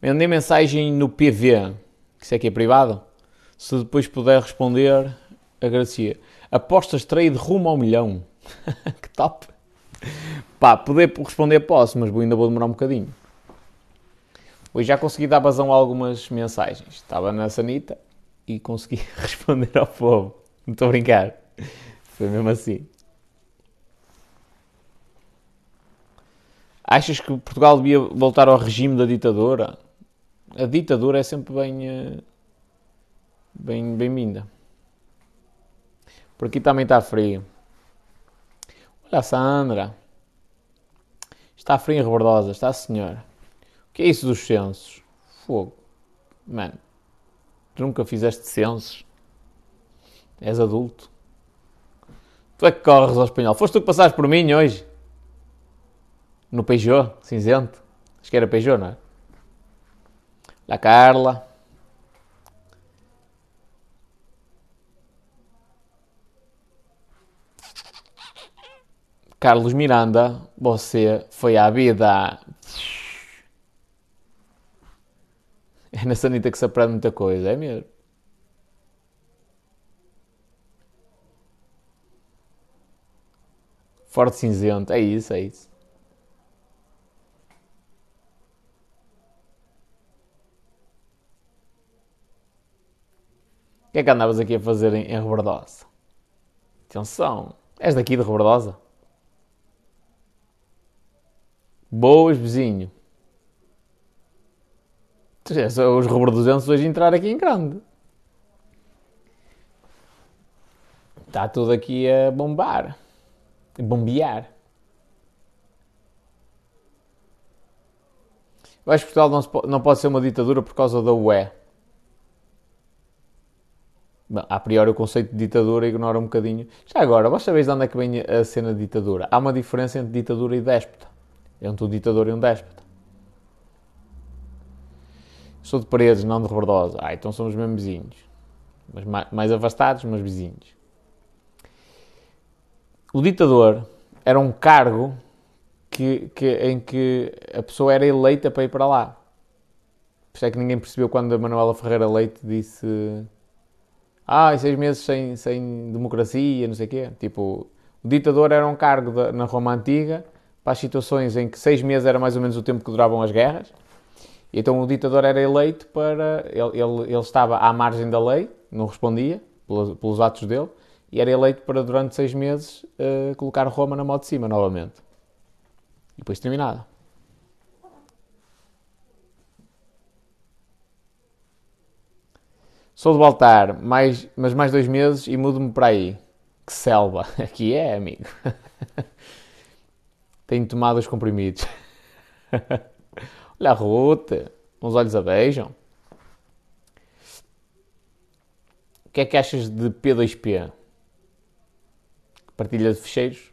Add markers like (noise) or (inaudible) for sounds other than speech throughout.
Mandei mensagem no PV, que isso aqui é privado. Se depois puder responder, agradecia. Apostas trade rumo ao milhão. (laughs) que top! Pá, poder responder posso, mas ainda vou demorar um bocadinho. Hoje já consegui dar vazão a algumas mensagens. Estava na sanita e consegui (laughs) responder ao povo. Não estou a brincar. Foi mesmo assim. Achas que Portugal devia voltar ao regime da ditadura? A ditadura é sempre bem. Eh, bem bem-vinda. Por aqui também está frio. Olha a Sandra. Está frio em Rebordosa, está senhora. O que é isso dos censos? Fogo. Mano, tu nunca fizeste censos? És adulto? Tu é que corres ao espanhol. Foste tu que passaste por mim hoje? No Peugeot, cinzento. Acho que era Peugeot, não é? La Carla. Carlos Miranda, você foi à vida. É na sanita que se aprende muita coisa, é mesmo. Forte cinzento, é isso, é isso. O que é que andavas aqui a fazer em, em Rebordosa? Atenção, és daqui de Rebordosa? Boas, vizinho. Os rebordosenses hoje entrar aqui em grande. Está tudo aqui a bombar. A bombear. Eu acho que Portugal não pode ser uma ditadura por causa da UE. A priori o conceito de ditadura ignora um bocadinho. Já agora, vós sabeis de onde é que vem a cena de ditadura? Há uma diferença entre ditadura e déspota. Entre um ditador e um déspota. Sou de Paredes, não de Rebordosa. Ah, então somos mesmo vizinhos. Mas mais, mais afastados, mas vizinhos. O ditador era um cargo que, que, em que a pessoa era eleita para ir para lá. Por isso é que ninguém percebeu quando a Manuela Ferreira Leite disse ah, seis meses sem, sem democracia, não sei o quê. Tipo, o ditador era um cargo na Roma Antiga para as situações em que seis meses era mais ou menos o tempo que duravam as guerras. E então o ditador era eleito para. Ele, ele, ele estava à margem da lei, não respondia pelos, pelos, atos dele, e era eleito para durante seis meses uh, colocar Roma na mão de cima novamente. E depois terminada. Sou de Baltar, mais, mas mais dois meses e mudo-me para aí. Que selva! (laughs) Aqui é, amigo. (laughs) Tenho tomado os comprimidos. (laughs) Olha a Ruta, uns olhos a beijam. O que é que achas de P2P? Partilha de fecheiros?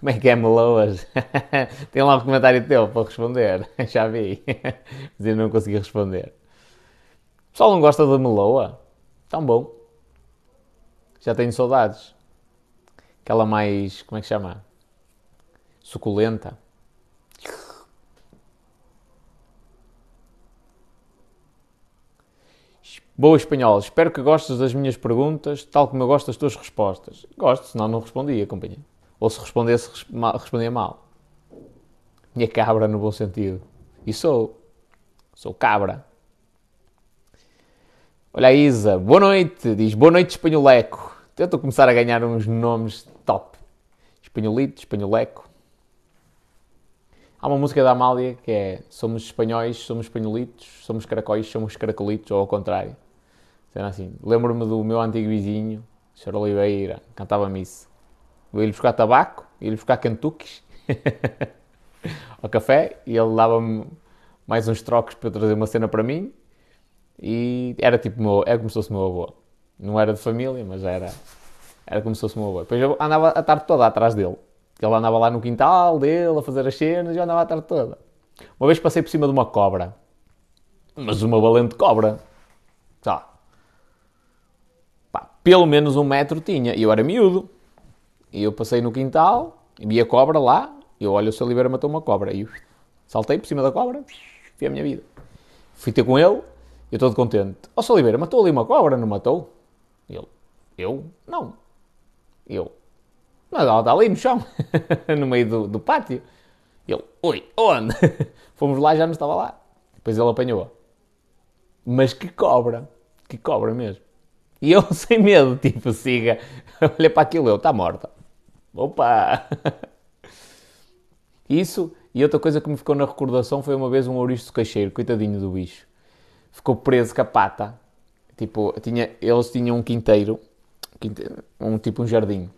Como é que é Meloas? Tem lá um comentário teu para responder. Já vi. Mas eu não consegui responder. O pessoal não gosta da Meloa? Tão bom. Já tenho saudades. Aquela mais. Como é que chama? Suculenta. Boa espanhol, espero que gostes das minhas perguntas, tal como eu gosto das tuas respostas. Gosto, senão não respondia, companheiro. Ou se respondesse, respondia mal. Minha cabra no bom sentido. E sou. Sou cabra. Olha a Isa, boa noite. Diz boa noite, espanholeco. Tento começar a ganhar uns nomes top. Espanholito, espanholeco. Há uma música da Amália que é Somos espanhóis, somos espanholitos, somos caracóis, somos caracolitos, ou ao contrário. Sendo assim, lembro-me do meu antigo vizinho, Sr. Oliveira, cantava-me isso. Eu ia-lhe buscar tabaco, ia-lhe buscar cantuques (laughs) ao café e ele dava-me mais uns trocos para trazer uma cena para mim e era tipo meu, era como se fosse meu avô. Não era de família, mas era, era como se fosse meu avô. Depois eu andava a tarde toda atrás dele. Ele andava lá no quintal dele a fazer as cenas e eu andava a tarde toda. Uma vez passei por cima de uma cobra. Mas uma valente cobra. Tá. Pá, pelo menos um metro tinha. E eu era miúdo. E eu passei no quintal, vi a cobra lá. E eu olho, o Saliveira matou uma cobra. E eu Saltei por cima da cobra, fui a minha vida. Fui ter com ele, eu todo contente. Ó oh, matou ali uma cobra, não matou? Ele, eu? Não. Eu, mas ela está ali no chão, (laughs) no meio do, do pátio. Ele, oi, onde? (laughs) Fomos lá, já não estava lá. Depois ele apanhou. Mas que cobra, que cobra mesmo. E eu, (laughs) sem medo, tipo, siga, olhei para aquilo, eu, está morta. Opa! Isso, e outra coisa que me ficou na recordação foi uma vez um ouriço cacheiro, coitadinho do bicho. Ficou preso com a pata. Tipo, tinha, eles tinham um quinteiro, um tipo um jardim.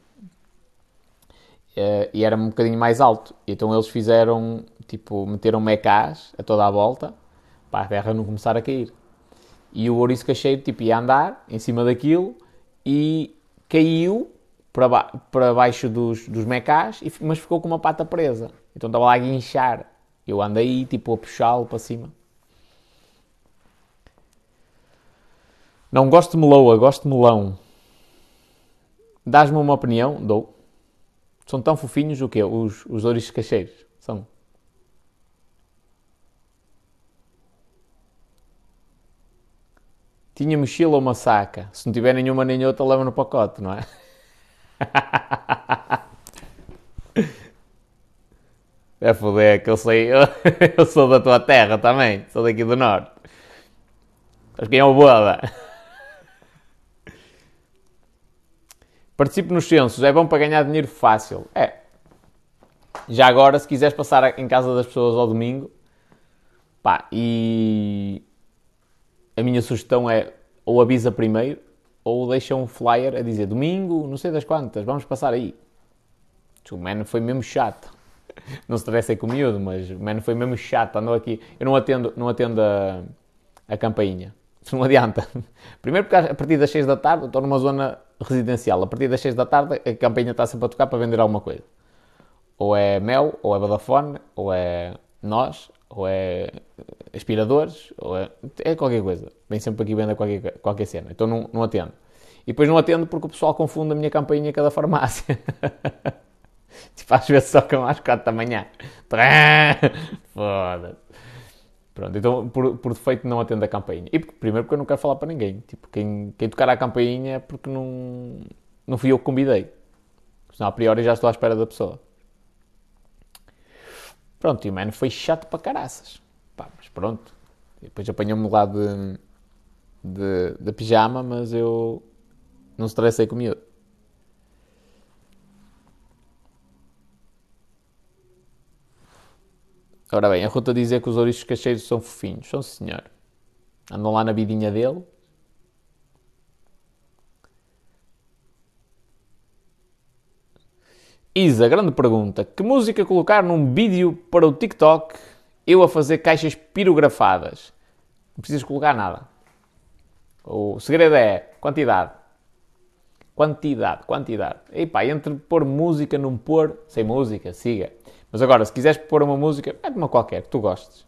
Uh, e era um bocadinho mais alto. Então eles fizeram, tipo, meteram mecás a toda a volta para a terra não começar a cair. E o ouriço cacheiro, tipo, ia andar em cima daquilo e caiu para, ba para baixo dos, dos mecás, mas ficou com uma pata presa. Então estava lá a guinchar. Eu andei, tipo, a puxá-lo para cima. Não gosto de meloa, gosto de melão. Dás-me uma opinião? Dou. São tão fofinhos o quê? Os, os ouriços cacheiros. São. Tinha mochila ou uma saca? Se não tiver nenhuma nem outra, leva no pacote, não é? (laughs) É foder, que eu sei, (laughs) eu, sou da tua terra também, sou daqui do norte. Mas quem é o boda? Participe nos censos, é bom para ganhar dinheiro fácil. É. Já agora, se quiseres passar em casa das pessoas ao domingo, pá, e a minha sugestão é ou avisa primeiro ou deixa um flyer a dizer domingo, não sei das quantas, vamos passar aí. O mano foi mesmo chato. (laughs) Não se estressei com o miúdo, mas o mano foi mesmo chato. Andou aqui. Eu não atendo, não atendo a, a campainha. Não adianta. (laughs) Primeiro porque a partir das 6 da tarde estou numa zona residencial. A partir das 6 da tarde a campainha está sempre a tocar para vender alguma coisa. Ou é Mel, ou é Vodafone, ou é nós, ou é aspiradores, ou é, é qualquer coisa. Vem sempre aqui vender qualquer, qualquer cena. Então não, não atendo. E depois não atendo porque o pessoal confunde a minha campainha com a da farmácia. (laughs) tipo, às vezes só com às 4 da manhã. (laughs) Foda-se. Pronto, então por, por defeito não atendo a campainha. E primeiro porque eu não quero falar para ninguém. Tipo, quem, quem tocar a campainha é porque não, não fui eu que convidei. Senão a priori já estou à espera da pessoa. Pronto, e o mano foi chato para caraças. Pá, mas pronto. Depois apanhou-me lá de, de, de, pijama, mas eu não estressei com o miúdo. Ora bem, a Ruta dizer que os ouriços cacheiros são fofinhos. São senhor. Andam lá na vidinha dele. Isa, grande pergunta. Que música colocar num vídeo para o TikTok eu a fazer caixas pirografadas? Não precisas colocar nada. O segredo é quantidade. Quantidade, quantidade. E pá, entre pôr música, não pôr, sem música, siga. Mas agora, se quiseres pôr uma música, mete uma qualquer, que tu gostes.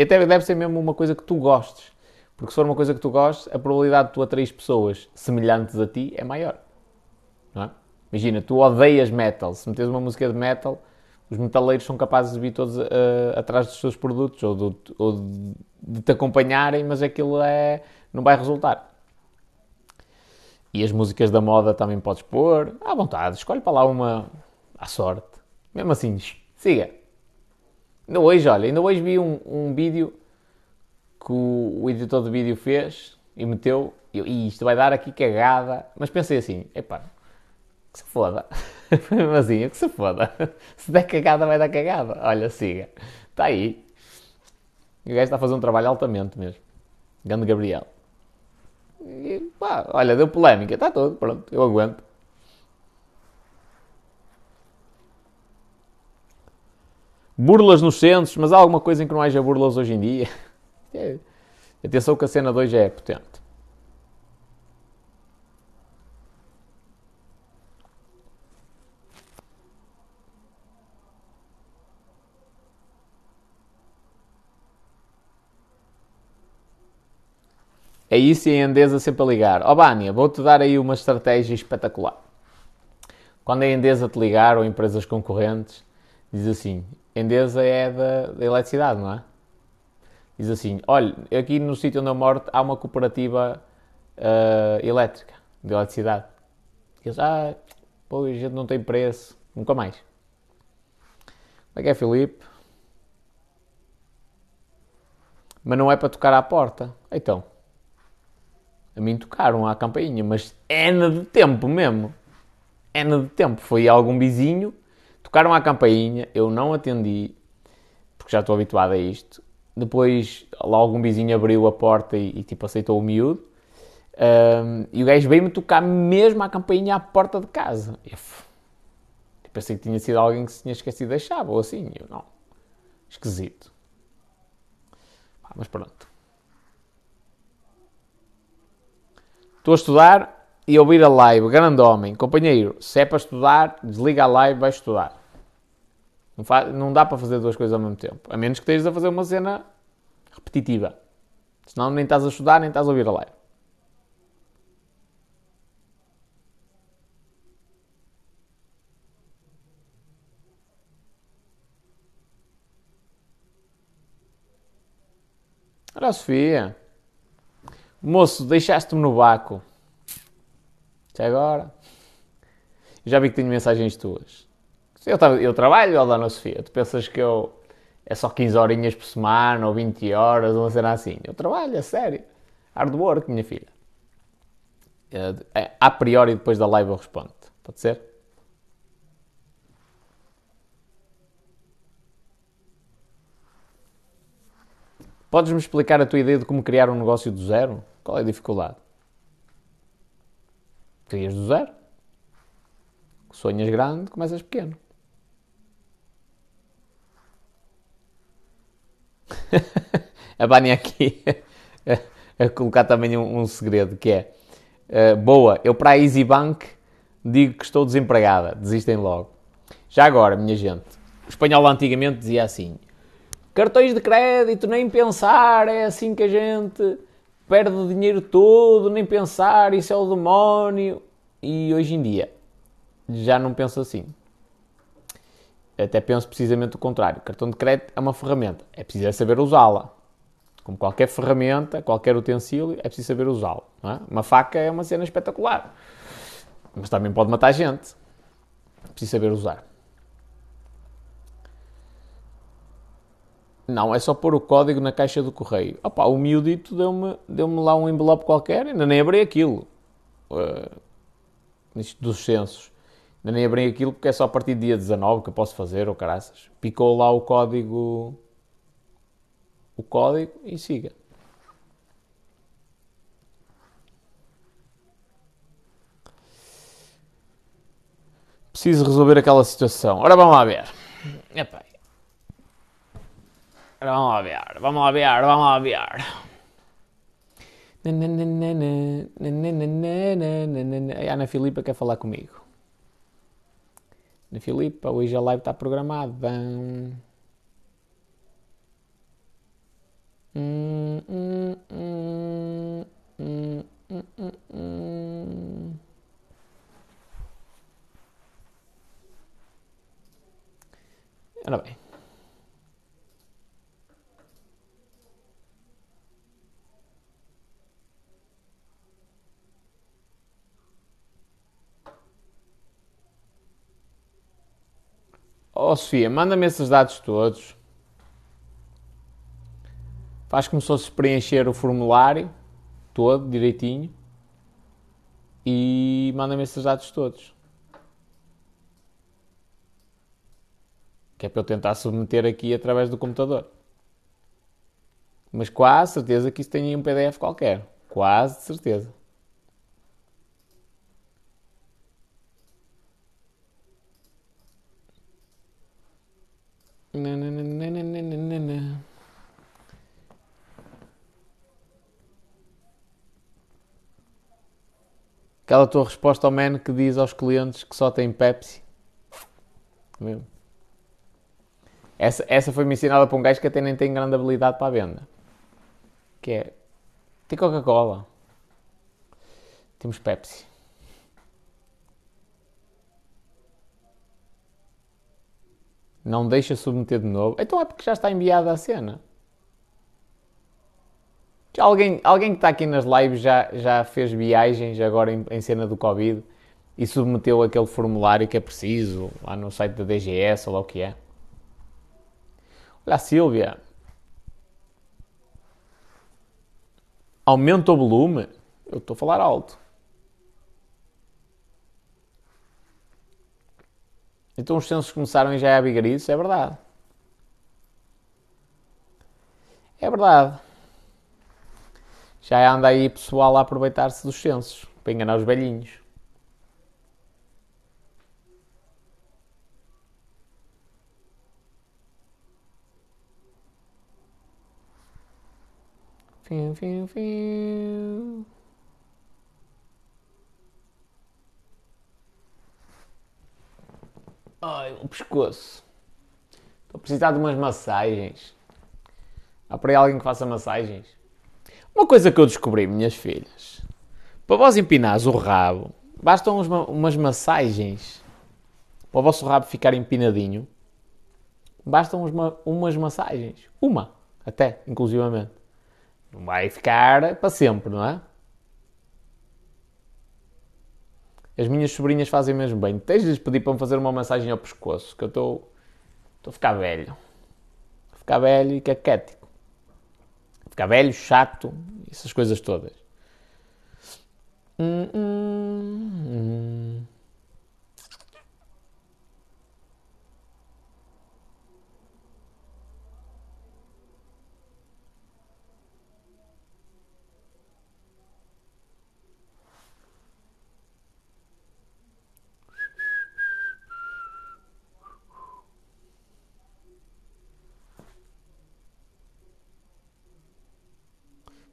Até deve ser mesmo uma coisa que tu gostes. Porque se for uma coisa que tu gostes, a probabilidade de tu atrair pessoas semelhantes a ti é maior. Não é? Imagina, tu odeias metal. Se metes uma música de metal, os metaleiros são capazes de vir todos uh, atrás dos seus produtos ou, do, ou de te acompanharem, mas aquilo é, não vai resultar. E as músicas da moda também podes pôr à vontade. Escolhe para lá uma à sorte. Mesmo assim, siga. Ainda hoje, olha, ainda hoje vi um, um vídeo que o, o, editor de vídeo fez e meteu. E isto vai dar aqui cagada. Mas pensei assim: epá, que se foda. (laughs) Mas assim, que se foda. (laughs) Se der cagada, vai dar cagada. Olha, siga. Está aí. O gajo está a fazer um trabalho altamente mesmo. Grande Gabriel. E, pá, olha, deu polémica. Está tudo, pronto, eu aguento. Burlas nos centros, mas há alguma coisa em que não haja burlas hoje em dia. (laughs) Atenção que a cena 2 já é potente. É isso e a Endesa sempre a ligar. Ó oh, Bânia, vou-te dar aí uma estratégia espetacular. Quando a Endesa te ligar ou empresas concorrentes, diz assim: Endesa é da, da eletricidade, não é? Diz assim: olha, aqui no sítio onde eu moro há uma cooperativa uh, elétrica, de eletricidade. E eles, ah, pois a gente não tem preço, nunca mais. Como é que é, Filipe? Mas não é para tocar à porta. Então, a mim tocaram à campainha, mas é de tempo mesmo. É de tempo. Foi algum vizinho, tocaram à campainha, eu não atendi, porque já estou habituado a isto. Depois, lá algum vizinho abriu a porta e, e tipo, aceitou o miúdo. Um, e o gajo veio-me tocar mesmo à campainha à porta de casa. Eu tipo, pensei que tinha sido alguém que se tinha esquecido da chave ou assim. Eu não. Esquisito. Mas pronto. Estou a estudar e ouvir a live. Grande homem, companheiro, se é para estudar, desliga a live, vai estudar. Não, faz, não dá para fazer duas coisas ao mesmo tempo. A menos que estejas a fazer uma cena repetitiva. Senão nem estás a estudar, nem estás a ouvir a live. Olha a Sofia. Moço, deixaste-me no vácuo. Até agora. Já vi que tenho mensagens tuas. Eu, eu trabalho, ó Dona Sofia. Tu pensas que eu é só 15 horinhas por semana ou 20 horas, uma cena assim. Eu trabalho, é sério. Hard work, minha filha. É, a priori, depois da live eu respondo. Pode ser? Podes-me explicar a tua ideia de como criar um negócio do zero? Qual é a dificuldade? Crias do zero. Sonhas grande, começas pequeno. (laughs) a Bani aqui (laughs) a, colocar também um, um, segredo que é uh, boa, eu para a Easy Bank digo que estou desempregada, desistem logo. Já agora, minha gente, o espanhol antigamente dizia assim: cartões de crédito, nem pensar, é assim que a gente perde o dinheiro todo, nem pensar, isso é o demónio. E hoje em dia já não penso assim. Até penso precisamente o contrário. Cartão de crédito é uma ferramenta, é preciso saber usá-la. Como qualquer ferramenta, qualquer utensílio, é preciso saber usá-lo. É? Uma faca é uma cena espetacular, mas também pode matar gente. É preciso saber usar. Não, é só pôr o código na caixa do correio. Opa, o miudito deu-me deu lá um envelope qualquer, ainda nem abri aquilo. Uh, isto dos censos. Ainda nem abri aquilo porque é só a partir do dia 19 que eu posso fazer, ou oh, caraças. Picou lá o código. O código e siga. Preciso resolver aquela situação. Ora, vamos lá ver. Epá, Vamos lá ver, vamos lá ver, vamos ver. A Ana Filipa quer falar comigo. Ana Filipa, hoje a live está programada. Ora bem. Oh Sofia, manda-me esses dados todos. Faz como se fosse preencher o formulário todo, direitinho. E manda-me esses dados todos. Que é para eu tentar submeter aqui através do computador. Mas quase certeza que isso tem um PDF qualquer. Quase certeza. Aquela tua resposta ao man que diz aos clientes que só tem Pepsi. Essa, essa foi-me ensinada por um gajo que até nem tem grande habilidade para a venda. Que é, tem Coca-Cola. Temos Pepsi. Não deixa submeter de novo. Então é porque já está enviada a cena. Alguém, alguém que está aqui nas lives já, já fez viagens agora em, em cena do Covid e submeteu aquele formulário que é preciso lá no site da DGS ou lá o que é. Olha a Silvia. Aumenta o volume. Eu estou a falar alto. Então os censos começaram e já é a vigarice? É verdade. É verdade. Já anda aí pessoal a aproveitar-se dos censos para enganar os velhinhos. Fiu, fiu, fiu. Ai, o pescoço. Estou a precisar de umas massagens. Há por aí alguém que faça massagens? Uma coisa que eu descobri, minhas filhas. Para vós empinares o rabo, bastam umas massagens. Para o vosso rabo ficar empinadinho, bastam umas massagens. Uma, até, inclusivamente. Não vai ficar para sempre, não é? As minhas sobrinhas fazem mesmo bem. Tens de lhes pedir para me fazer uma massagem ao pescoço, que eu estou. Estou a ficar velho. A ficar velho e caquético. A ficar velho, chato, essas coisas todas. Hum, hum, hum.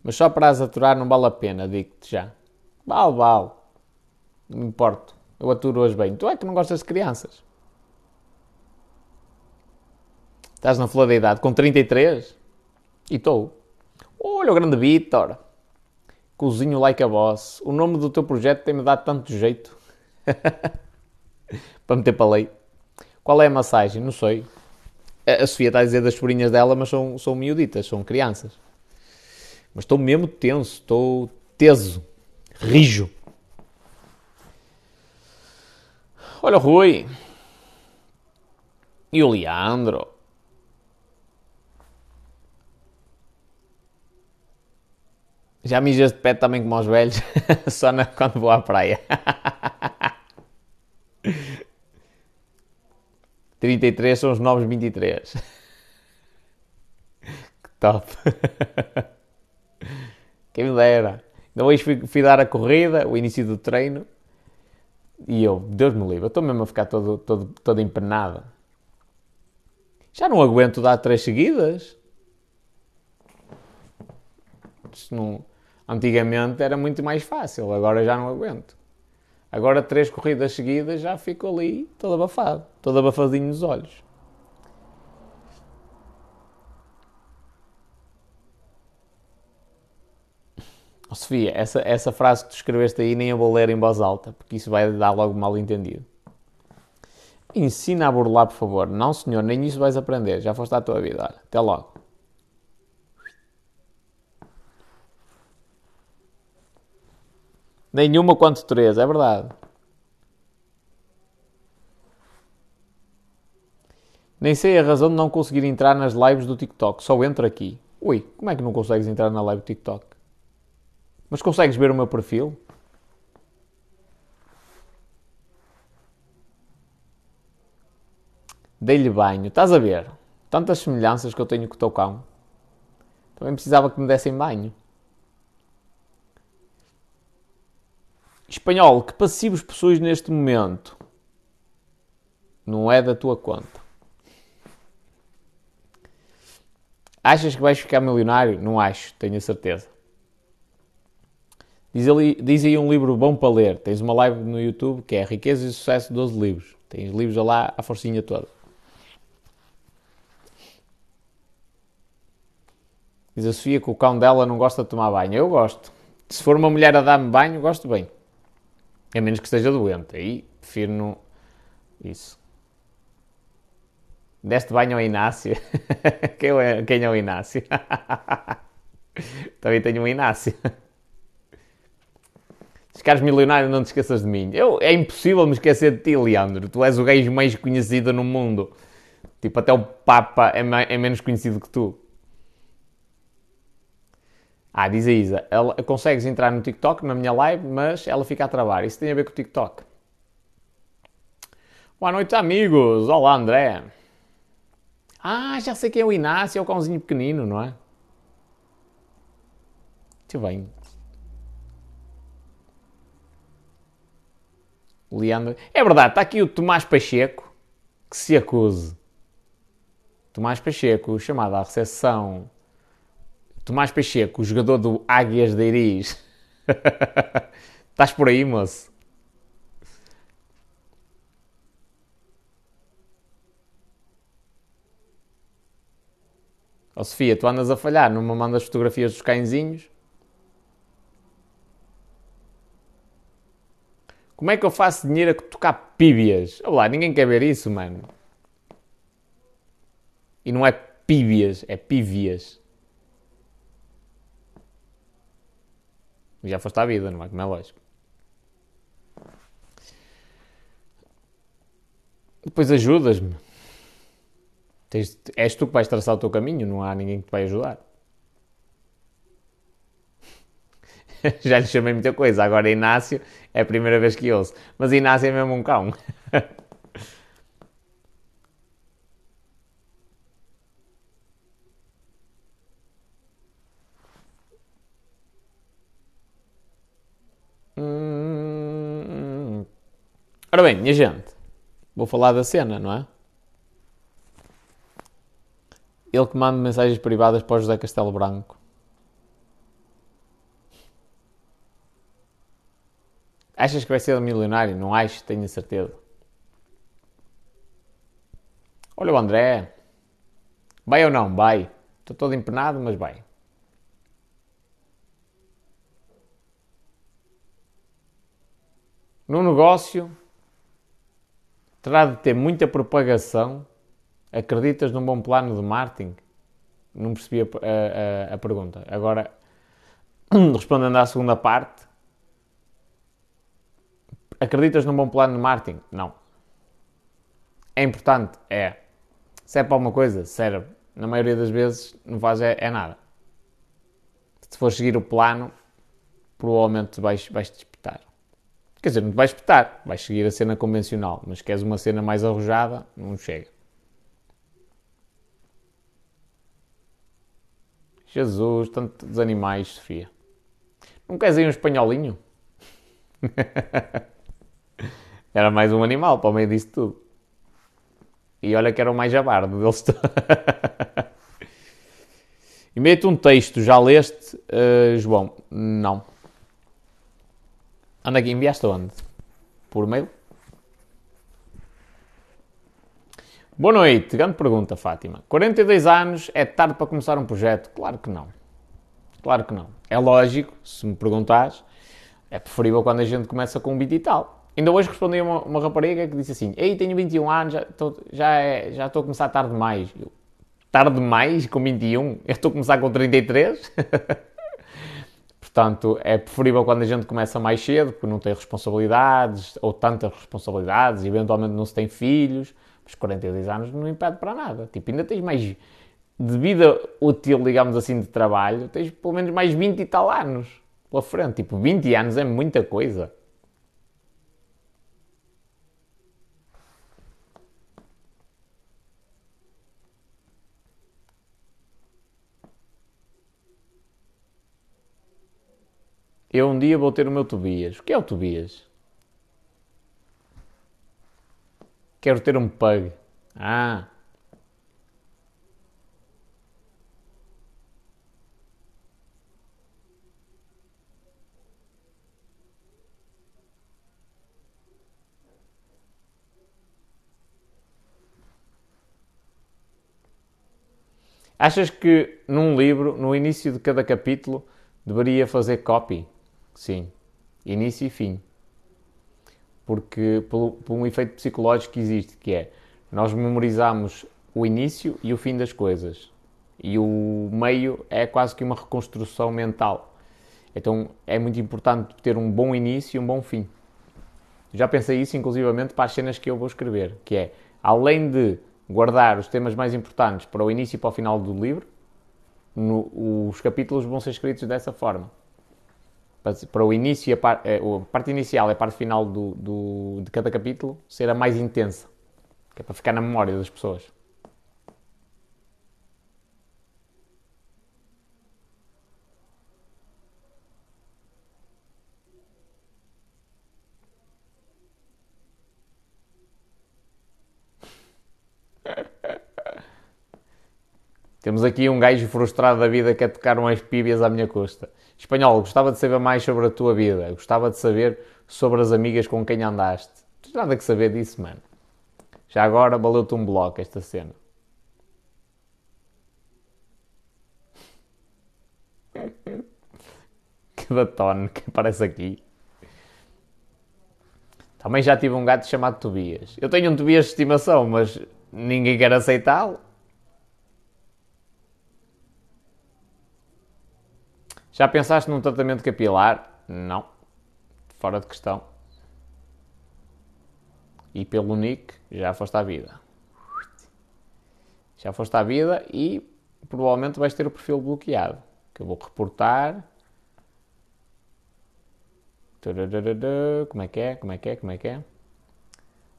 Mas só para as aturar não vale a pena, digo-te já. Vale, vale. Não me importo. Eu aturo hoje bem. Tu é que não gostas de crianças. Estás na flor da idade, com 33? E estou. Olha o grande Vitor. Cozinho like a boss. O nome do teu projeto tem-me dado tanto jeito. (laughs) para meter para lei. Qual é a massagem? Não sei. A Sofia está a dizer das sobrinhas dela, mas são, são miuditas, são crianças. Mas estou mesmo tenso, estou teso, rijo. Olha o Rui. E o Leandro. Já mijas de pé também como aos velhos, (laughs) só na, quando vou à praia. (laughs) 33 são os novos 23. (laughs) Que top. Quem me dera. Ainda hoje fui, fui, dar a corrida, o início do treino, e eu, Deus me livre, estou mesmo a ficar todo, todo, todo empenado. Já não aguento dar três seguidas. Não... Antigamente era muito mais fácil, agora já não aguento. Agora três corridas seguidas já fico ali todo abafado, todo abafadinho nos olhos. Oh, Sofia, essa, essa frase que tu escreveste aí nem eu vou ler em voz alta, porque isso vai dar logo mal entendido. Ensina a burlar, por favor. Não, senhor, nem isso vais aprender. Já foste à tua vida. Olha, até logo. Nenhuma quanto três, é verdade. Nem sei a razão de não conseguir entrar nas lives do TikTok. Só entro aqui. Ui, como é que não consegues entrar na live do TikTok? Mas consegues ver o meu perfil? Dei-lhe banho. Estás a ver? Tantas semelhanças que eu tenho com o teu cão. Também precisava que me dessem banho. Espanhol, que passivos possuis neste momento? Não é da tua conta. Achas que vais ficar milionário? Não acho, tenho a certeza. Diz, ali, diz aí um livro bom para ler. Tens uma live no YouTube que é Riqueza e Sucesso 12 livros. Tens livros lá à forcinha toda. Diz a Sofia que o cão dela não gosta de tomar banho. Eu gosto. Se for uma mulher a dar-me banho, gosto bem. A menos que esteja doente. Aí prefiro não. Isso. Deste banho ao Inácio. (laughs) quem, é, quem é o Inácio? (laughs) Também tenho um Inácio. Ficares milionário, não te esqueças de mim. Eu, é impossível me esquecer de ti, Leandro. Tu és o gajo mais conhecido no mundo. Tipo, até o Papa é, é menos conhecido que tu. Ah, diz a Isa, ela, consegues entrar no TikTok na minha live, mas ela fica a travar. Isso tem a ver com o TikTok. Boa noite, amigos. Olá, André. Ah, já sei quem é o Inácio, é o cãozinho pequenino, não é? Muito bem. Leandro. É verdade, está aqui o Tomás Pacheco, que se acuse. Tomás Pacheco, chamado à recepção Tomás Pacheco, o jogador do Águias de Iris. (laughs) Estás por aí, moço? Ó oh, Sofia, tu andas a falhar, não me mandas fotografias dos cãezinhos? Como é que eu faço dinheiro a tocar píbias? Olá, ninguém quer ver isso, mano. E não é píbias, é pívias. Já foste à vida, não é como é lógico. Depois ajudas-me. És tu que vais traçar o teu caminho, não há ninguém que te vai ajudar. (laughs) Já lhe chamei muita coisa, agora Inácio é a primeira vez que ouço. Mas Inácio é mesmo um cão. (laughs) Ora bem, minha gente, vou falar da cena, não é? Ele que manda mensagens privadas para o José Castelo Branco. Achas que vai ser milionário? Não acho, tenho certeza. Olha o André. Vai ou não? Vai. Estou todo empenado, mas vai. No negócio, terá de ter muita propagação. Acreditas num bom plano de marketing? Não percebi a, a, a, pergunta. Agora, (clears throat) respondendo à segunda parte, acreditas num bom plano de marketing? Não. É importante? É. Se é para alguma coisa, serve. Na maioria das vezes não faz é, é nada. Se for seguir o plano, provavelmente vais, vais te espetar. Quer dizer, não te vais espetar, vais seguir a cena convencional, mas queres uma cena mais arrojada, não chega. Jesus, tantos animais, Sofia. Não queres ir um espanholinho? (laughs) (laughs) era mais um animal para o meio disso tudo. E olha que era o mais jabardo deles (laughs) e meio-te um texto, já leste, uh, João? Não. Anda aqui, enviaste onde? Por mail? Boa noite, grande pergunta, Fátima. 42 anos é tarde para começar um projeto? Claro que não. Claro que não. É lógico, se me perguntares, é preferível quando a gente começa com 20 e tal. Ainda hoje respondi a uma, uma rapariga que disse assim: Ei, tenho 21 anos, já estou, já, é, já a começar tarde demais. Eu, tarde demais com 21? Eu estou a começar com 33? (laughs) Portanto, é preferível quando a gente começa mais cedo, porque não tem responsabilidades, ou tantas responsabilidades, eventualmente não se tem filhos, mas 42 anos não impede para nada. Tipo, ainda tens mais de vida útil, digamos assim, de trabalho, tens pelo menos mais 20 e tal anos pela frente. Tipo, 20 anos é muita coisa. Eu um dia vou ter o meu Tobias. O que é o Tobias? Quero ter um pug. Ah. Achas que num livro, no início de cada capítulo, deveria fazer copy? Sim. Início e fim. Porque por, por um efeito psicológico que existe, que é nós memorizamos o início e o fim das coisas. E o meio é quase que uma reconstrução mental. Então é muito importante ter um bom início e um bom fim. Já pensei isso inclusivamente para as cenas que eu vou escrever, que é, além de guardar os temas mais importantes para o início e para o final do livro, no, os capítulos vão ser escritos dessa forma. Para o início, a, par, eh, a parte inicial e a parte final do, do, de cada capítulo ser a mais intensa, que é para ficar na memória das pessoas. Temos aqui um gajo frustrado da vida que quer tocar umas píbias à minha custa. Espanhol, gostava de saber mais sobre a tua vida. Gostava de saber sobre as amigas com quem andaste. Não tens nada que saber disso, mano. Já agora valeu-te um bloco esta cena. (laughs) que batone que aparece aqui. Também já tive um gato chamado Tobias. Eu tenho um Tobias de estimação, mas ninguém quer aceitá-lo. Já pensaste num tratamento capilar? Não. Fora de questão. E pelo nick, já foste à vida. Já foste à vida e provavelmente vais ter o perfil bloqueado. Que eu vou reportar. Como é que é? Como é que é? Como é que é?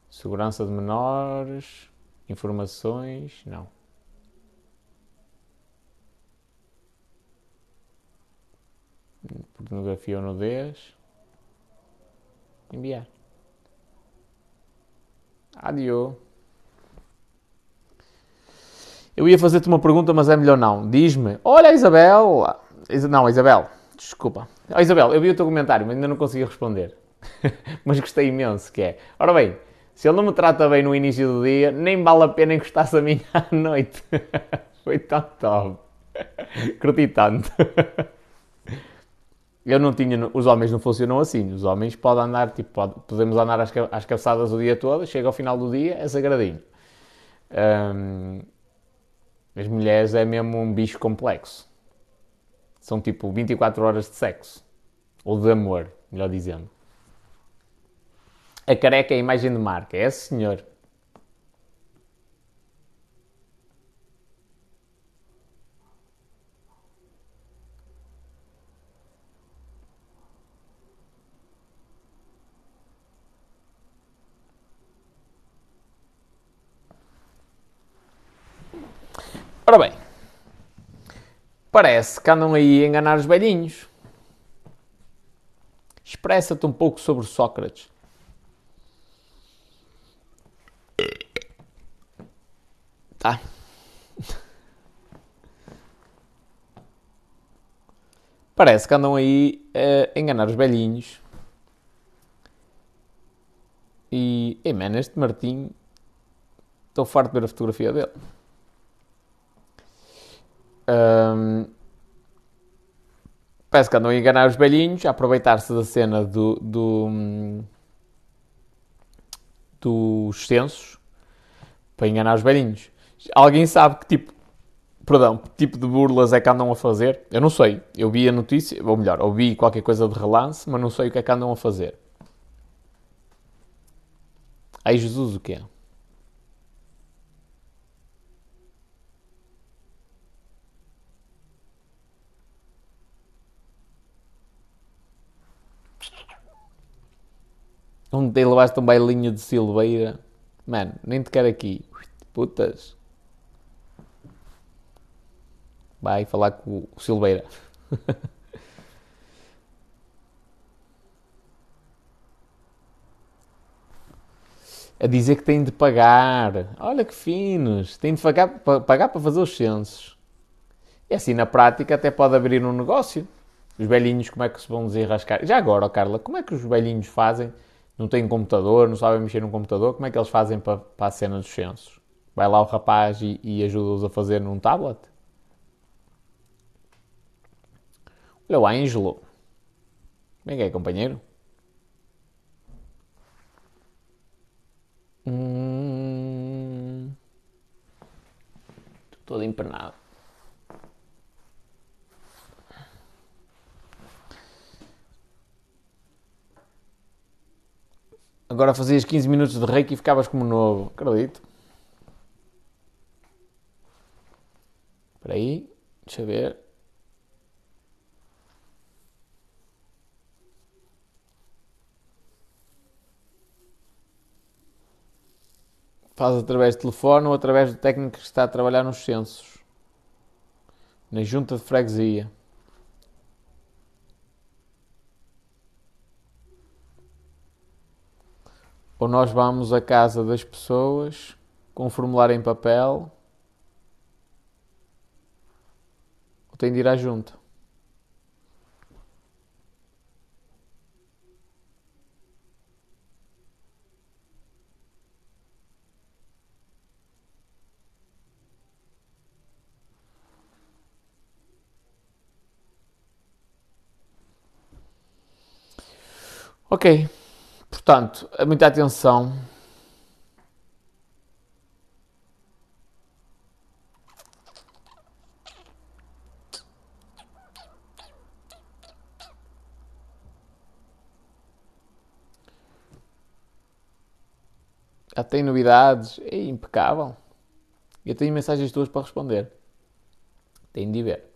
Segurança de menores. Informações. Não. Pornografia ou nudez, enviar. Adio. Eu ia fazer-te uma pergunta, mas é melhor não. Diz-me, olha Isabel. Não, Isabel, desculpa. Oh, Isabel, eu vi o teu comentário, mas ainda não consegui responder. (laughs) mas gostei imenso, que é. Ora bem, se ele não me trata bem no início do dia, nem vale a pena encostar-se a mim (laughs) à noite. (laughs) Foi tão top. Curti tanto. Eu não tinha. Os homens não funcionam assim. Os homens podem andar, tipo, pode, podemos andar às, às o dia todo, chega ao final do dia, é sagradinho. Um, as mulheres é mesmo um bicho complexo. São tipo 24 horas de sexo. Ou de amor, melhor dizendo. A careca é a imagem de marca. É, senhor. Ora bem, parece que andam aí a enganar os velhinhos. Expressa-te um pouco sobre Sócrates. Tá. Parece que andam aí a enganar os velhinhos. E, ei man, este Martim, estou farto de ver a fotografia dele. Um, parece que andam a enganar os velhinhos, a aproveitar-se da cena do, do, dos censos para enganar os velhinhos. Alguém sabe que tipo, perdão, que tipo de burlas é que andam a fazer? Eu não sei. Eu vi a notícia, ou melhor, ouvi qualquer coisa de relance, mas não sei o que é que andam a fazer. Ai Jesus, o que é? Ontem levaste um bailinho de Silveira. Mano, nem te quero aqui. Putas. Vai falar com o Silveira. (laughs) a dizer que tem de pagar. Olha que finos. Tem de pagar, pagar para fazer os censos. E assim, na prática, até pode abrir um negócio. Os velhinhos, como é que se vão desenrascar? Já agora, Carla, como é que os velhinhos fazem não têm computador, não sabem mexer num computador, como é que eles fazem para, para a cena dos censos? Vai lá o rapaz e, e ajuda-os a fazer num tablet? Olha o Ângelo. Como é que é, companheiro? Hum... para nada. Agora fazias 15 minutos de reiki e ficavas como novo. Acredito. Espera aí. Deixa eu ver. Faz através de telefone ou através do técnico que está a trabalhar nos censos. Na junta de freguesia. Ou nós vamos à casa das pessoas com um formulário em papel. Ou tem de ir à junta. Ok, portanto, muita atenção. Já tem novidades, é impecável. Eu tenho mensagens tuas para responder. Tenho de ver.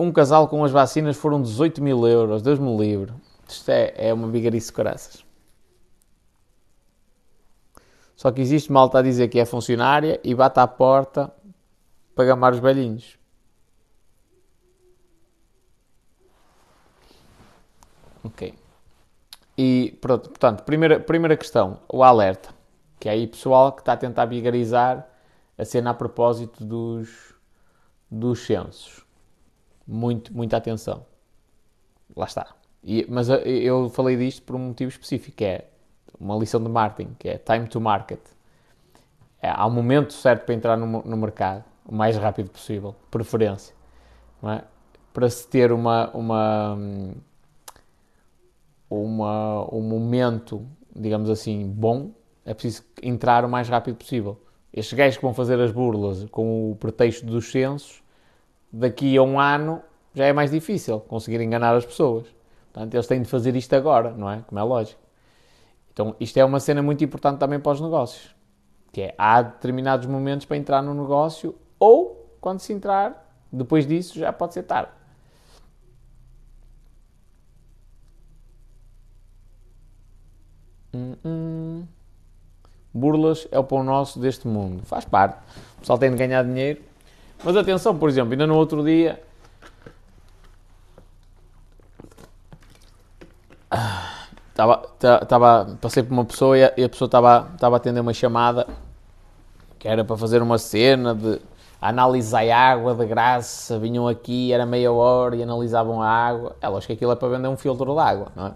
Um casal com as vacinas foram 18 mil euros, Deus me livre. Isto é, é uma bigarice de caraças. Só que existe malta a dizer que é funcionária e bate à porta para gamar os velhinhos. Ok. E pronto, portanto, primeira, primeira questão, o alerta. Que é aí pessoal que está a tentar vigarizar a cena a propósito dos, dos censos muito, muita atenção. Lá está. E, mas eh, eu falei disto por um motivo específico, que é uma lição de marketing, que é time to market. É, há um momento certo para entrar no, no mercado, o mais rápido possível, preferência. É? Para se ter uma, uma, uma, um momento, digamos assim, bom, é preciso entrar o mais rápido possível. Estes gajos que vão fazer as burlas com o pretexto dos censos daqui a um ano já é mais difícil conseguir enganar as pessoas. Portanto, eles têm de fazer isto agora, não é? Como é lógico. Então, isto é uma cena muito importante também para os negócios. Que é, há determinados momentos para entrar no negócio ou, quando se entrar, depois disso já pode ser tarde. Hum, hum. Burlas é o pão nosso deste mundo. Faz parte. O pessoal tem de ganhar dinheiro mas atenção, por exemplo, ainda no outro dia. Estava, passei por uma pessoa e a, pessoa estava, estava a atender uma chamada que era para fazer uma cena de analisar a água de graça, vinham aqui, era meia hora e analisavam a água. É lógico que aquilo é para vender um filtro de água, não é?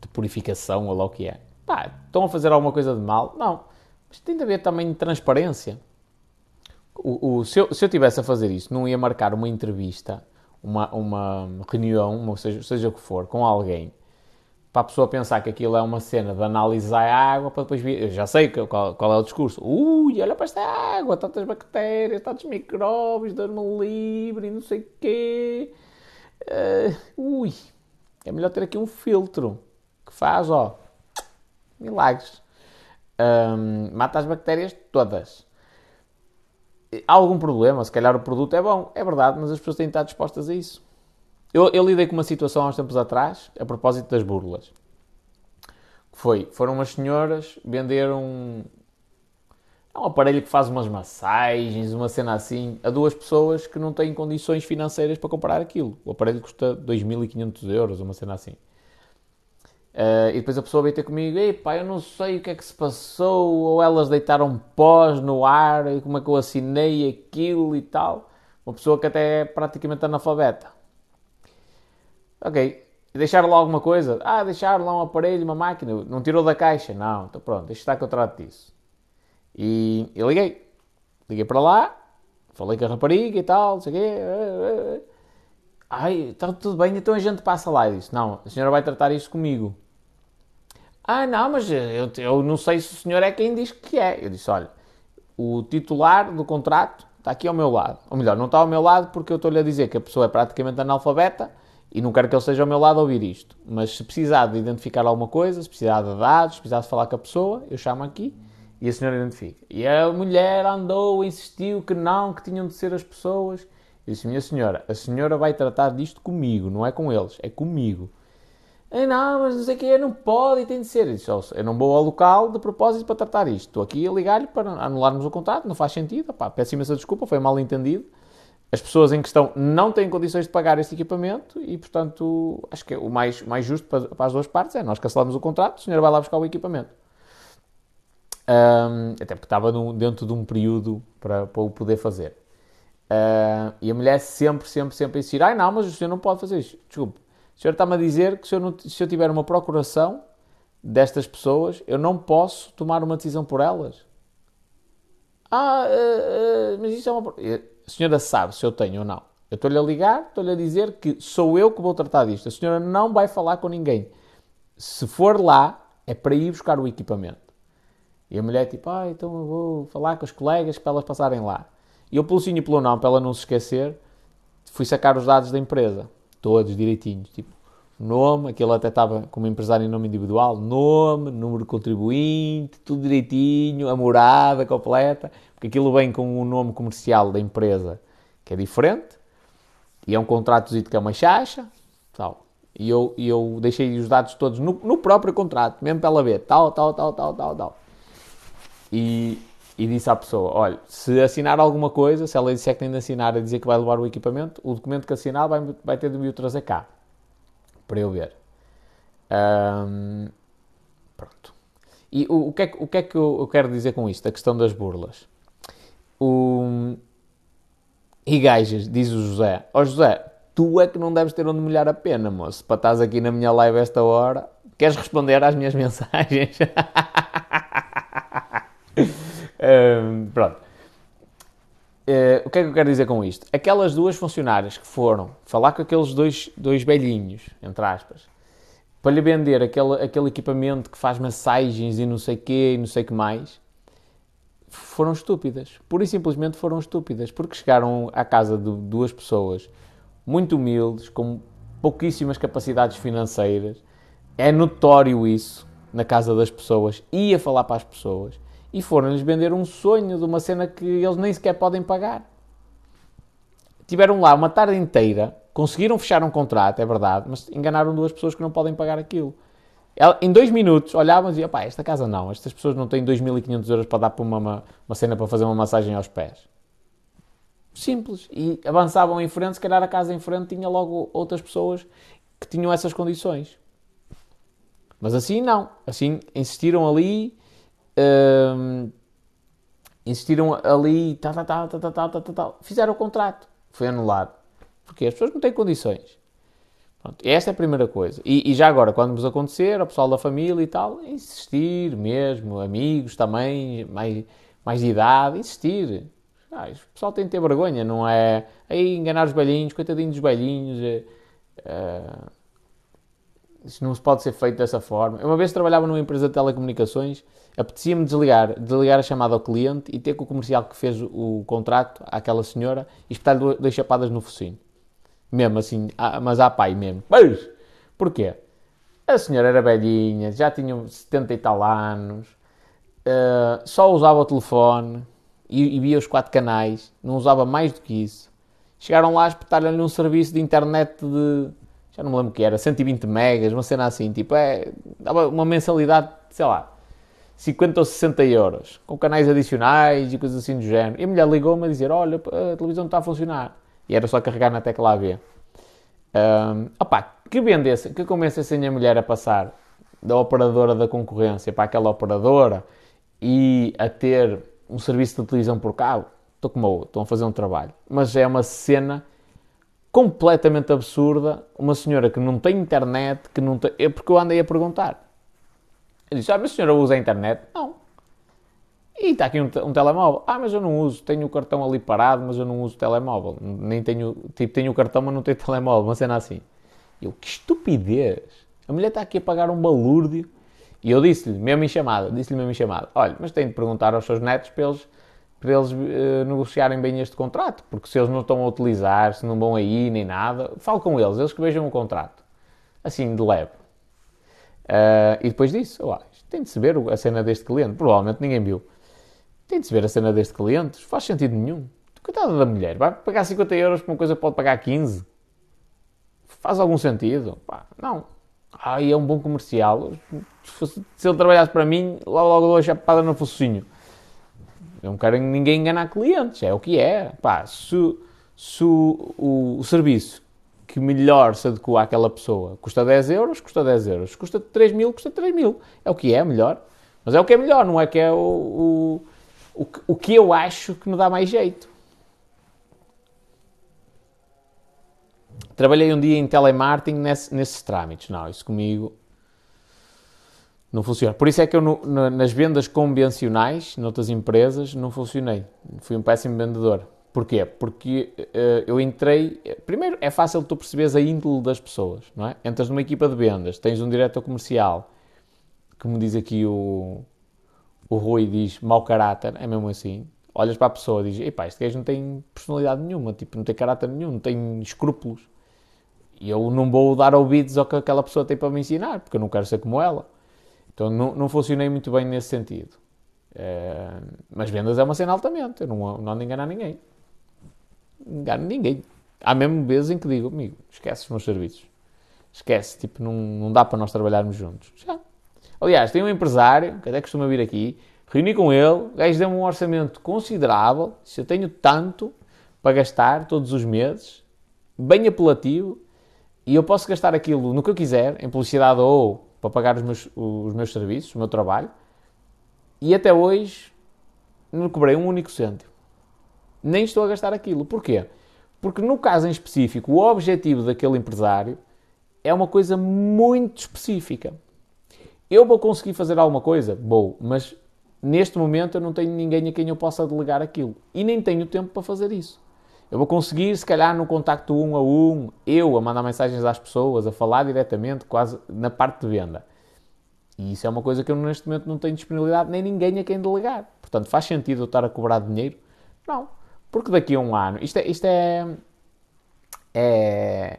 de purificação ou lá o que é. Pá, estão a fazer alguma coisa de mal? Não. Mas tem de haver também transparência. O, o, se, eu, se eu tivesse a fazer isso, não ia marcar uma entrevista, uma, uma reunião, uma, seja, seja o que for, com alguém, para a pessoa pensar que aquilo é uma cena de analisar a água, para depois vir. Eu já sei qual, qual é o discurso. Ui, olha para esta água, tantas bactérias, tantos micróbios, Deus-me livre, não sei o quê. Uh, ui, é melhor ter aqui um filtro que faz, ó, milagres. Um, mata as bactérias todas há algum problema, se calhar o produto é bom, é verdade, mas as pessoas têm de estar dispostas a isso. Eu, eu lidei com uma situação há uns tempos atrás, a propósito das burlas. Foi, foram umas senhoras, venderam um, um aparelho que faz umas massagens, uma cena assim, a duas pessoas que não têm condições financeiras para comprar aquilo. O aparelho custa 2.500 euros, uma cena assim. Uh, e depois a pessoa veio ter comigo, ei pá, eu não sei o que é que se passou, ou elas deitaram pós no ar, e como é que eu assinei aquilo e tal. Uma pessoa que até é praticamente analfabeta. Ok, deixaram lá alguma coisa? Ah, deixaram lá um aparelho, uma máquina, não tirou da caixa? Não, então pronto, deixa estar que eu trato disso. E eu liguei, liguei para lá, falei com a rapariga e tal, não sei o quê. Ai, está tudo bem, então a gente passa lá. e disse, não, a senhora vai tratar isso comigo. Ah, não, mas eu, eu não sei se o senhor é quem diz que é. Eu disse, olha, o titular do contrato está aqui ao meu lado. Ou melhor, não está ao meu lado porque eu estou-lhe a dizer que a pessoa é praticamente analfabeta e não quero que ele esteja ao meu lado a ouvir isto. Mas se precisar de identificar alguma coisa, se precisar de dados, se precisar de falar com a pessoa, eu chamo aqui e a senhora identifica. E a mulher andou, insistiu que não, que tinham de ser as pessoas. Eu disse, minha senhora, a senhora vai tratar disto comigo, não é com eles, é comigo. Ei, não, mas não sei o que, não pode e tem de ser. Eu, disse, eu não vou ao local de propósito para tratar isto. Estou aqui a ligar-lhe para anularmos o contrato, não faz sentido. Pá, peço imensa desculpa, foi mal entendido. As pessoas em questão não têm condições de pagar este equipamento e, portanto, acho que é o mais, mais justo para, para as duas partes é nós cancelamos o contrato, a senhora vai lá buscar o equipamento. Um, até porque estava no, dentro de um período para, para o poder fazer. Uh, e a mulher sempre, sempre, sempre a insistir: ai não, mas o senhor não pode fazer isto. Desculpe, o senhor está-me a dizer que se eu, não, se eu tiver uma procuração destas pessoas, eu não posso tomar uma decisão por elas. Ah, uh, uh, mas isso é uma. A senhora sabe se eu tenho ou não. Eu estou-lhe a ligar, estou-lhe a dizer que sou eu que vou tratar disto. A senhora não vai falar com ninguém. Se for lá, é para ir buscar o equipamento. E a mulher, tipo, ah, então eu vou falar com os colegas para elas passarem lá. E eu, pelo sim e pelo não, para ela não se esquecer, fui sacar os dados da empresa, todos direitinhos, tipo, nome, aquele até estava como empresário em nome individual, nome, número de contribuinte, tudo direitinho, a morada completa, porque aquilo vem com o nome comercial da empresa, que é diferente, e é um contrato que é uma chacha, tal. E eu, e eu deixei os dados todos no, no próprio contrato, mesmo para ela ver, tal, tal, tal, tal, tal, tal e, e disse à pessoa: olha, se assinar alguma coisa, se ela disser que tem de assinar a dizer que vai levar o equipamento, o documento que assinar vai, vai ter de me o trazer cá para eu ver. Um, pronto. E o, o, que é, o que é que eu, quero dizer com isto? A questão das burlas. O, e gajas, diz o José: Ó oh, José, tu é que não deves ter onde molhar a pena, moço, para estás aqui na minha live esta hora. Queres responder às minhas (laughs) mensagens? Pronto. Uh, o que é que eu quero dizer com isto? Aquelas duas funcionárias que foram falar com aqueles dois, dois velhinhos, entre aspas, para lhe vender aquele, aquele equipamento que faz massagens e não sei quê e não sei que mais, foram estúpidas. Pura e simplesmente foram estúpidas. Porque chegaram à casa de duas pessoas muito humildes, com pouquíssimas capacidades financeiras. É notório isso na casa das pessoas. Ia falar para as pessoas e foram-lhes vender um sonho de uma cena que eles nem sequer podem pagar. Tiveram lá uma tarde inteira, conseguiram fechar um contrato, é verdade, mas enganaram duas pessoas que não podem pagar aquilo. Em dois minutos olhavam e diziam: pá, esta casa não, estas pessoas não têm 2.500 euros para dar para uma, uma, uma cena para fazer uma massagem aos pés. Simples. E avançavam em frente, se calhar a casa em frente tinha logo outras pessoas que tinham essas condições. Mas assim não. Assim insistiram ali insistiram ali, tal, tal, tal, tal, tal, tal, tal, fizeram o contrato, foi anulado. Porque as pessoas não têm condições. Pronto, esta é a primeira coisa. E, e, já agora, quando vos acontecer, ao pessoal da família e tal, insistir mesmo, amigos também, mais, mais de idade, insistir. Ah, o pessoal tem de ter vergonha, não é? Aí enganar os velhinhos, coitadinhos dos velhinhos. É, é, isso não se pode ser feito dessa forma. Eu uma vez trabalhava numa empresa de telecomunicações apetecia-me desligar, desligar a chamada ao cliente e ter com o comercial que fez o contrato àquela senhora e espetar-lhe duas chapadas no focinho. Mesmo assim, mas à pai mesmo. Mas, porquê? A senhora era velhinha, já tinha 70 e tal anos, uh, só usava o telefone e, e, via os quatro canais, não usava mais do que isso. Chegaram lá a espetar-lhe um serviço de internet de, já não me lembro o que era, 120 megas, uma cena assim, tipo, é, dava uma mensalidade, sei lá, 50 ou 60 euros, com canais adicionais e coisas assim do género. E a mulher ligou-me a dizer: Olha, a televisão não está a funcionar. E era só carregar na tecla AV. Um, opa, que vendesse, que convencesse a minha mulher a passar da operadora da concorrência para aquela operadora e a ter um serviço de televisão por cabo, estou como estão a fazer um trabalho. Mas é uma cena completamente absurda. Uma senhora que não tem internet, que não tem. É porque eu andei a perguntar. Eu disse, ah, mas a senhora usa a internet? Não. E está aqui um, um, telemóvel. Ah, mas eu não uso. Tenho o cartão ali parado, mas eu não uso telemóvel. Nem tenho, tipo, tenho o cartão, mas não tenho (laughs) telemóvel. Uma cena assim. Eu, que estupidez. A mulher está aqui a pagar um balúrdio E eu disse-lhe, mesmo em chamada, disse-lhe mesmo em chamada, olha, mas tenho de perguntar aos seus netos para eles, para eles uh, negociarem bem este contrato, porque se eles não estão a utilizar, se não vão aí nem nada, falo com eles, eles que vejam o contrato. Assim, de leve. Uh, e depois disse, oh, tem de se ver a cena deste cliente, provavelmente ninguém viu. Tem de se ver a cena deste cliente, faz sentido nenhum. Coitada da mulher, vai pagar 50 euros por uma coisa que pode pagar 15. Faz algum sentido? Pá, não. Ai, é um bom comercial. Se ele trabalhasse para mim, logo, logo dou a chapada no focinho. Eu não quero ninguém enganar clientes, é o que é. Pá, se, se o, o, serviço que melhor se adequa àquela pessoa custa 10 euros, custa 10 euros. Custa 3 mil, custa 3 mil. É o que é melhor. Mas é o que é melhor, não é que é o, o, o, o que eu acho que me dá mais jeito. Trabalhei um dia em telemarketing nesse, nesses trâmites. Não, isso comigo não funciona. Por isso é que eu no, nas vendas convencionais, noutras empresas, não funcionei. Fui um péssimo vendedor. Porquê? Porque uh, eu entrei. Primeiro, é fácil tu perceberes a índole das pessoas, não é? Entras numa equipa de vendas, tens um diretor comercial, me diz aqui o, o Rui, diz mau caráter, é mesmo assim. Olhas para a pessoa e dizes: Epá, este gajo não tem personalidade nenhuma, tipo, não tem caráter nenhum, não tem escrúpulos. E eu não vou dar ouvidos ao que aquela pessoa tem para me ensinar, porque eu não quero ser como ela. Então não, não funcionei muito bem nesse sentido. É, mas vendas é uma cena altamente, eu não, não ando a enganar ninguém. Engano ninguém. Há mesmo vezes em que digo, amigo, esquece os meus serviços. Esquece, tipo, não, não dá para nós trabalharmos juntos. Já. Aliás, tem um empresário, que até costuma vir aqui, reuni com ele, o gajo deu-me um orçamento considerável, se eu tenho tanto para gastar todos os meses, bem apelativo, e eu posso gastar aquilo no que eu quiser, em publicidade ou para pagar os meus, os meus serviços, o meu trabalho, e até hoje não cobrei um único cêntimo. Nem estou a gastar aquilo. Porquê? Porque no caso em específico, o objetivo daquele empresário é uma coisa muito específica. Eu vou conseguir fazer alguma coisa? Vou, mas neste momento eu não tenho ninguém a quem eu possa delegar aquilo. E nem tenho tempo para fazer isso. Eu vou conseguir, se calhar, no contacto um a um, eu a mandar mensagens às pessoas, a falar diretamente, quase na parte de venda. E isso é uma coisa que eu neste momento não tenho disponibilidade, nem ninguém a quem delegar. Portanto, faz sentido eu estar a cobrar dinheiro? Não. Porque daqui a um ano, isto é. Isto é, é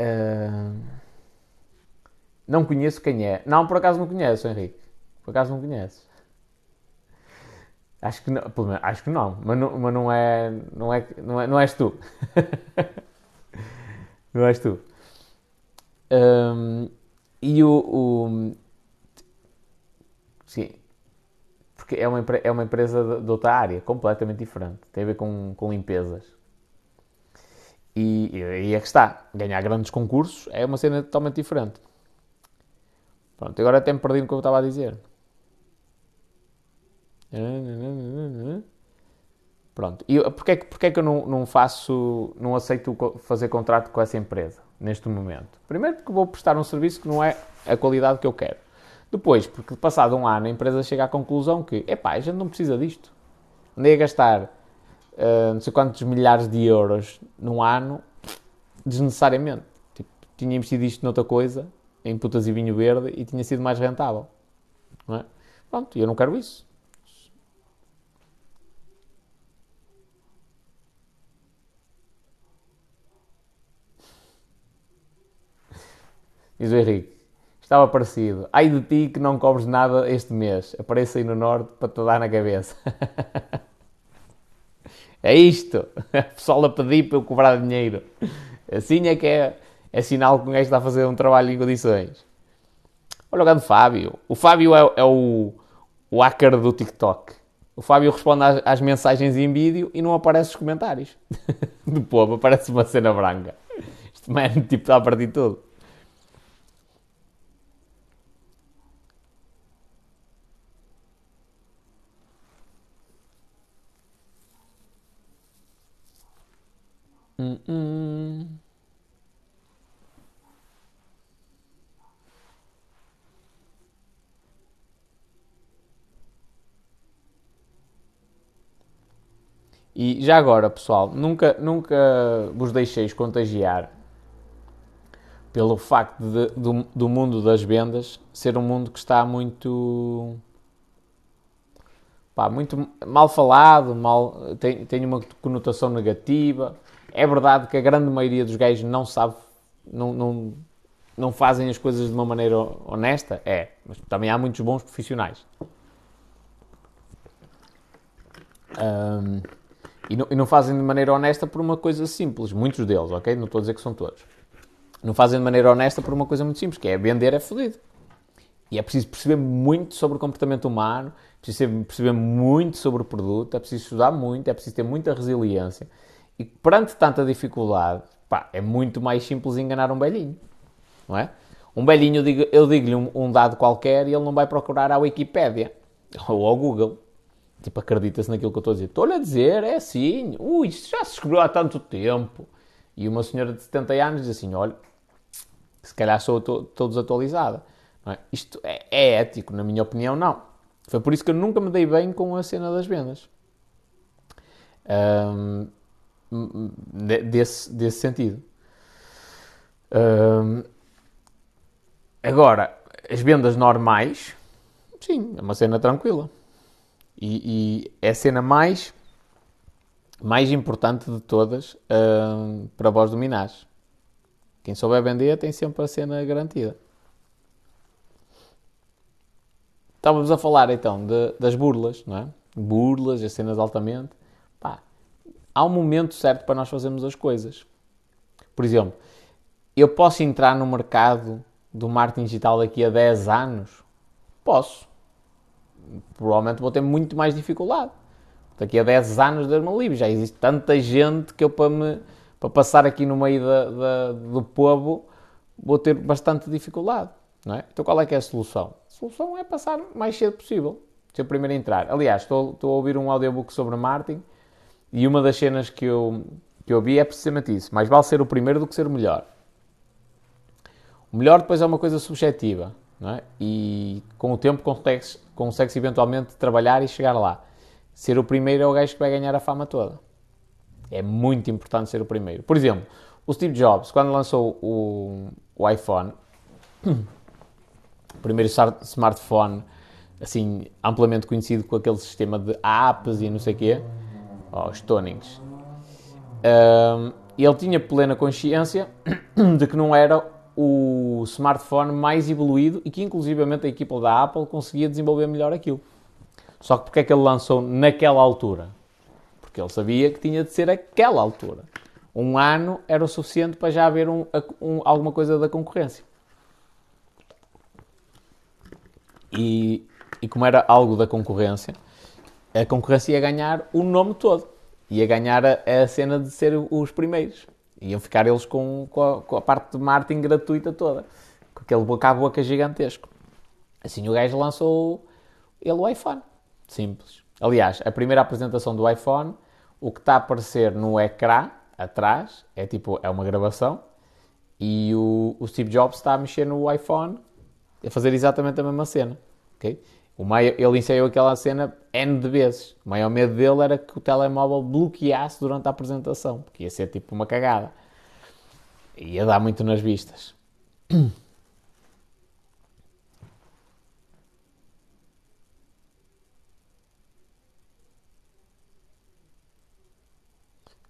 uh, não conheço quem é. Não, por acaso não conheço, Henrique. Por acaso não conheço. Acho que não, acho que não, mas não, mas não é, não é, não é, não és tu. (laughs) não és tu. Um, e o, o, sim, porque é uma, é uma empresa de, outra área, completamente diferente. Tem a ver com, com limpezas. E, aí é que está. Ganhar grandes concursos é uma cena totalmente diferente. Pronto, agora até me perdi no que eu estava a dizer. Pronto. E porquê, é porquê que eu não, não faço, não aceito fazer contrato com essa empresa neste momento? Primeiro porque vou prestar um serviço que não é a qualidade que eu quero. Depois, porque passado um ano a empresa chega à conclusão que, epá, a gente não precisa disto. Andei a gastar uh, não sei quantos milhares de euros num ano desnecessariamente. Tipo, tinha investido isto noutra coisa, em putas e vinho verde, e tinha sido mais rentável. Não é? Pronto, eu não quero isso. Diz o Henrique. Estava parecido. Ai de ti que não cobres nada este mês. Aparece aí no norte para te dar na cabeça. (laughs) é isto. O (laughs) pessoal a pedir para eu cobrar dinheiro. Assim é que é, é sinal que um gajo está a fazer um trabalho em condições. Olha o grande Fábio. O Fábio é, é o, o hacker do TikTok. O Fábio responde às, às, mensagens em vídeo e não aparece os comentários. (laughs) do povo, aparece uma cena branca. Isto é tipo está a partir tudo. Hum, hum. E já agora, pessoal, nunca, nunca vos deixeis contagiar pelo facto de, do, do mundo das vendas ser um mundo que está muito pá, muito mal falado, mal, tem, tem uma conotação negativa. É verdade que a grande maioria dos gays não sabe, não, não, não fazem as coisas de uma maneira honesta, é, mas também há muitos bons profissionais. Um, e, não, e não fazem de maneira honesta por uma coisa simples, muitos deles, ok? Não estou a dizer que são todos. Não fazem de maneira honesta por uma coisa muito simples, que é vender é fodido. E é preciso perceber muito sobre o comportamento humano, é preciso perceber muito sobre o produto, é preciso estudar muito, é preciso ter muita resiliência. E perante tanta dificuldade, pá, é muito mais simples enganar um velhinho, não é? Um velhinho, eu digo-lhe um, um, dado qualquer e ele não vai procurar à Wikipédia (laughs) ou ao Google. Tipo, acredita-se naquilo que eu estou a dizer. Estou-lhe a dizer, é assim, ui, isto já se descobriu há tanto tempo. E uma senhora de 70 anos diz assim, olha, se calhar sou estou desatualizada. É? Isto é, é ético, na minha opinião, não. Foi por isso que eu nunca me dei bem com a cena das vendas. Um, desse, desse sentido. Um, agora, as vendas normais, sim, é uma cena tranquila. E, e é a cena mais, mais importante de todas um, para vós dominares. Quem souber vender tem sempre a cena garantida. Estávamos a falar então de, das burlas, não é? Burlas, as cenas altamente. Há um momento certo para nós fazermos as coisas. Por exemplo, eu posso entrar no mercado do marketing digital daqui a 10 anos? Posso. Provavelmente vou ter muito mais dificuldade. Daqui a 10 anos de me livre. Já existe tanta gente que eu para, me, para passar aqui no meio da, da, do povo vou ter bastante dificuldade. Não é? Então qual é que é a solução? solução é passar o mais cedo possível. Ser o primeiro a entrar. Aliás, estou, estou a ouvir um audiobook sobre marketing e uma das cenas que eu, que eu vi é precisamente isso. Mais vale ser o primeiro do que ser o melhor. O melhor depois é uma coisa subjetiva. É? E com o tempo consegue-se consegue eventualmente trabalhar e chegar lá. Ser o primeiro é o gajo que vai ganhar a fama toda. É muito importante ser o primeiro. Por exemplo, o Steve Jobs, quando lançou o, o iPhone, (coughs) primeiro smartphone assim amplamente conhecido com aquele sistema de apps e não sei o quê, oh, os tonings. Um, ele tinha plena consciência (clears throat) de que não era o smartphone mais evoluído e que inclusivamente a equipa da Apple conseguia desenvolver melhor aquilo. Só que porque é que ele lançou naquela altura? Porque ele sabia que tinha de ser aquela altura. Um ano era o suficiente para já haver um, um, alguma coisa da concorrência. E, e como era algo da concorrência, a concorrência ia ganhar o nome todo. Ia ganhar a, a cena de ser os primeiros. Iam ficar eles com, com, a, com a parte de marketing gratuita toda. Com aquele boca a boca gigantesco. Assim o gajo lançou ele o iPhone. Simples. Aliás, a primeira apresentação do iPhone, o que está a aparecer no ecrã, atrás, é tipo, é uma gravação. E o, o Steve Jobs está a mexer no iPhone a fazer exatamente a mesma cena. Okay? O maior, ele ensaiou aquela cena N de vezes. O maior medo dele era que o telemóvel bloqueasse durante a apresentação, porque ia ser tipo uma cagada. Ia dar muito nas vistas.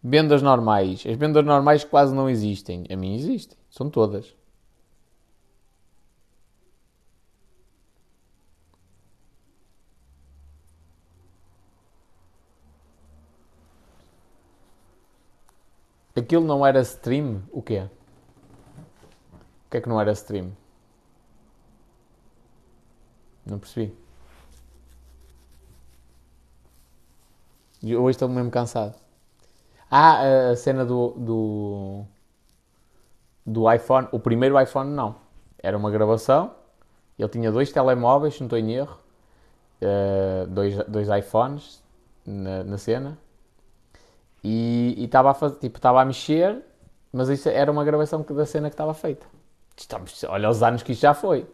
Vendas normais. As vendas normais quase não existem. A mim existem. São todas. Aquilo não era stream? O quê? O que é que não era stream? Não percebi. Hoje estou mesmo cansado. Ah, a cena do, do, do iPhone. O primeiro iPhone não. Era uma gravação. Ele tinha dois telemóveis, não estou em erro. Uh, dois, dois iPhones na, na cena e estava a, tipo, a mexer, mas isso era uma gravação da cena que estava feita. Estamos, olha os anos que isto já foi.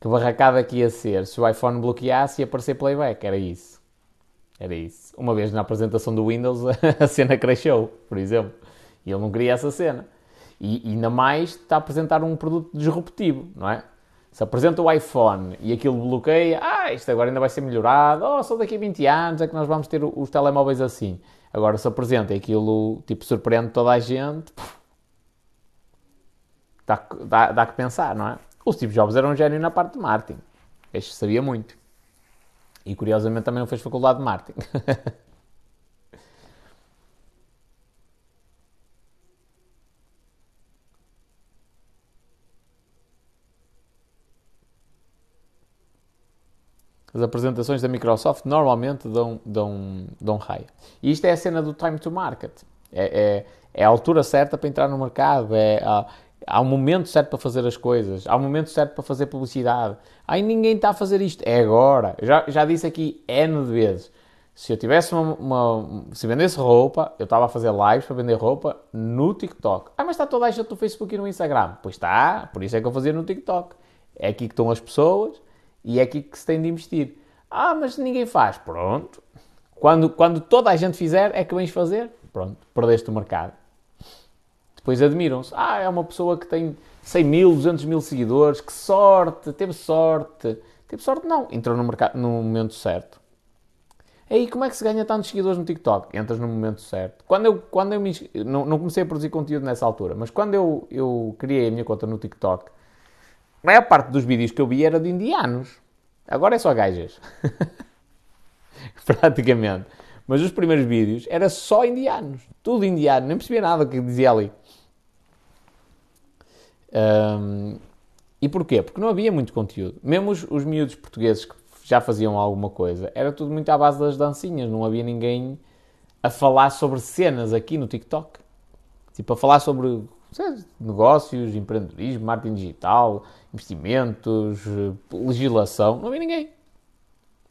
Que barracada que ia ser se o iPhone bloqueasse e aparecer playback, era isso. Era isso. Uma vez na apresentação do Windows (laughs) a cena cresceu, por exemplo. E ele não queria essa cena. E ainda mais está a apresentar um produto disruptivo, não é? Se apresenta o iPhone e aquilo bloqueia, ah, isto agora ainda vai ser melhorado, oh, só daqui a 20 anos é que nós vamos ter os telemóveis assim. Agora se apresenta e aquilo, tipo, surpreende toda a gente, dá, dá, dá que pensar, não é? O Steve Jobs era um gênio na parte de marketing. Este sabia muito. E curiosamente também não fez faculdade de marketing. (laughs) As apresentações da Microsoft normalmente dão, dão, dão raio. E isto é a cena do time to market. É, é, é a altura certa para entrar no mercado. É, há, há um momento certo para fazer as coisas. Há um momento certo para fazer publicidade. Aí ninguém está a fazer isto. É agora. Já, já disse aqui N vezes. Se eu tivesse uma, uma, Se vendesse roupa, eu estava a fazer lives para vender roupa no TikTok. Ah, mas está toda a gente no Facebook e no Instagram. Pois está, por isso é que eu fazia no TikTok. É aqui que estão as pessoas e é aqui que se tem de investir. Ah, mas ninguém faz. Pronto. Quando, quando toda a gente fizer, é que vens fazer. Pronto, perdeste o mercado. Depois admiram-se. Ah, é uma pessoa que tem 100 mil, 200 mil seguidores. Que sorte, teve sorte. Teve sorte não, entrou no, mercado, no momento certo. Aí, como é que se ganha tantos seguidores no TikTok? Entras no momento certo. Quando eu, quando eu me, não, não comecei a produzir conteúdo nessa altura, mas quando eu, eu criei a minha conta no TikTok, a maior parte dos vídeos que eu vi era de indianos. Agora é só gajas. (laughs) Praticamente. Mas os primeiros vídeos era só indianos. Tudo indiano. Nem percebia nada que dizia ali. Um, e porquê? Porque não havia muito conteúdo. Mesmo os, os miúdos portugueses que já faziam alguma coisa, era tudo muito à base das dancinhas. Não havia ninguém a falar sobre cenas aqui no TikTok. Tipo, a falar sobre negócios, empreendedorismo, marketing digital, investimentos, legislação, não havia ninguém.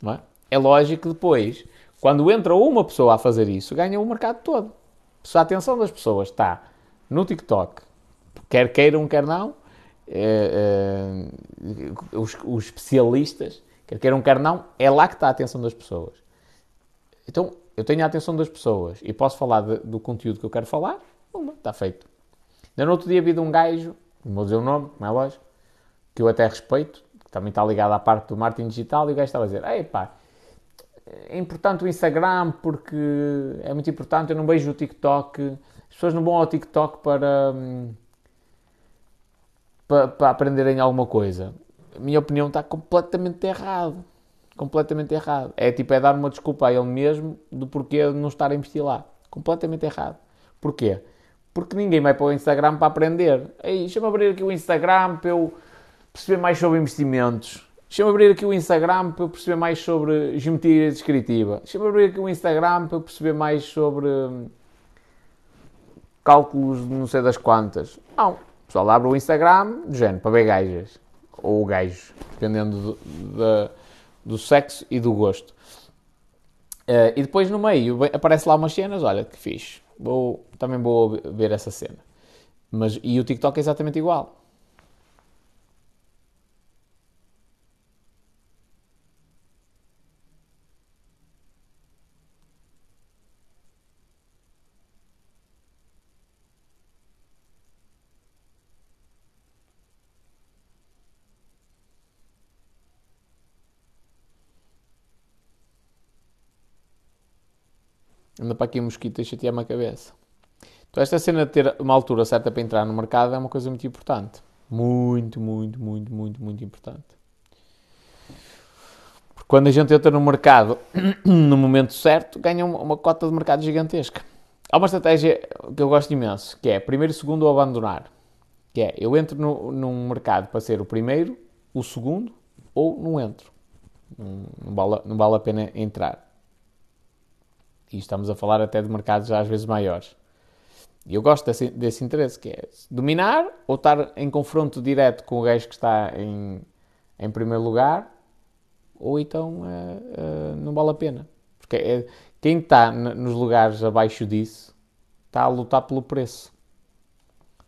Não é? é lógico que depois, quando entra uma pessoa a fazer isso, ganha o mercado todo. Se a atenção das pessoas está no TikTok, quer queiram, quer não, é, é, os, os, especialistas, quer queiram, quer não, é lá que está a atenção das pessoas. Então, eu tenho a atenção das pessoas e posso falar de, do conteúdo que eu quero falar, está feito. Ainda no outro dia vi de um gajo, não vou dizer o nome, como é lógico, que eu até respeito, que também está ligado à parte do marketing digital, e o gajo estava a dizer, ei pá, é importante o Instagram porque é muito importante, eu não vejo o TikTok, as pessoas não vão ao TikTok para, para, para aprenderem alguma coisa. A minha opinião está completamente errado. Completamente errado. É tipo, é dar uma desculpa a ele mesmo do porquê não estar a investir lá. Completamente errado. Porquê? Porque ninguém vai para o Instagram para aprender. Ei, deixa-me abrir aqui o Instagram para eu perceber mais sobre investimentos. Deixa-me abrir aqui o Instagram para eu perceber mais sobre geometria descritiva. Deixa-me abrir aqui o Instagram para eu perceber mais sobre hum, cálculos de não sei das quantas. Não. O pessoal abre o Instagram, do género, para ver gajas. Ou gajos, dependendo do, do, sexo e do gosto. Uh, e depois no meio aparece lá umas cenas, olha que fixe vou, também vou ver essa cena. Mas, e o TikTok é exatamente igual. Anda para aqui um mosquito e chatear-me a cabeça. Então, esta cena de ter uma altura certa para entrar no mercado é uma coisa muito importante. Muito, muito, muito, muito, muito importante. Porque quando a gente entra no mercado (clears throat) no momento certo, ganha uma, cota de mercado gigantesca. Há uma estratégia que eu gosto imenso, que é primeiro, segundo ou abandonar. Que é, eu entro no, num mercado para ser o primeiro, o segundo, ou não entro. Não, não, vale, não vale a pena entrar. E estamos a falar até de mercados às vezes maiores. E eu gosto desse, desse interesse, que é dominar ou estar em confronto direto com o gajo que está em, em primeiro lugar, ou então uh, uh, não vale a pena. Porque é, quem está nos lugares abaixo disso está a lutar pelo preço.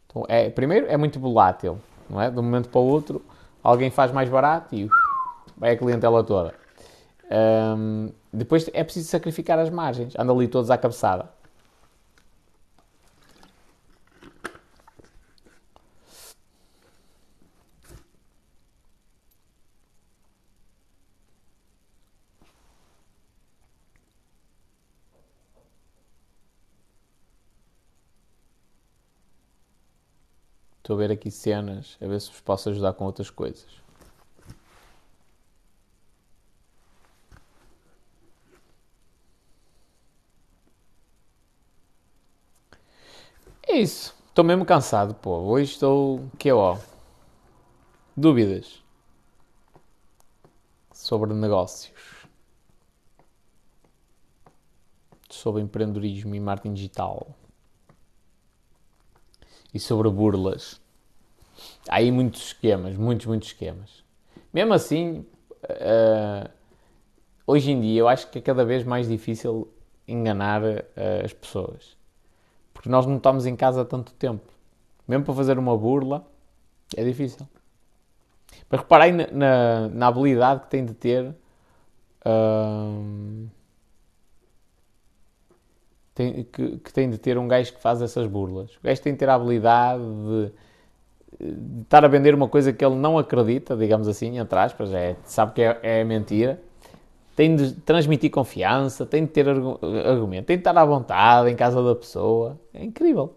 Então, é, primeiro, é muito volátil, não é? De um momento para o outro, alguém faz mais barato e uh, vai a clientela toda. Um, depois é preciso sacrificar as margens. Anda ali todos à cabeçada. Estou a ver aqui cenas, a ver se vos posso ajudar com outras coisas. É isso. Estou mesmo cansado, pô. Hoje estou. Que ó. Dúvidas sobre negócios, sobre empreendedorismo e marketing digital e sobre burlas. Há aí muitos esquemas, muitos, muitos esquemas. Mesmo assim, uh, hoje em dia eu acho que é cada vez mais difícil enganar uh, as pessoas. Porque nós não estamos em casa há tanto tempo. Mesmo para fazer uma burla, é difícil. Mas reparei na, na, na habilidade que tem de ter. Uh, tem, que, que, tem de ter um gajo que faz essas burlas. O gajo tem de ter a habilidade de, de, estar a vender uma coisa que ele não acredita, digamos assim, entre aspas, é, sabe que é, é mentira. Tem de transmitir confiança, tem de ter argumento, tem de estar à vontade em casa da pessoa. É incrível.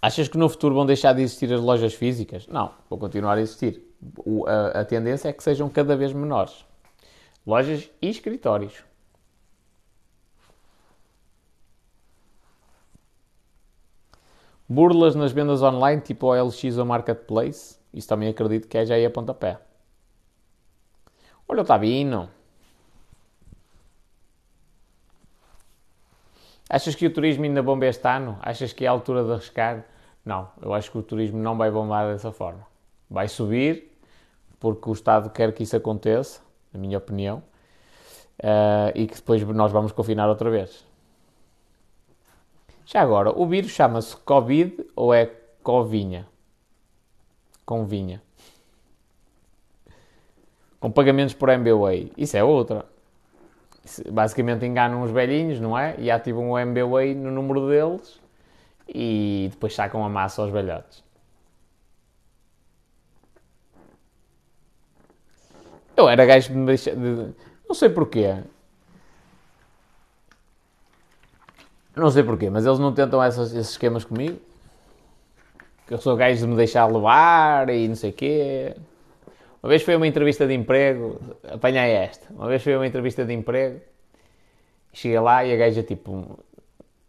Achas que no futuro vão deixar de existir as lojas físicas? Não, vão continuar a existir. O, a, a tendência é que sejam cada vez menores. Lojas e escritórios. Burlas nas vendas online, tipo OLX ou Marketplace. Isso também acredito que é já aí a pontapé. Olha o Tabino. Achas que o turismo ainda bomba este ano? Achas que é a altura de arriscar? Não, eu acho que o turismo não vai bombar dessa forma. Vai subir, porque o Estado quer que isso aconteça, na minha opinião, uh, e que depois nós vamos confinar outra vez. Já agora, o vírus chama-se Covid ou é Covinha? Convinha. Com pagamentos por MBWay. Isso é outra. Basicamente enganam os velhinhos, não é? E ativam o MBWay no número deles e depois sacam a massa aos velhotes. Eu era gajo de me deixar. De, não sei porquê. Não sei porquê, mas eles não tentam essas, esses esquemas comigo. Que eu sou gajo de me deixar levar e não sei o quê. Uma vez foi uma entrevista de emprego, apanhei esta. Uma vez foi uma entrevista de emprego, cheguei lá e a gaja tipo.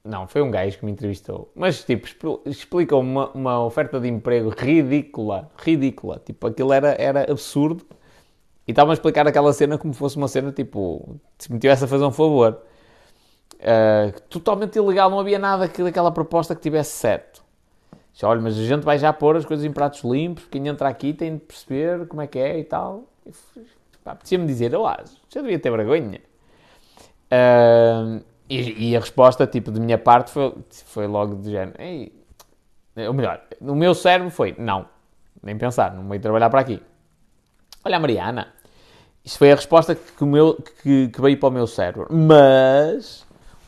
Não, foi um gajo que me entrevistou. Mas tipo, explica uma, uma oferta de emprego ridícula. Ridícula. Tipo, aquilo era, era absurdo. E estava a explicar aquela cena como fosse uma cena tipo. Se me tivesse a fazer um favor. Uh, totalmente ilegal, não havia nada daquela proposta que tivesse certo. Olha, mas a gente vai já pôr as coisas em pratos limpos, quem entra aqui tem de perceber como é que é e tal. Apetecia-me dizer, olá, já devia ter vergonha. Uh, e, e, a resposta, tipo, de minha parte foi, foi logo de género, Ei, ou melhor, no meu cérebro foi, não, nem pensar, não vou trabalhar para aqui. Olha Mariana, isso foi a resposta que, que, que veio para o meu cérebro. Mas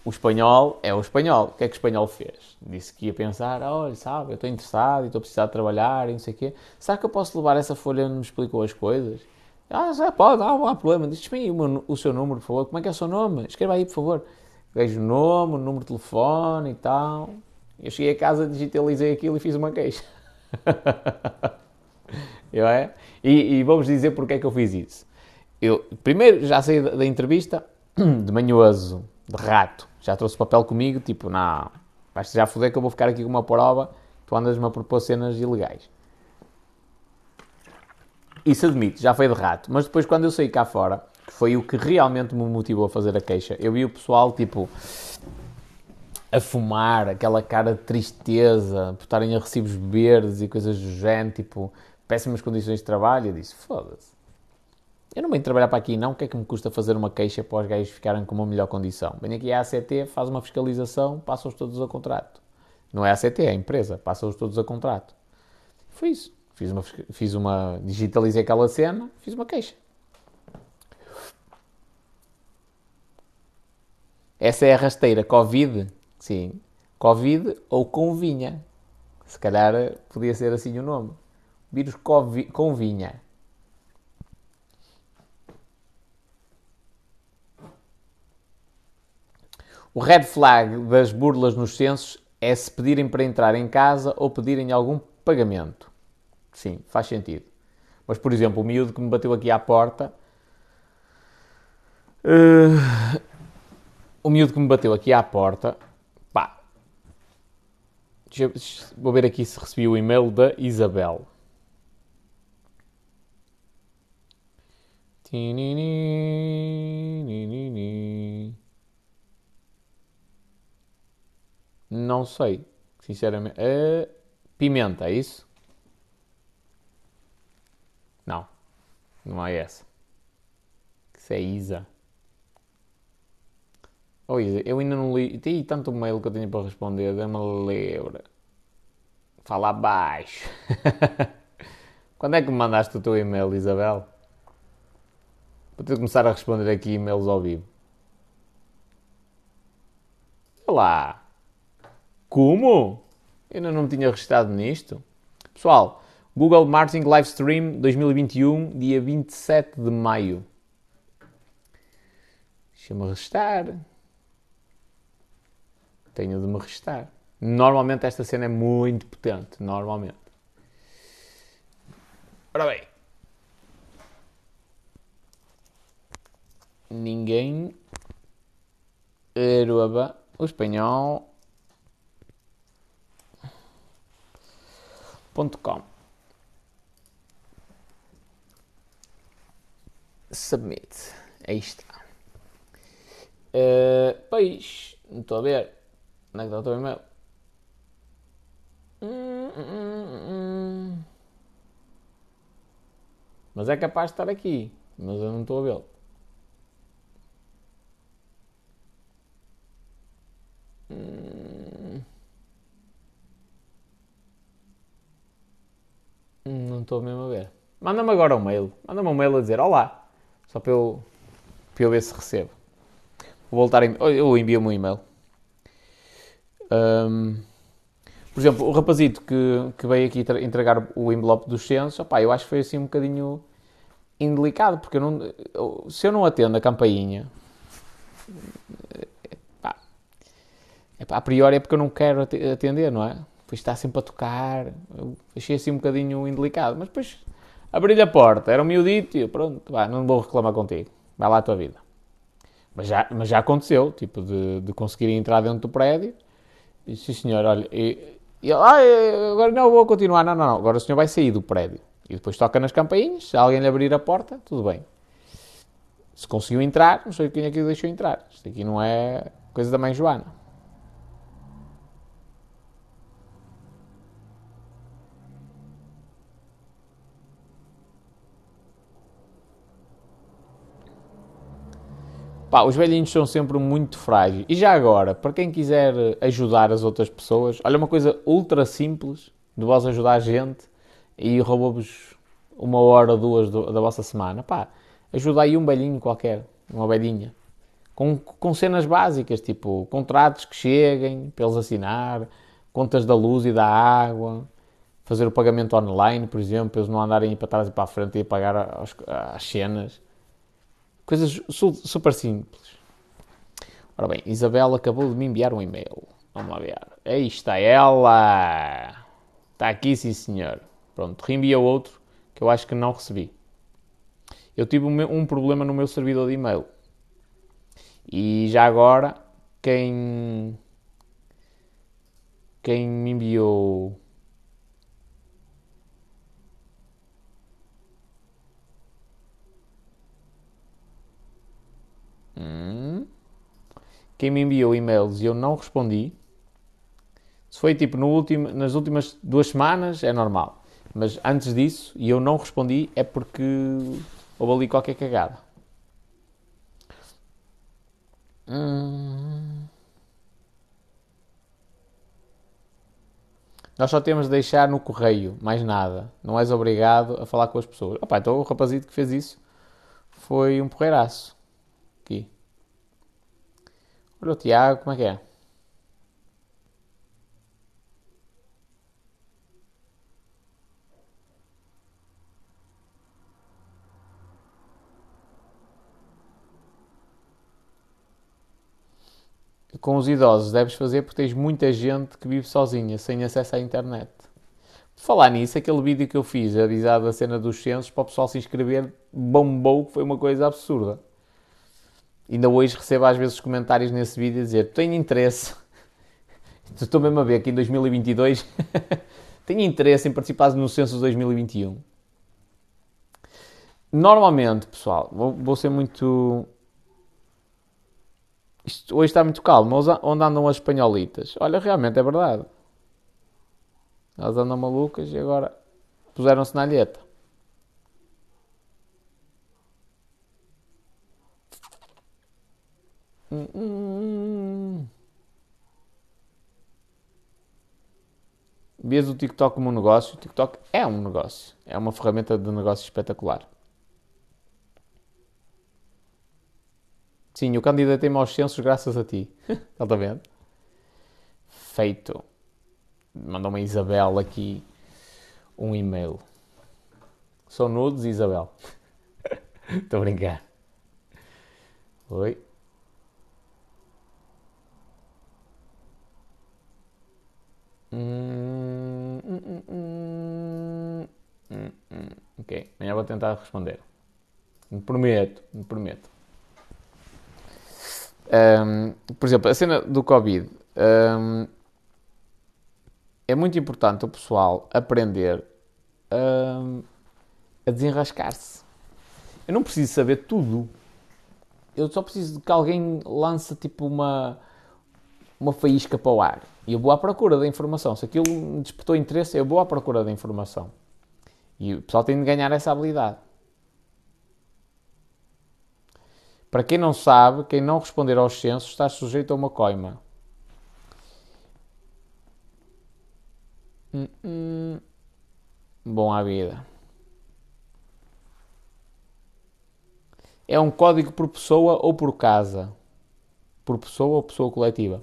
o espanhol é o espanhol. O que é que o espanhol fez? Disse que ia pensar, olha, sabe, eu estou interessado e estou a precisar de trabalhar e não sei o quê. Será que eu posso levar essa folha onde me explicou as coisas? Ah, já pode, não, há problema. Diz-me aí o, o, seu número, por favor. Como é que é o seu nome? Escreva aí, por favor. Vejo o nome, o número de telefone e tal. Eu cheguei a casa, digitalizei aquilo e fiz uma queixa. (laughs) eu é? E, e vamos dizer porque é que eu fiz isso. Eu, primeiro, já saí da, da entrevista de manhoso, de rato já trouxe papel comigo, tipo, não, vais já foder que eu vou ficar aqui com uma prova, tu andas-me a propor cenas ilegais. Isso admito, já foi de rato. Mas depois, quando eu saí cá fora, que foi o que realmente me motivou a fazer a queixa, eu vi o pessoal, tipo, a fumar, aquela cara de tristeza, por estarem a recibos verdes e coisas do género, tipo, péssimas condições de trabalho. Eu disse, foda-se eu não venho trabalhar para aqui não, o que é que me custa fazer uma queixa para os gajos ficarem com uma melhor condição? Venho aqui à ACT, faz uma fiscalização, passa-os todos a contrato. Não é a ACT, é a empresa, passa-os todos a contrato. Foi isso. Fiz uma, fiz uma, digitalizei aquela cena, fiz uma queixa. Essa é a rasteira Covid, sim, Covid ou convinha. Se calhar eh, podia ser assim o nome. Vírus convinha. O red flag das burlas nos censos é se pedirem para entrar em casa ou pedirem algum pagamento. Sim, faz sentido. Mas, por exemplo, o miúdo que me bateu aqui à porta. Uh, o miúdo que me bateu aqui à porta. Pá. vou ver aqui se recebi o e-mail da Isabel. Não sei, sinceramente. Uh, pimenta, é isso? Não, não é essa. Isso é Isa. Oh Isa, eu ainda não li. Tem tanto mail que eu tenho para responder, dê-me ler. Fala abaixo. (laughs) Quando é que me mandaste o teu e-mail, Isabel? Vou ter de começar a responder aqui e-mails ao vivo. Olá! Como? Eu ainda não me tinha registrado nisto. Pessoal, Google Marketing Livestream 2021, dia 27 de maio. Deixa-me registrar. Tenho de me registrar. Normalmente esta cena é muito potente. Normalmente. Ora bem. Ninguém. Aruaba. O espanhol. .com Submit. Aí está. Uh, pois, não estou a ver. Onde é que está o teu e-mail? Hum, hum, hum, mas é capaz de estar aqui. Mas eu não estou a vê-lo. Não estou mesmo a ver. Manda-me agora um mail. Manda-me um mail a dizer olá. Só para eu, para eu ver se recebo. Vou voltar em. Eu envio-me um e-mail. Um, por exemplo, o rapazito que, que veio aqui entregar o envelope dos censos, opá, eu acho que foi assim um bocadinho indelicado, porque eu não, eu, se eu não atendo a campainha, pá, a priori é porque eu não quero atender, não é? Depois está sempre a tocar, eu achei assim um bocadinho indelicado, mas depois abri-lhe a porta, era um miudito e pronto, vá, não vou reclamar contigo, vai lá a tua vida. Mas já, mas já aconteceu, tipo, de, de conseguir entrar dentro do prédio. E sim senhor, olha, e, e ah, agora não vou continuar, não, não, não, agora o senhor vai sair do prédio. E depois toca nas campainhas, se alguém lhe abrir a porta, tudo bem. Se conseguiu entrar, não sei quem é que o deixou entrar. Isto aqui não é coisa da mãe Joana. Pá, os velhinhos são sempre muito frágeis. E já agora, para quem quiser ajudar as outras pessoas, olha uma coisa ultra simples de vós ajudar a gente e roubou-vos uma hora ou duas do, da vossa semana. Pá, ajuda aí um velhinho qualquer, uma velhinha. Com, com cenas básicas, tipo contratos que cheguem para eles assinar, contas da luz e da água, fazer o pagamento online, por exemplo, para eles não andarem para trás e para a frente e pagar as, as cenas Coisas super simples. Ora bem, Isabel acabou de me enviar um e-mail. Vamos lá ver. Aí está ela. Está aqui, sim senhor. Pronto, reenvia outro que eu acho que não recebi. Eu tive um problema no meu servidor de e-mail. E já agora, quem, quem me enviou Hum. Quem me enviou e-mails e eu não respondi. Se foi tipo no último, nas últimas duas semanas, é normal. Mas antes disso, e eu não respondi, é porque houve ali qualquer cagada. Hum. Nós só temos de deixar no correio, mais nada. Não és obrigado a falar com as pessoas. Opa, então o rapazito que fez isso foi um porreiraço aqui. Olha o Tiago, como é que é? com os idosos deves fazer porque tens muita gente que vive sozinha, sem acesso à internet. Por falar nisso, aquele vídeo que eu fiz, avisado da cena dos censos, para o pessoal se inscrever, bombou, que foi uma coisa absurda. Ainda hoje recebo às vezes comentários nesse vídeo a dizer: Tenho interesse, (laughs) estou mesmo a ver que em 2022 (laughs) tenho interesse em participar no censo de 2021. Normalmente, pessoal, vou, vou ser muito isto hoje está muito calmo. Onde andam as espanholitas? Olha, realmente é verdade. Elas andam malucas e agora puseram-se na alheta. Hum, hum, hum. Vês o TikTok como um negócio? O TikTok é um negócio. É uma ferramenta de negócio espetacular. Sim, eu candidatei-me aos censos graças a ti. (laughs) Está vendo? Feito. Mandou uma Isabel aqui um e-mail. Sou nudes, Isabel. (laughs) Estou a brincar. Oi. Hum, hum, hum, ok, amanhã vou tentar responder. Me prometo, me prometo. Por exemplo, a cena do Covid. É muito importante o pessoal aprender a desenrascar-se. Eu não preciso saber tudo. Eu só preciso que alguém lance tipo uma, uma faísca para o ar. E eu vou à procura da informação. Se aquilo me despertou interesse, eu vou à procura da informação. E o pessoal tem de ganhar essa habilidade. Para quem não sabe, quem não responder aos censos está sujeito a uma coima. Hum, hum. Bom à vida. É um código por pessoa ou por casa? Por pessoa ou pessoa coletiva?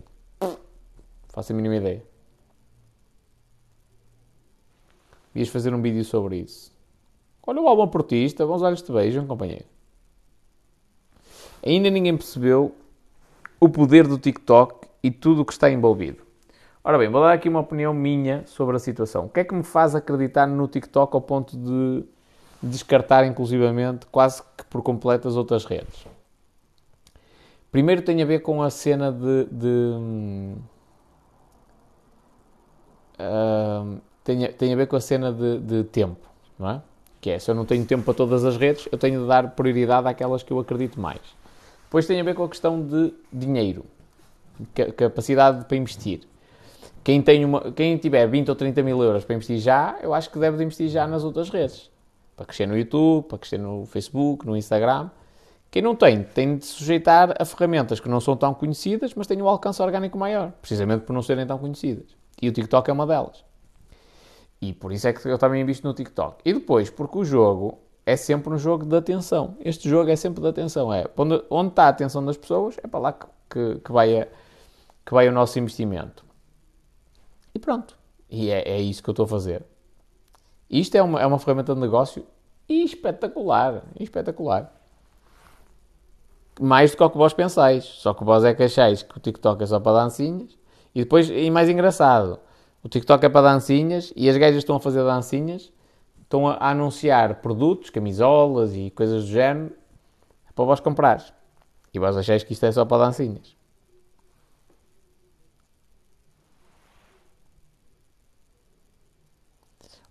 Faço a mínima ideia. Ias fazer um vídeo sobre isso. Olha o álbum portista, bons olhos te beijam, companheiro. Ainda ninguém percebeu o poder do TikTok e tudo o que está envolvido. Ora bem, vou dar aqui uma opinião minha sobre a situação. O que é que me faz acreditar no TikTok ao ponto de descartar inclusivamente quase que por completo as outras redes? Primeiro tem a ver com a cena de. de tem, tem a ver com a cena de, de tempo, não é? Que é, se eu não tenho tempo para todas as redes, eu tenho de dar prioridade àquelas que eu acredito mais. Depois tem a ver com a questão de dinheiro, capacidade para investir. Quem, tem uma, quem tiver 20 ou 30 mil euros para investir já, eu acho que deve de investir já nas outras redes. Para crescer no YouTube, para crescer no Facebook, no Instagram. Quem não tem, tem de sujeitar a ferramentas que não são tão conhecidas, mas têm um alcance orgânico maior, precisamente por não serem tão conhecidas. E o TikTok é uma delas. E por isso é que eu também invisto no TikTok. E depois, porque o jogo é sempre um jogo de atenção. Este jogo é sempre de atenção. É onde, onde está a atenção das pessoas, é para lá que, que, que, vai, a, que vai o nosso investimento. E pronto. E é, é isso que eu estou a fazer. Isto é uma, é uma ferramenta de negócio espetacular. Espetacular. Mais do que o que vós pensais. Só que vós é que achais que o TikTok é só para dancinhas. E depois, e mais engraçado, o TikTok é para dancinhas e as gajas estão a fazer dancinhas estão a, anunciar produtos, camisolas e coisas do género para vós comprar. E vós achais que isto é só para dancinhas.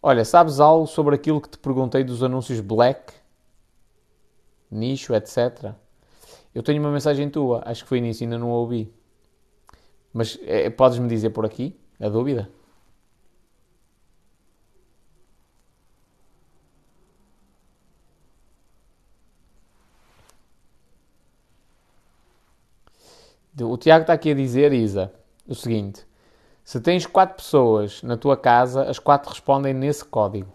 Olha, sabes algo sobre aquilo que te perguntei dos anúncios black, nicho, etc? Eu tenho uma mensagem tua, acho que foi nisso, ainda não a ouvi. Mas é, podes-me dizer por aqui a dúvida? O Tiago está aqui a dizer, Isa, o seguinte: se tens quatro pessoas na tua casa, as quatro respondem nesse código.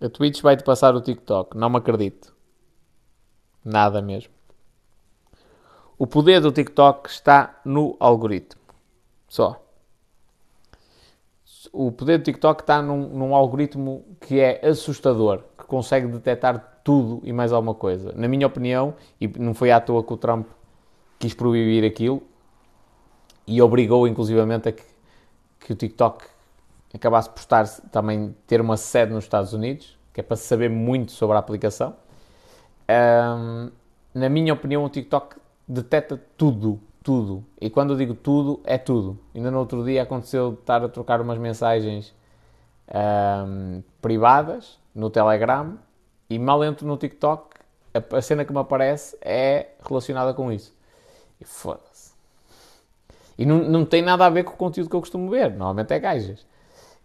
A Twitch vai-te passar o TikTok. Não me acredito. Nada mesmo. O poder do TikTok está no algoritmo. Só. O poder do TikTok está num, num algoritmo que é assustador, que consegue detectar tudo e mais alguma coisa. Na minha opinião, e não foi à toa que o Trump quis proibir aquilo e obrigou inclusivamente a que, que o TikTok acabasse por estar também ter uma sede nos Estados Unidos, que é para saber muito sobre a aplicação. Um, na minha opinião, o TikTok detecta tudo, tudo. E quando eu digo tudo, é tudo. Ainda no outro dia aconteceu estar a trocar umas mensagens um, privadas no Telegram e mal entro no TikTok, a, a cena que me aparece é relacionada com isso. E foda-se. E não, não tem nada a ver com o conteúdo que eu costumo ver. Normalmente é gajas.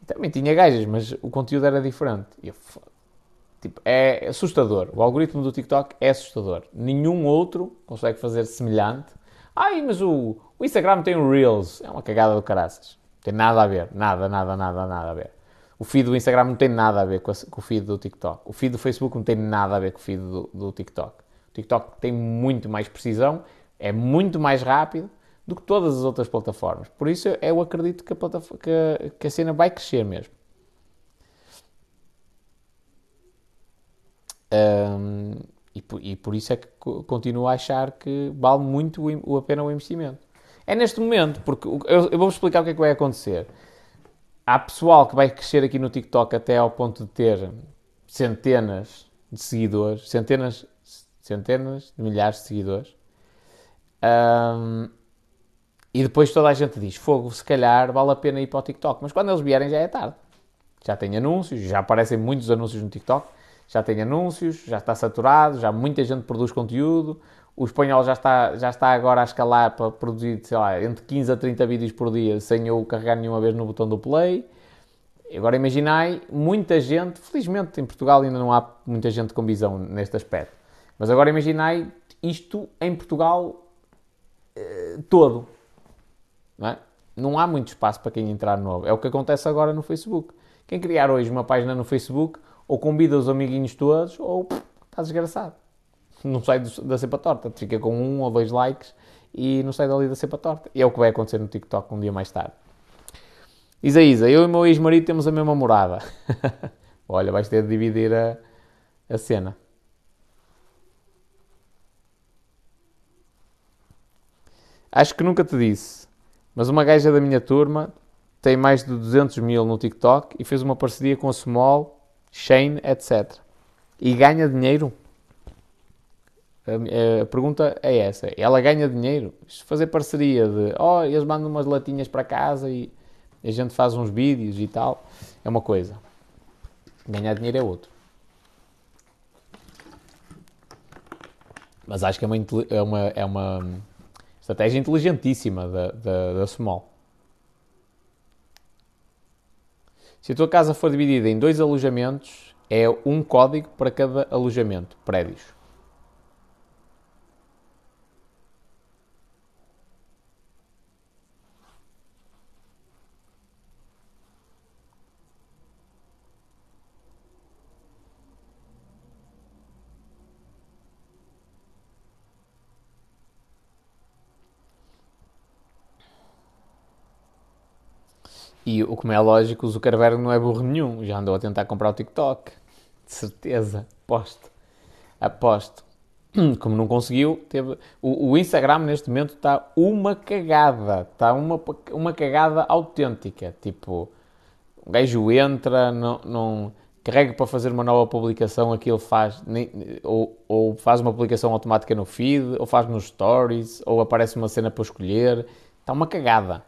Também tinha gajas, mas o conteúdo era diferente. E eu, tipo, é assustador. O algoritmo do TikTok é assustador. Nenhum outro consegue fazer semelhante. Ai, mas o, o Instagram tem o Reels. É uma cagada do caraças. Tem nada a ver. Nada, nada, nada, nada a ver. O feed do Instagram não tem nada a ver com, a, com o feed do TikTok. O feed do Facebook não tem nada a ver com o feed do, do TikTok. O TikTok tem muito mais precisão, é muito mais rápido do que todas as outras plataformas. Por isso eu acredito que a, que que a cena vai crescer mesmo. Um, e, por, e, por, isso é que continuo a achar que vale muito o, a pena o investimento. É neste momento, porque eu, eu vou explicar o que é que vai acontecer. Há pessoal que vai crescer aqui no TikTok até ao ponto de ter centenas de seguidores, centenas, centenas de milhares de seguidores. Um, e depois toda a gente diz: Fogo, se calhar vale a pena ir para o TikTok. Mas quando eles vierem já é tarde. Já tem anúncios, já aparecem muitos anúncios no TikTok. Já tem anúncios, já está saturado, já muita gente produz conteúdo. O espanhol já está, já está agora a escalar para produzir, sei lá, entre 15 a 30 vídeos por dia sem eu carregar nenhuma vez no botão do play. Agora imaginai, muita gente, felizmente em Portugal ainda não há muita gente com visão neste aspecto, mas agora imaginai isto em Portugal eh, todo. Não, é? não há muito espaço para quem entrar novo. É o que acontece agora no Facebook. Quem criar hoje uma página no Facebook, ou convida os amiguinhos todos, ou está desgraçado. Não sai da cepa torta. Fica com um ou dois likes e não sai dali da cepa torta. E é o que vai acontecer no TikTok um dia mais tarde. Isa Isa, eu e o meu ex-marido temos a mesma morada. (laughs) Olha, vais ter de dividir a, a cena. Acho que nunca te disse. Mas uma gaja da minha turma tem mais de 200 mil no TikTok e fez uma parceria com a Small, Shane, etc. E ganha dinheiro? A, a, pergunta é essa. Ela ganha dinheiro? Fazer parceria de, oh, eles mandam umas latinhas para casa e a gente faz uns vídeos e tal, é uma coisa. Ganhar dinheiro é outro. Mas acho que é uma, é uma, é uma Estratégia inteligentíssima da, da, da Small. Se a tua casa for dividida em dois alojamentos, é um código para cada alojamento, prédios. E o como é lógico, o Zuckerberg não é burro nenhum. Já andou a tentar comprar o TikTok. De certeza. Aposto. Aposto. (clears throat) Como não conseguiu, teve... O, o Instagram neste momento está uma cagada. Está uma, uma cagada autêntica. Tipo, o gajo entra, não, não carrega para fazer uma nova publicação, aquilo faz, nem, ou, ou, faz uma publicação automática no feed, ou faz nos stories, ou aparece uma cena para escolher. Está uma cagada.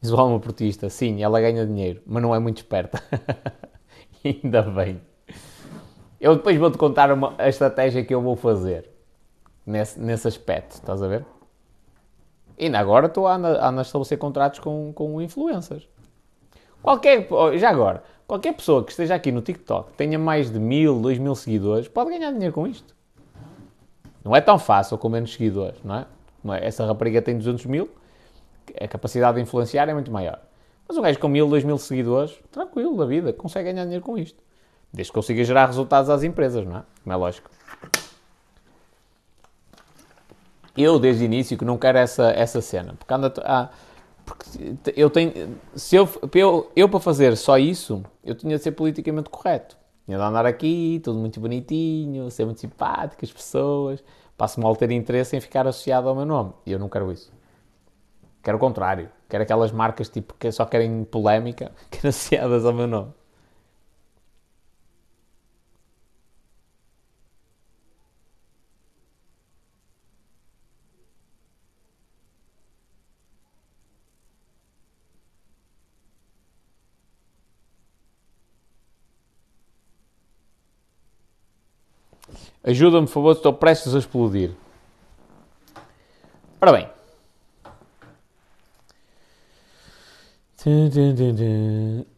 Diz o alma portista, sim, ela ganha dinheiro, mas não é muito esperta. (laughs) Ainda bem. Eu depois vou-te contar uma, a estratégia que eu vou fazer nesse, nesse aspecto, estás a ver? Ainda agora estou a, a, a estabelecer contratos com, com influencers. Qualquer, já agora, qualquer pessoa que esteja aqui no TikTok, tenha mais de mil, dois mil seguidores, pode ganhar dinheiro com isto. Não é tão fácil com menos seguidores, não é? é? Essa rapariga tem 200 mil, a capacidade de influenciar é muito maior. Mas um gajo com mil, dois mil seguidores, tranquilo da vida, consegue ganhar dinheiro com isto. Desde que consiga gerar resultados às empresas, não é? Como é lógico. Eu, desde o início, que não quero essa, essa cena. Porque anda. Ah, porque eu tenho. Se eu, eu, eu, para fazer só isso, eu tinha de ser politicamente correto. Tinha de andar aqui, tudo muito bonitinho, ser muito simpático, as pessoas. Passo mal ter interesse em ficar associado ao meu nome. E eu não quero isso. Quero o contrário. Quero aquelas marcas tipo que só querem polémica, (laughs) que associadas ao meu nome. Ajuda-me, por favor, estou prestes a explodir. Ora bem.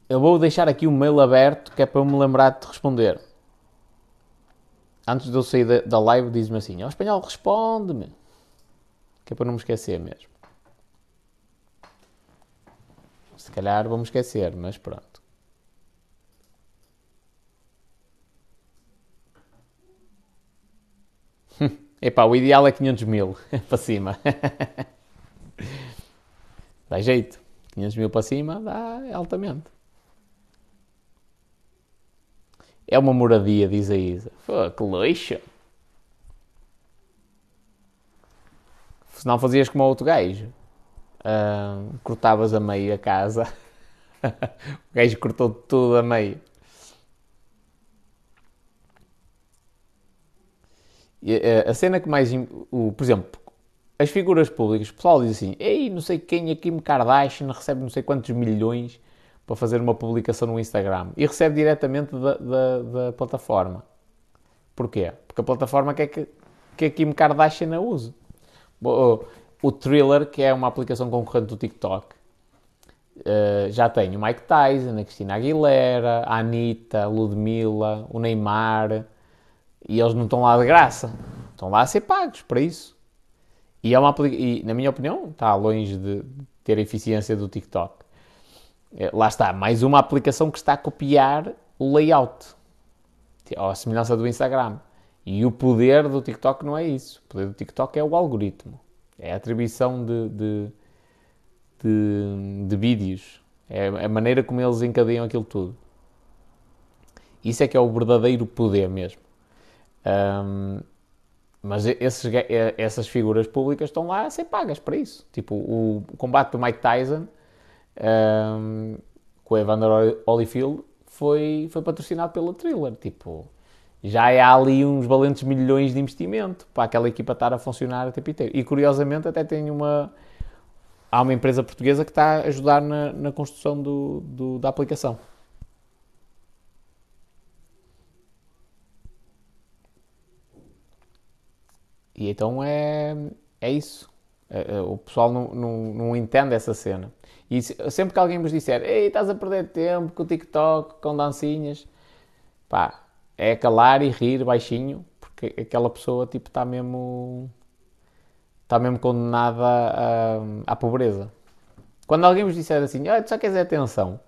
Eu vou deixar aqui o mail aberto que é para eu me lembrar de responder. Antes de eu sair da, live, diz-me assim: Ó espanhol, responde-me. Que é para não me esquecer mesmo. Se calhar vou me esquecer, mas pronto. (laughs) Epá, o ideal é 500 mil (laughs) para cima. (laughs) dá jeito. 500 mil para cima dá altamente. É uma moradia, diz a Isa. Pô, que lixo. Se não fazias como outro gajo. Uh, cortavas a meio a casa. (laughs) o gajo cortou tudo a meio. Eh, a cena que mais. O, por exemplo, as figuras públicas, o pessoal diz assim: Ei, não sei quem aqui, me Kardashian recebe não sei quantos milhões para fazer uma publicação no Instagram e recebe diretamente da, da, da plataforma. Porquê? Porque a plataforma quer que, que a Kim Kardashian a use. O, o Thriller, que é uma aplicação concorrente do TikTok, uh, já tem o Mike Tyson, a Cristina Aguilera, a Anitta, a Ludmilla, o Neymar, e eles não estão lá de graça. Estão lá a ser pagos para isso. E, é uma, e na minha opinião, está longe de ter a eficiência do TikTok. É, lá está, mais uma aplicação que está a copiar o layout. A semelhança do Instagram. E o poder do TikTok não é isso. O poder do TikTok é o algoritmo. É a atribuição de, de, de, de vídeos. É a maneira como eles encadeiam aquilo tudo. Isso é que é o verdadeiro poder mesmo. Um, mas esses, essas figuras públicas estão lá a ser pagas para isso. Tipo, o combate do Mike Tyson um, com o Evander Holyfield foi, foi patrocinado pela Thriller. Tipo, já há ali uns valentes milhões de investimento para aquela equipa estar a funcionar a tempo inteiro. E curiosamente até tem uma... Há uma empresa portuguesa que está a ajudar na, na construção do, do, da aplicação. E então é, é isso. É, é, o pessoal não, não, não entende essa cena. E sempre que alguém vos disser, ei, estás a perder tempo com o TikTok, com dancinhas, pá, é calar e rir baixinho, porque aquela pessoa, tipo, está mesmo, está mesmo condenada à, à pobreza. Quando alguém vos disser assim, ah, tu só queres atenção,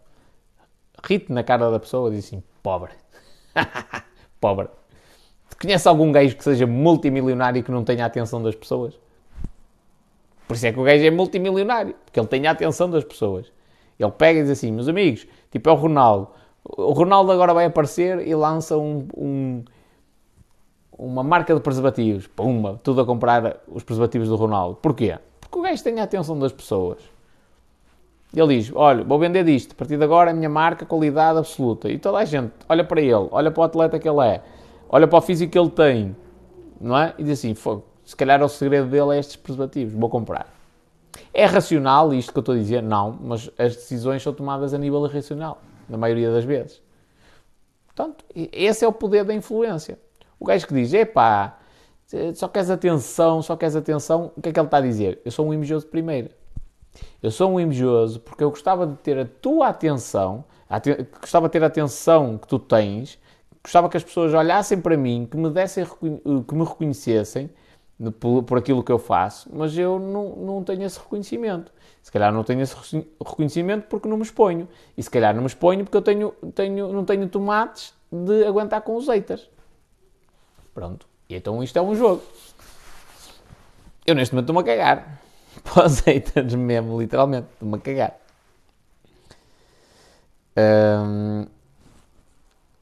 rite na cara da pessoa e diz assim, pobre. (laughs) pobre. Conhece algum gajo que seja multimilionário e que não tenha a atenção das pessoas? Por isso é que o gajo é multimilionário, porque ele tem a atenção das pessoas. Ele pega e diz assim, meus amigos, tipo é o Ronaldo. O Ronaldo agora vai aparecer e lança um, um, uma marca de preservativos. Pumba, tudo a comprar os preservativos do Ronaldo. Porquê? Porque o gajo tem a atenção das pessoas. Ele diz, olha, vou vender disto, a partir de agora a minha marca, qualidade absoluta. E toda a gente olha para ele, olha para o atleta que ele é olha para o físico que ele tem, não é? E diz assim, se calhar o segredo dele é estes preservativos, vou comprar. É racional isto que eu estou a dizer? Não, mas as decisões são tomadas a nível irracional, na maioria das vezes. Portanto, esse é o poder da influência. O gajo que diz, epá, só queres atenção, só queres atenção, o que é que ele está a dizer? Eu sou um invejoso de primeira. Eu sou um invejoso porque eu gostava de ter a tua atenção, gostava de ter a atenção que tu tens, gostava que as pessoas olhassem para mim, que me, dessem, que me reconhecessem por, por aquilo que eu faço, mas eu não, não tenho esse reconhecimento. Se calhar não tenho esse reconhecimento porque não me exponho. E se calhar não me exponho porque eu tenho, tenho, não tenho tomates de aguentar com os haters. Pronto. E então isto é um jogo. Eu neste momento estou-me a cagar. (laughs) Para os haters mesmo, literalmente. Estou-me a cagar. Um,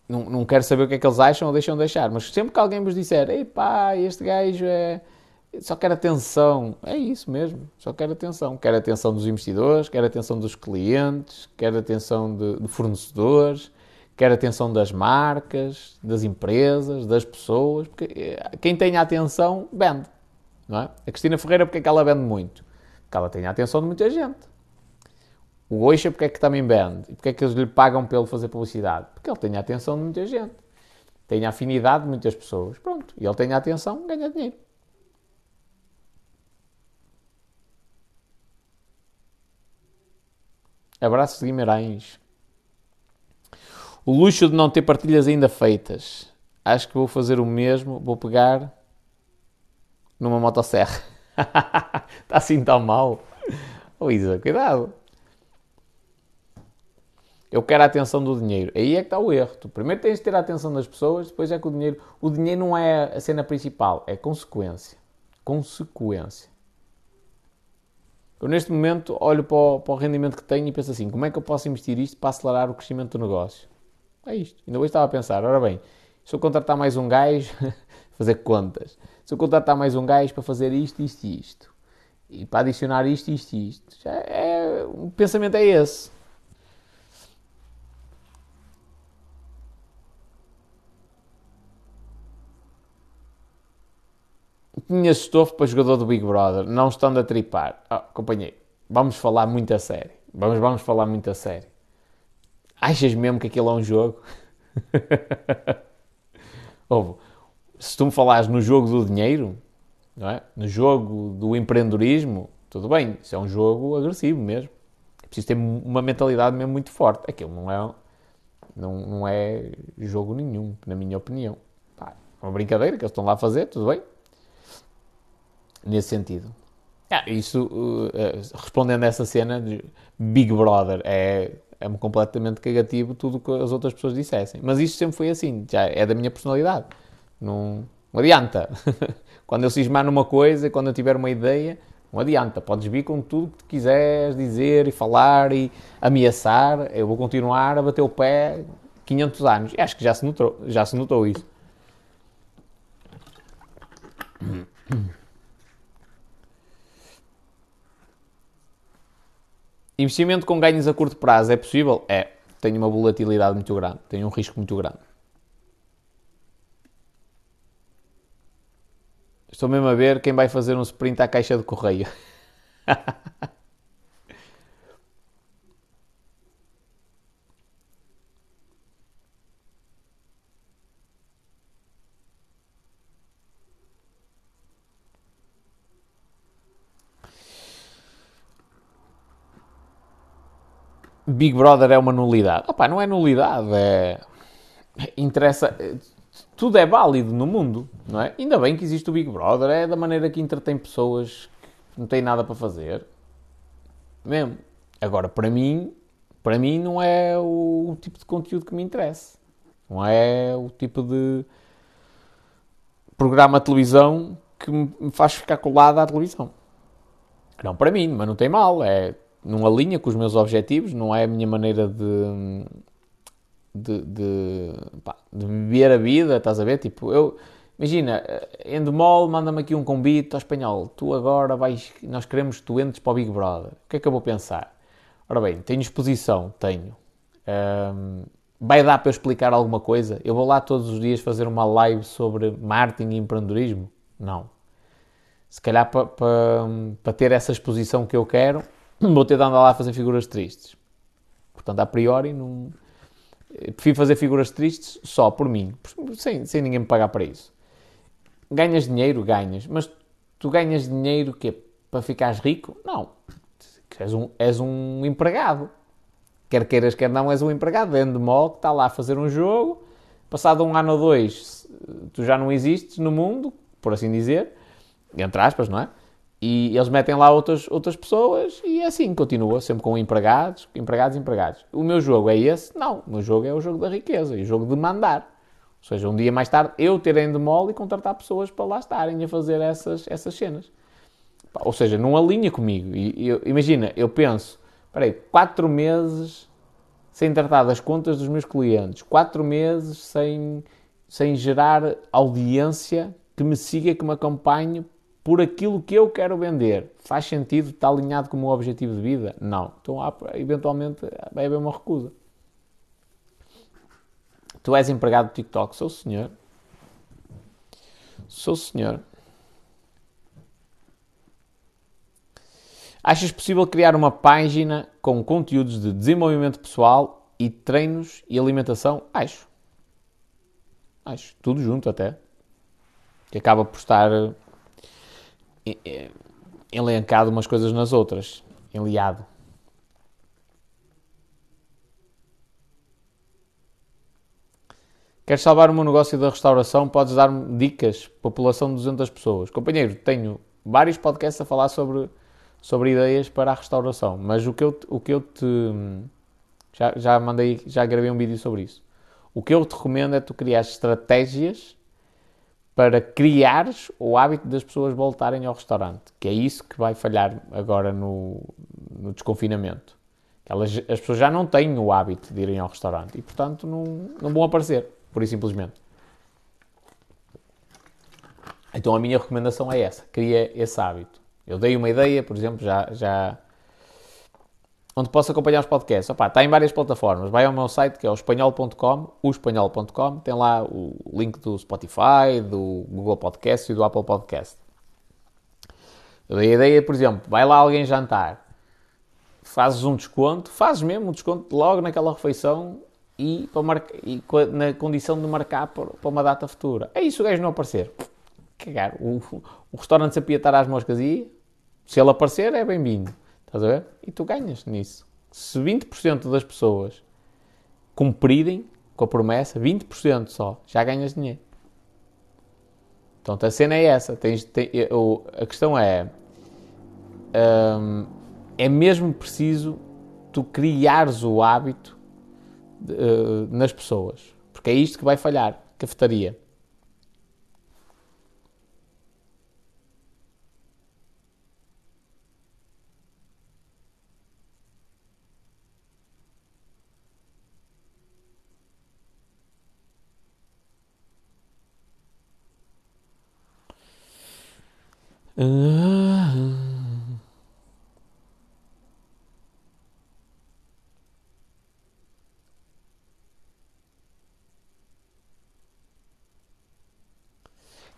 não, não quero saber o que é que eles acham ou deixam de mas sempre que alguém vos disser, ei pá, este gajo é. Só quer atenção. É isso mesmo, só quer atenção. Quer atenção dos investidores, quer atenção dos clientes, quer atenção de, de fornecedores, quer atenção das marcas, das empresas, das pessoas. Porque eh, quem tem a atenção vende. Não é? A Cristina Ferreira, porque é que ela vende muito? Porque ela tem a atenção de muita gente. O Goixa, porque é que também vende? E porque é que eles lhe pagam pelo fazer publicidade? Porque ele tem a atenção de muita gente. Tem a afinidade de muitas pessoas. Pronto. E ele tem a atenção, ganha dinheiro. Abraços de Guimarães. O luxo de não ter partilhas ainda feitas. Acho que vou fazer o mesmo. Vou pegar numa motosserra. (laughs) Está assim tão mal. Oh, Isa, cuidado. Eu quero a atenção do dinheiro. Aí é que está o erro. Tu primeiro tens de ter a atenção das pessoas, depois é que o dinheiro. O dinheiro não é a cena principal, é consequência. Consequência. Eu neste momento olho para o, para o, rendimento que tenho e penso assim: como é que eu posso investir isto para acelerar o crescimento do negócio? É isto. Ainda hoje estava a pensar: ora bem, se eu contratar mais um gajo, (laughs) fazer contas. Se eu contratar mais um gajo para fazer isto, isto e isto, e para adicionar isto, isto e isto, já é, o pensamento é esse. Tinha estofo para jogador do Big Brother, não estando a tripar. Oh, companheiro, vamos falar muito a sério. Vamos, vamos falar muito a sério. Achas mesmo que aquilo é um jogo? (laughs) Ouve, se tu me falares no jogo do dinheiro, não é? no jogo do empreendedorismo, tudo bem, isso é um jogo agressivo mesmo. É preciso ter uma mentalidade mesmo muito forte. Aquilo não é, não, não é jogo nenhum, na minha opinião. Pá, é uma brincadeira que eles estão lá a fazer, tudo bem nesse sentido. Ah, isso, uh, uh, respondendo a essa cena de Big Brother, é, é-me completamente cagativo tudo o que as outras pessoas dissessem. Mas isto sempre foi assim, já é da minha personalidade. Não, não adianta. (laughs) quando eu cismar numa coisa, quando eu tiver uma ideia, não adianta. Podes vir com tudo que tu quiseres dizer e falar e ameaçar. Eu vou continuar a bater o pé 500 anos. Acho que já se notou, já se notou isso. (coughs) Investimento com ganhos a curto prazo é possível? É. Tem uma volatilidade muito grande, tem um risco muito grande. Estou mesmo a ver quem vai fazer um sprint à caixa de correio. (laughs) Big Brother é uma nulidade. Opa, não é nulidade, é... Interessa... Tudo é válido no mundo, não é? Ainda bem que existe o Big Brother, é da maneira que entretém pessoas que não têm nada para fazer. Mesmo. Agora, para mim, para mim não é o tipo de conteúdo que me interessa. Não é o tipo de programa de televisão que me faz ficar colado à televisão. Não para mim, mas não tem mal. É não alinha com os meus objetivos, não é a minha maneira de, de, de, pá, de viver a vida, estás a ver? Tipo, eu, imagina, Endemol manda-me aqui um convite ao espanhol, tu agora vais, nós queremos entres para o Big Brother. O que é que eu vou pensar? Ora bem, tenho exposição, tenho. Um, vai dar para eu explicar alguma coisa? Eu vou lá todos os dias fazer uma live sobre marketing e empreendedorismo? Não. Se calhar para, para, para ter essa exposição que eu quero, vou ter de andar lá a fazer figuras tristes. Portanto, a priori, não... prefiro fazer figuras tristes só por mim, sem, sem ninguém me pagar para isso. Ganhas dinheiro? Ganhas. Mas tu ganhas dinheiro que para ficares rico? Não. És um, és um empregado. Quer queiras, quer não, és um empregado. Vende mol que está lá a fazer um jogo. Passado um ano ou dois, tu já não existes no mundo, por assim dizer entre aspas, não é? E eles metem lá outras, outras pessoas e é assim, continua sempre com empregados, empregados, empregados. O meu jogo é esse? Não, o meu jogo é o jogo da riqueza e o jogo de mandar. Ou seja, um dia mais tarde eu terem de mole e contratar pessoas para lá estarem a fazer essas, essas cenas. Ou seja, não alinha comigo. E, eu, imagina, eu penso, peraí, quatro meses sem tratar das contas dos meus clientes, quatro meses sem, sem gerar audiência que me siga, que me acompanhe por aquilo que eu quero vender. Faz sentido? Está alinhado com o meu objetivo de vida? Não. Então, há, eventualmente, vai haver uma recusa. Tu és empregado do TikTok? Sou senhor. Sou senhor. Achas possível criar uma página com conteúdos de desenvolvimento pessoal e treinos e alimentação? Acho. Acho. Tudo junto até. Que acaba por estar elencado umas coisas nas outras. Enliado. Queres salvar o meu negócio da restauração? Podes dar-me dicas? População de 200 pessoas. Companheiro, tenho vários podcasts a falar sobre, sobre ideias para a restauração, mas o que eu, o que eu te. Já, já mandei, já gravei um vídeo sobre isso. O que eu te recomendo é tu criar estratégias para criares o hábito das pessoas voltarem ao restaurante, que é isso que vai falhar agora no, no desconfinamento. Elas, as pessoas já não têm o hábito de irem ao restaurante e, portanto, não, não vão aparecer por e simplesmente. Então a minha recomendação é essa, cria esse hábito. Eu dei uma ideia, por exemplo, já, já onde posso acompanhar os podcasts. Opa, está em várias plataformas. Vai ao meu site que é o espanhol.com, o espanhol.com, tem lá o link do Spotify, do Google Podcast e do Apple Podcast. A ideia, por exemplo, vai lá alguém jantar, fazes um desconto, fazes mesmo um desconto logo naquela refeição e, para marcar, e na condição de marcar para, uma data futura. É isso o gajo não aparecer. Cagar. O, o restaurante sempre ia estar às moscas e se ele aparecer é bem-vindo. Estás a ver? E tu ganhas nisso. Se 20% das pessoas cumprirem com a promessa, 20% só, já ganhas dinheiro. Então a cena é essa. Tens, tem, eu, a questão é. Hum, é mesmo preciso tu criares o hábito uh, nas pessoas. Porque é isto que vai falhar. Cafetaria.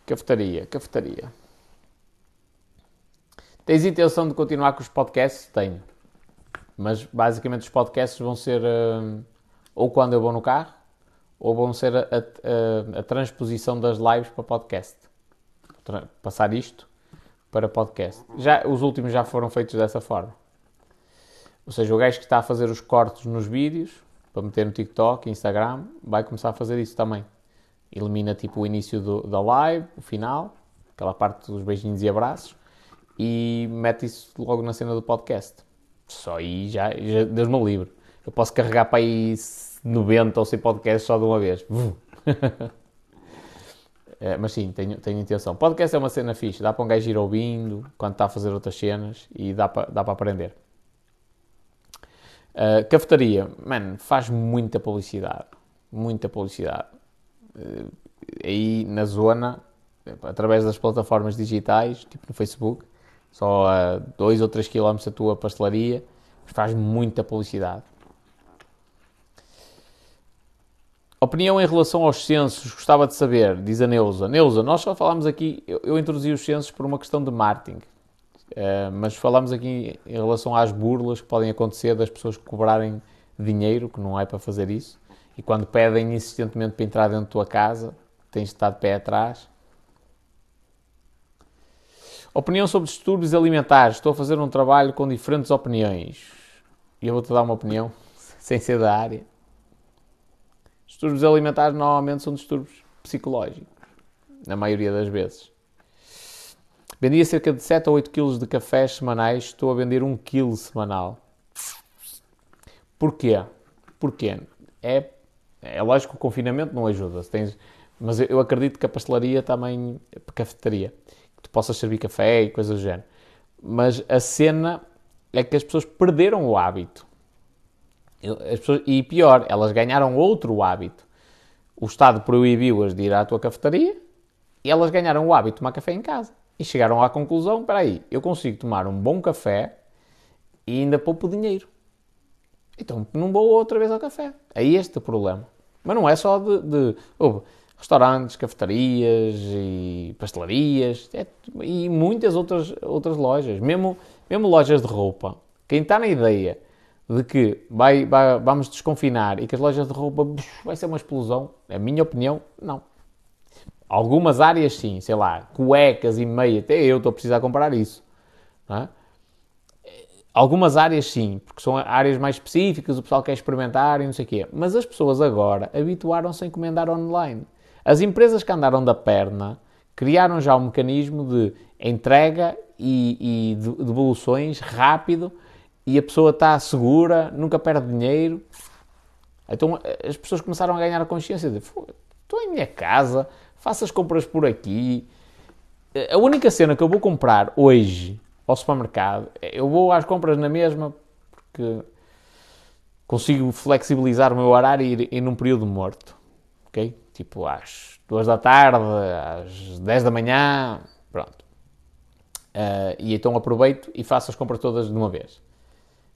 Cafetaria, cafetaria. Tens intenção de continuar com os podcasts? Tenho. Mas basicamente os podcasts vão ser uh, ou quando eu vou no carro, ou vão ser a, a, a, transposição das lives para podcast. Passar isto para podcast. Já, os últimos já foram feitos dessa forma. Ou seja, o gajo que está a fazer os cortes nos vídeos, para meter no TikTok, Instagram, vai começar a fazer isso também elimina tipo o início do, da live, o final, aquela parte dos beijinhos e abraços, e mete isso logo na cena do podcast. Só aí já, já Deus me livre. Eu posso carregar para aí 90 ou 100 podcasts só de uma vez. (laughs) é, mas sim, tenho, tenho intenção. Podcast é uma cena fixe, dá para um gajo ir ouvindo quando está a fazer outras cenas e dá para, dá para aprender. Uh, cafetaria, mano, faz muita publicidade. Muita publicidade. Eh, aí na zona, através das plataformas digitais, tipo no Facebook, só a 2 ou 3 km da tua pastelaria, faz muita publicidade. Opinião em relação aos censos, gostava de saber, diz a Neuza. Neuza, nós só falámos aqui, eu, eu introduzi os censos por uma questão de marketing, uh, mas falámos aqui em relação às burlas que podem acontecer das pessoas cobrarem dinheiro, que não é para fazer isso. E quando pedem insistentemente para entrar dentro da tua casa, tens de estar de pé atrás. Opinião sobre distúrbios alimentares. Estou a fazer um trabalho com diferentes opiniões. E eu vou-te dar uma opinião, (laughs) sem ser da área. Distúrbios alimentares normalmente são distúrbios psicológicos, na maioria das vezes. Vendia cerca de 7 ou 8 quilos de cafés semanais, estou a vender 1 quilo semanal. Porquê? Porquê? É, é lógico que o confinamento não ajuda, tens, mas eu acredito que a pastelaria também, a cafeteria, que tu possas servir café e coisas do género. Mas a cena é que as pessoas perderam o hábito. Pessoas, e pior, elas ganharam outro hábito. O Estado proibiu-as de ir à tua cafetaria e elas ganharam o hábito de tomar café em casa. E chegaram à conclusão: espera aí, eu consigo tomar um bom café e ainda poupo dinheiro. Então não vou outra vez ao café. É este o problema. Mas não é só de, de oh, restaurantes, cafetarias e pastelarias é, e muitas outras, outras lojas, mesmo, mesmo lojas de roupa. Quem está na ideia de que vai, vai, vamos desconfinar e que as lojas de roupa vai ser uma explosão, é a minha opinião, não. Algumas áreas sim, sei lá, cuecas e meia, até eu estou a precisar comprar isso. É? Algumas áreas sim, porque são áreas mais específicas, o pessoal quer experimentar e não sei o quê. Mas as pessoas agora habituaram-se a encomendar online. As empresas que andaram da perna criaram já um mecanismo de entrega e, e devoluções rápido e a pessoa está segura, nunca perde dinheiro. Então as pessoas começaram a ganhar a consciência de estou em minha casa, faço as compras por aqui. A única cena que eu vou comprar hoje ao supermercado, eu vou às compras na mesma porque consigo flexibilizar o meu horário e ir, ir num período morto. Ok? Tipo às 2 da tarde, às 10 da manhã, pronto. Uh, e então aproveito e faço as compras todas de uma vez.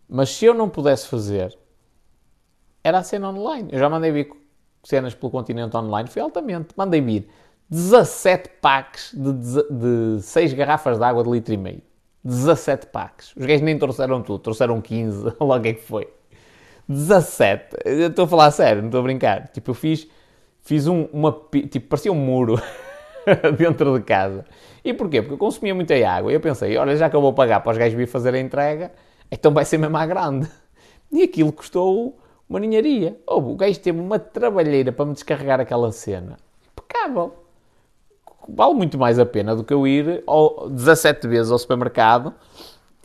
Mas se eu não pudesse fazer, era a cena online. Eu já mandei vir cenas pelo continente online, foi altamente. Mandei vir 17 packs de, de 6 garrafas de água de litro e meio. 17 packs. Os gays nem trouxeram tudo, trouxeram 15, (laughs) logo é que foi. 17. Eu estou a falar sério, não estou a brincar. Tipo, eu fiz, fiz um, uma. Tipo, parecia um muro (laughs) dentro de casa. E porquê? Porque eu consumia muita água. E eu pensei, olha, já que eu vou pagar para os gajos vir fazer a entrega, então vai ser mesmo à grande. E aquilo custou uma ninharia. Oh, o gajo teve uma trabalheira para me descarregar aquela cena. Impecável. Vale muito mais a pena do que eu ir ao, 17 vezes ao supermercado,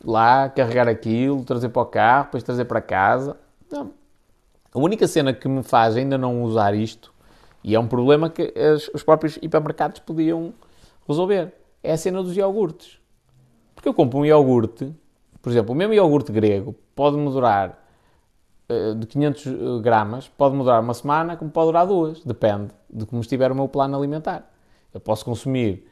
lá carregar aquilo, trazer para o carro, depois trazer para casa. Não. A única cena que me faz ainda não usar isto, e é um problema que as, os próprios hipermercados podiam resolver, é a cena dos iogurtes. Porque eu compro um iogurte por exemplo, o mesmo iogurte grego pode-me durar uh, de 500 eh, gramas, pode-me durar uma semana, como pode durar duas. Depende de como estiver o meu plano alimentar. Eu posso consumir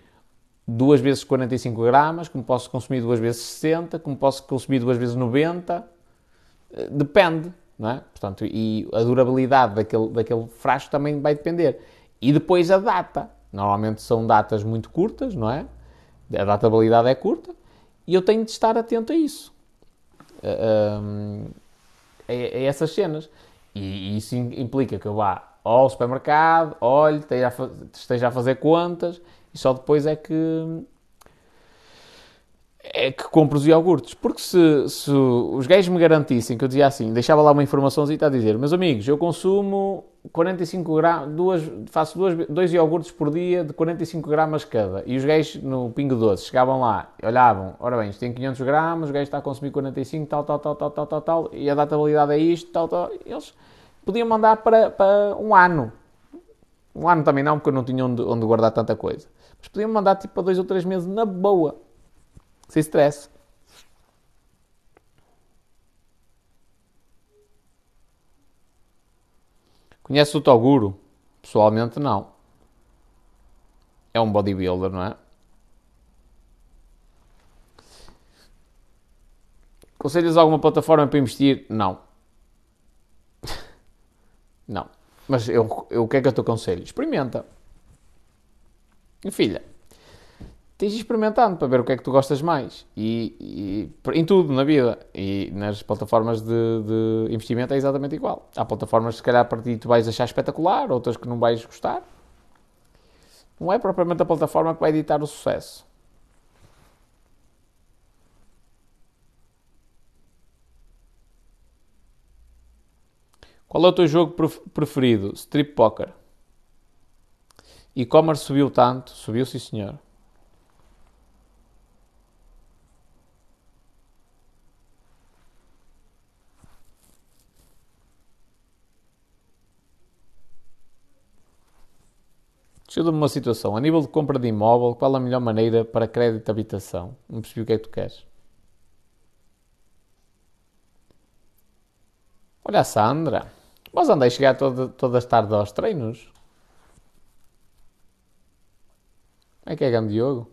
duas vezes 45 gramas, como posso consumir duas vezes 60, como posso consumir duas vezes 90. Eh, depende, não é? Portanto, e a durabilidade daquele, daquele frasco também vai depender. E depois a data. Normalmente são datas muito curtas, não é? A data de validade é curta. E eu tenho de estar atento a isso. A, a, a essas cenas. E, isso implica que eu vá ao supermercado, olhe, esteja a fazer contas e só depois é que é que compro os iogurtes. Porque se, se os gajos me garantissem que eu dizia assim, deixava lá uma informação está a dizer, meus amigos, eu consumo 45 gramas, duas, faço duas, dois iogurtes por dia de 45 gramas cada. E os gajos no Pingo Doce chegavam lá, olhavam, ora bem, isto tem 500 gramas, o gajo está a consumir 45, tal, tal, tal, tal, tal, tal, tal, e a data de validade é isto, tal, tal. Eles podiam mandar para, para um ano. Um ano também não, porque eu não tinha onde, onde guardar tanta coisa. Mas podiam mandar tipo para dois ou três meses na boa sem stress. Conhece o Toguro? Pessoalmente não. É um bodybuilder, não é? Conselhas alguma plataforma para investir? Não. (laughs) não. Mas eu, eu, o que é que eu te aconselho? Experimenta. E filha, tens de ir experimentando para ver o que é que tu gostas mais. E, e em tudo na vida. E nas plataformas de, de, investimento é exatamente igual. Há plataformas que se calhar para ti tu vais achar espetacular, outras que não vais gostar. Não é propriamente a plataforma que vai editar o sucesso. Qual é o teu jogo preferido? Strip Poker. E-commerce subiu tanto? Subiu, sim senhor. Ajuda-me uma situação. A nível de compra de imóvel, qual a melhor maneira para crédito de habitação? Não percebi o que é que tu queres. Olha a Sandra. Mas andei a chegar toda, todas as tardes aos treinos. Como é que é, grande Diogo?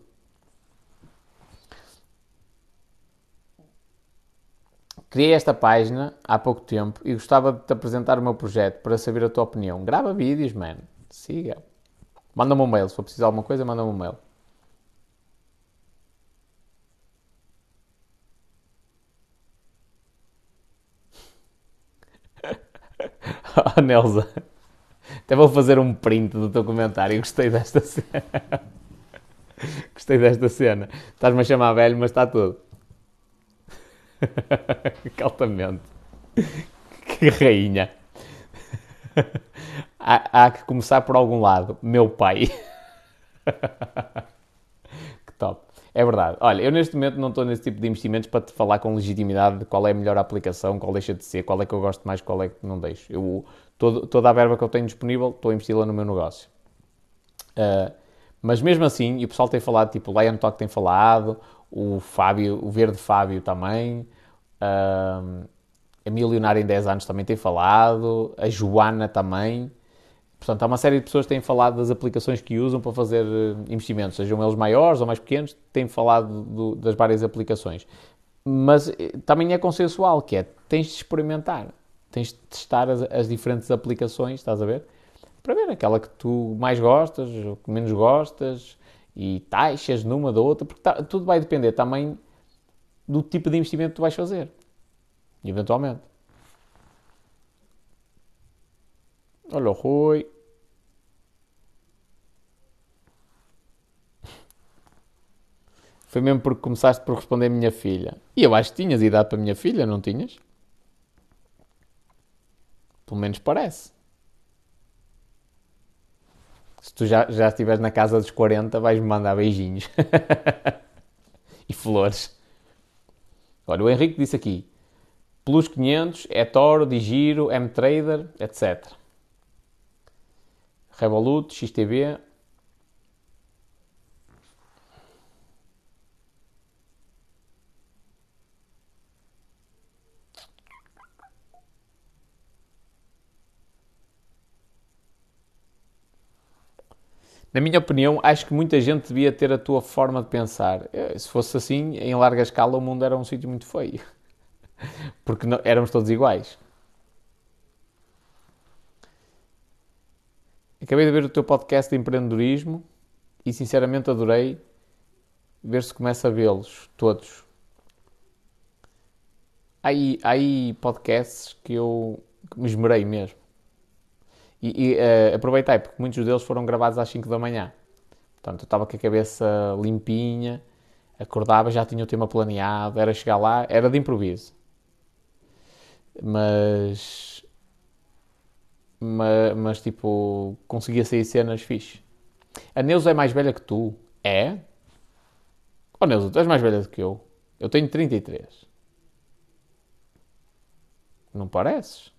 Criei esta página há pouco tempo e gostava de te apresentar o meu projeto para saber a tua opinião. Grava vídeos, man. Siga. Manda-me um mail. Se for precisar de alguma coisa, manda-me um mail. (laughs) oh, Nelza. Até vou fazer um print do teu comentário. Gostei desta cena. (laughs) Gostei desta cena. Estás-me a chamar velho, mas está tudo. (laughs) Altamente. Que rainha. Há, há, que começar por algum lado. Meu pai. (laughs) que top. É verdade. Olha, eu neste momento não estou nesse tipo de investimentos para te falar com legitimidade de qual é a melhor aplicação, qual deixa de ser, qual é que eu gosto mais, qual é que não deixo. Eu, todo, toda a verba que eu tenho disponível, estou a investi-la no meu negócio. Uh, mas mesmo assim, e o pessoal tem falado, tipo, o Lion Talk tem falado, o Fábio, o Verde Fábio também, uh, a Milionária em 10 anos também tem falado, a Joana também. Portanto, há uma série de pessoas que têm falado das aplicações que usam para fazer eh, investimentos, sejam eles maiores ou mais pequenos, têm falado do, das várias aplicações. Mas eh, também é consensual, que é, tens de experimentar, tens de testar as, as diferentes aplicações, estás a ver? Para ver aquela que tu mais gostas, ou que menos gostas, e taxas numa da outra, porque tá, tudo vai depender também do tipo de investimento que tu vais fazer. Eventualmente. Olha o Rui. Foi mesmo porque começaste por responder minha filha. E eu acho que tinhas idade para minha filha, não tinhas? Pelo menos parece. Se tu já, já estiveres na casa dos 40, vais-me mandar beijinhos. (laughs) e flores. Olha, o Henrique disse aqui: Plus 500, eToro, Digiro, MTrader, etc. Revolut, XTB. Na minha opinião, acho que muita gente devia ter a tua forma de pensar. Eh, se fosse assim, em larga escala, o mundo era um sítio muito feio. (laughs) Porque não, éramos todos iguais. Acabei de ver o teu podcast de empreendedorismo e sinceramente adorei ver se começa a vê-los todos. Há aí, há aí podcasts que eu me esmerei mesmo. E, e uh, aproveitei, porque muitos deles foram gravados às 5 da manhã. Portanto, eu estava com a cabeça limpinha, acordava, já tinha o tema planeado, era chegar lá, era de improviso. Mas. Mas, mas tipo, conseguia sair cenas fixe. A Neuza é mais velha que tu? É? Oh Neuza, tu és mais velha do que eu. Eu tenho 33. Não pareces?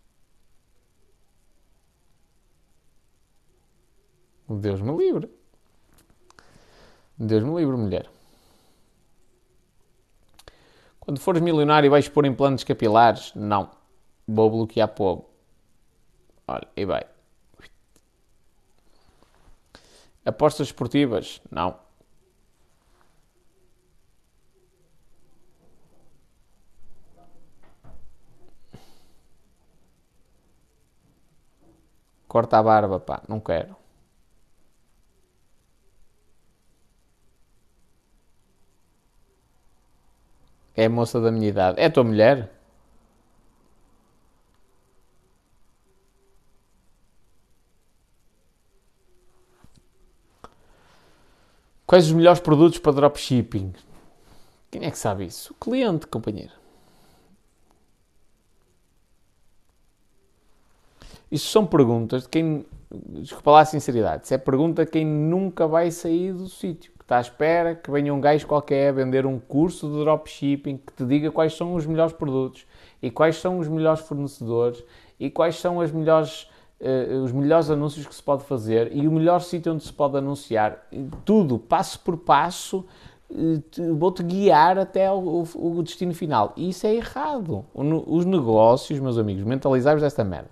Deus me livre. Deus me livre, mulher. Quando fores milionário vais pôr implantes capilares? Não. Vou bloquear povo. Olha, e vai. Apostas esportivas? Não. Corta a barba, pá, não quero. É a moça da minha idade. É a tua mulher? Quais os melhores produtos para dropshipping? Quem é que sabe isso? O cliente, companheiro. Isso são perguntas de quem. Desculpa lá a sinceridade. Isso é pergunta de quem nunca vai sair do sítio está à espera que venha um gajo qualquer vender um curso de dropshipping que te diga quais são os melhores produtos e quais são os melhores fornecedores e quais são as melhores uh, os melhores anúncios que se pode fazer e o melhor sítio onde se pode anunciar. Tudo, passo por passo, uh, vou-te guiar até o, o, destino final. E isso é errado. Os negócios, meus amigos, mentalizai-vos desta merda.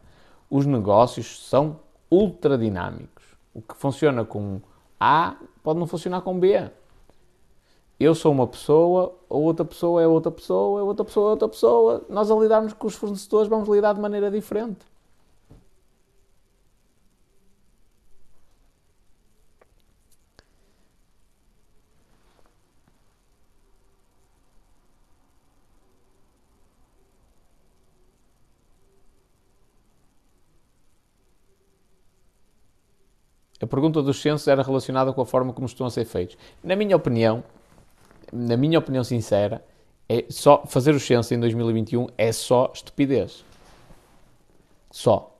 Os negócios são ultra dinâmicos. O que funciona com A pode não funcionar com B. Eu sou uma pessoa, a outra pessoa é outra pessoa, a outra pessoa é outra pessoa. Nós a lidarmos com os fornecedores vamos lidar de maneira diferente. A pergunta dos censos era relacionada com a forma como estão a ser feitos. Na minha opinião, na minha opinião sincera, é só fazer o censo em 2021 é só estupidez. Só.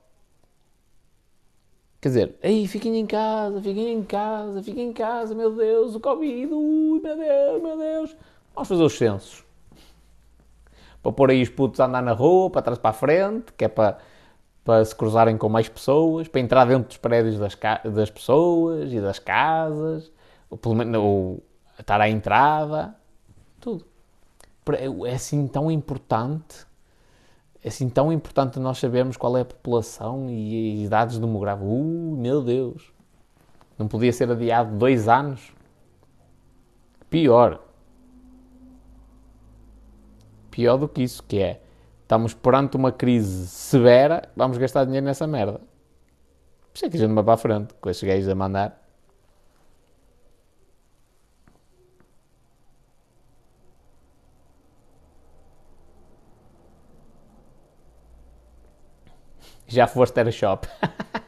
Quer dizer, aí fiquem em casa, fiquem em casa, fiquem em casa, meu Deus, o Covid, ui, meu Deus, meu Deus. Vamos fazer os censos. Para pôr aí os putos a andar na rua, para trás para a frente, que é para para se cruzarem com mais pessoas, para entrar dentro dos prédios das, das pessoas e das casas, ou, pelo menos, ou estar à entrada, tudo. É assim tão importante, é assim tão importante nós sabermos qual é a população e, os dados demográficos. Uh, meu Deus! Não podia ser adiado dois anos? Pior. Pior do que isso, que é estamos perante uma crise severa, vamos gastar dinheiro nessa merda. Por isso é que a gente vai para a frente, com esses gajos a mandar. Já foste ter a shop. (laughs)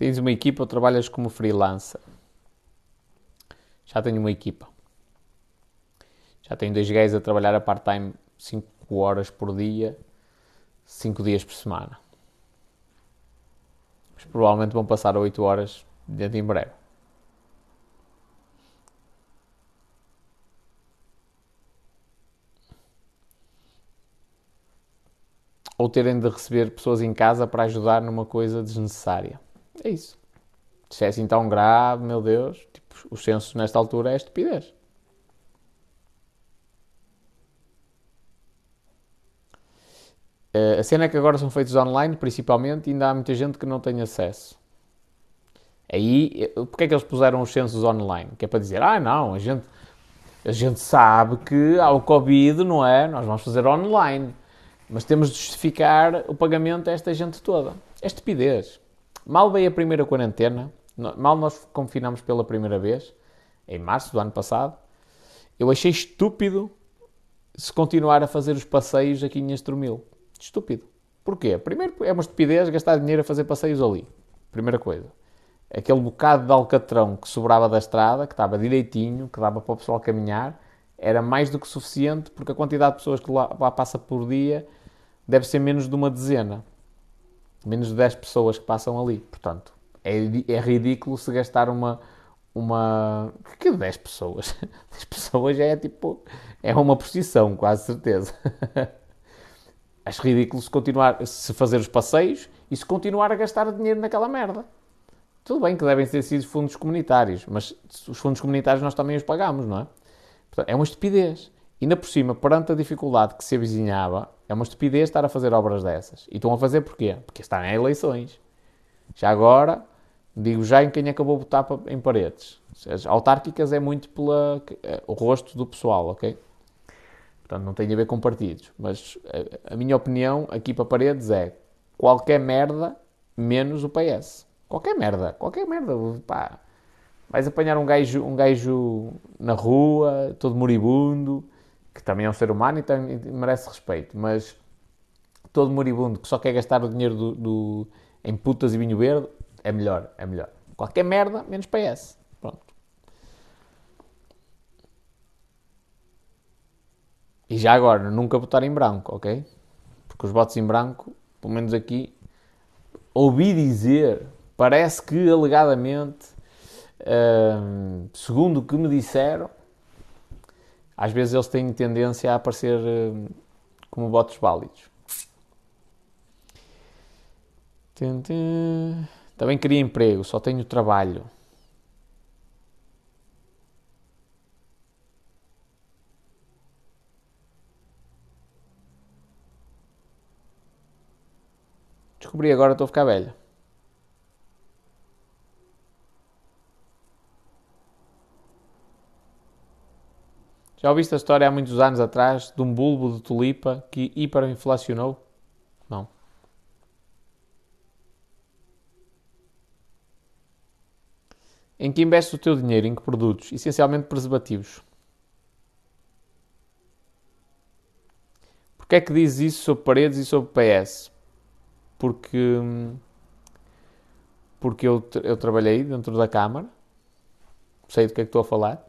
Tens uma equipa ou trabalhas como freelancer? Já tenho uma equipa. Já tenho dois gays a trabalhar a part-time 5 horas por dia, 5 dias por semana. Mas provavelmente vão passar a 8 horas dentro em breve. Ou terem de receber pessoas em casa para ajudar numa coisa desnecessária. É isso. Se é assim tão grave, meu Deus, tipo, os censos nesta altura é estupidez. Uh, a cena é que agora são feitos online, principalmente, e ainda há muita gente que não tem acesso. Aí, eh, porque é que eles puseram os censos online? Que é para dizer, ah, não, a gente, a gente sabe que há o Covid, não é? Nós vamos fazer online. Mas temos de justificar o pagamento a esta gente toda. É estupidez. Mal veio a primeira quarentena, mal nós confinamos pela primeira vez, em março do ano passado, eu achei estúpido se continuar a fazer os passeios aqui em Estormil. Estúpido. Porquê? Primeiro, é uma estupidez gastar dinheiro a fazer passeios ali. Primeira coisa. Aquele bocado de alcatrão que sobrava da estrada, que estava direitinho, que dava para o pessoal caminhar, era mais do que suficiente, porque a quantidade de pessoas que lá, lá passa por dia deve ser menos de uma dezena menos de 10 pessoas que passam ali. Portanto, é, é ridículo se gastar uma. uma que 10 pessoas? (laughs) 10 pessoas já é tipo. É uma posição, quase certeza. (laughs) Acho ridículo se continuar. se fazer os passeios e se continuar a gastar dinheiro naquela merda. Tudo bem que devem ter sido fundos comunitários, mas os fundos comunitários nós também os pagamos, não é? Portanto, é uma estupidez. Ainda por cima, perante a dificuldade que se avizinhava, é uma estupidez estar a fazer obras dessas. E estão a fazer porquê? Porque estão em eleições. Já agora, digo já em quem acabou de botar em paredes. As autárquicas é muito pelo eh, rosto do pessoal, ok? Portanto, não tem a ver com partidos. Mas a, eh, a minha opinião aqui para paredes é qualquer merda menos o PS. Qualquer merda, qualquer merda, pá. Vais apanhar um gajo, um gajo na rua, todo moribundo, que também é um ser humano e, também merece respeito, mas todo moribundo que só quer gastar o dinheiro do, do, em putas e vinho verde, é melhor, é melhor. Qualquer merda, menos PS. Pronto. E já agora, nunca votar em branco, ok? Porque os votos em branco, pelo menos aqui, ouvi dizer, parece que alegadamente, hum, segundo o que me disseram, às vezes eles têm tendência a aparecer hum, como votos válidos. Também queria emprego, só tenho trabalho. Descobri agora, estou a ficar velho. Já ouviste a história há muitos anos atrás de um bulbo de tulipa que hiperinflacionou? Não. Em que investes o teu dinheiro? Em que produtos? Essencialmente preservativos. Porquê é que dizes isso sobre paredes e sobre PS? Porque, porque eu, eu trabalhei dentro da Câmara, sei do que é que estou a falar.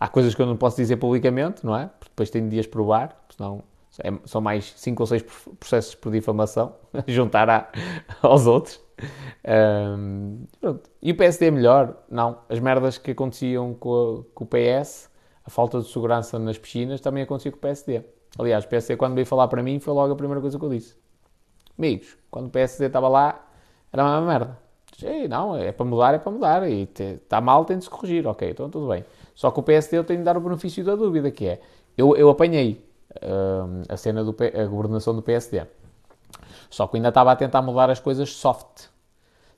Há coisas que eu não posso dizer publicamente, não é? Porque depois tenho dias provar, senão é, são mais 5 ou 6 processos por difamação, (laughs) juntar a, aos outros. Um, e o PSD é melhor? Não. As merdas que aconteciam com, a, com, o PS, a falta de segurança nas piscinas, também acontecia com o PSD. Aliás, o PSD, quando veio falar para mim, foi logo a primeira coisa que eu disse. Amigos, quando o PSD estava lá, era uma merda. Ei, não, é para mudar, é para mudar. E está mal, tem de se corrigir. Ok, então tudo bem. Só que o PSD eu tenho de dar o benefício da dúvida, que é, eu, eu apanhei uh, a cena do a governação do PSD. Só que ainda estava a tentar mudar as coisas soft,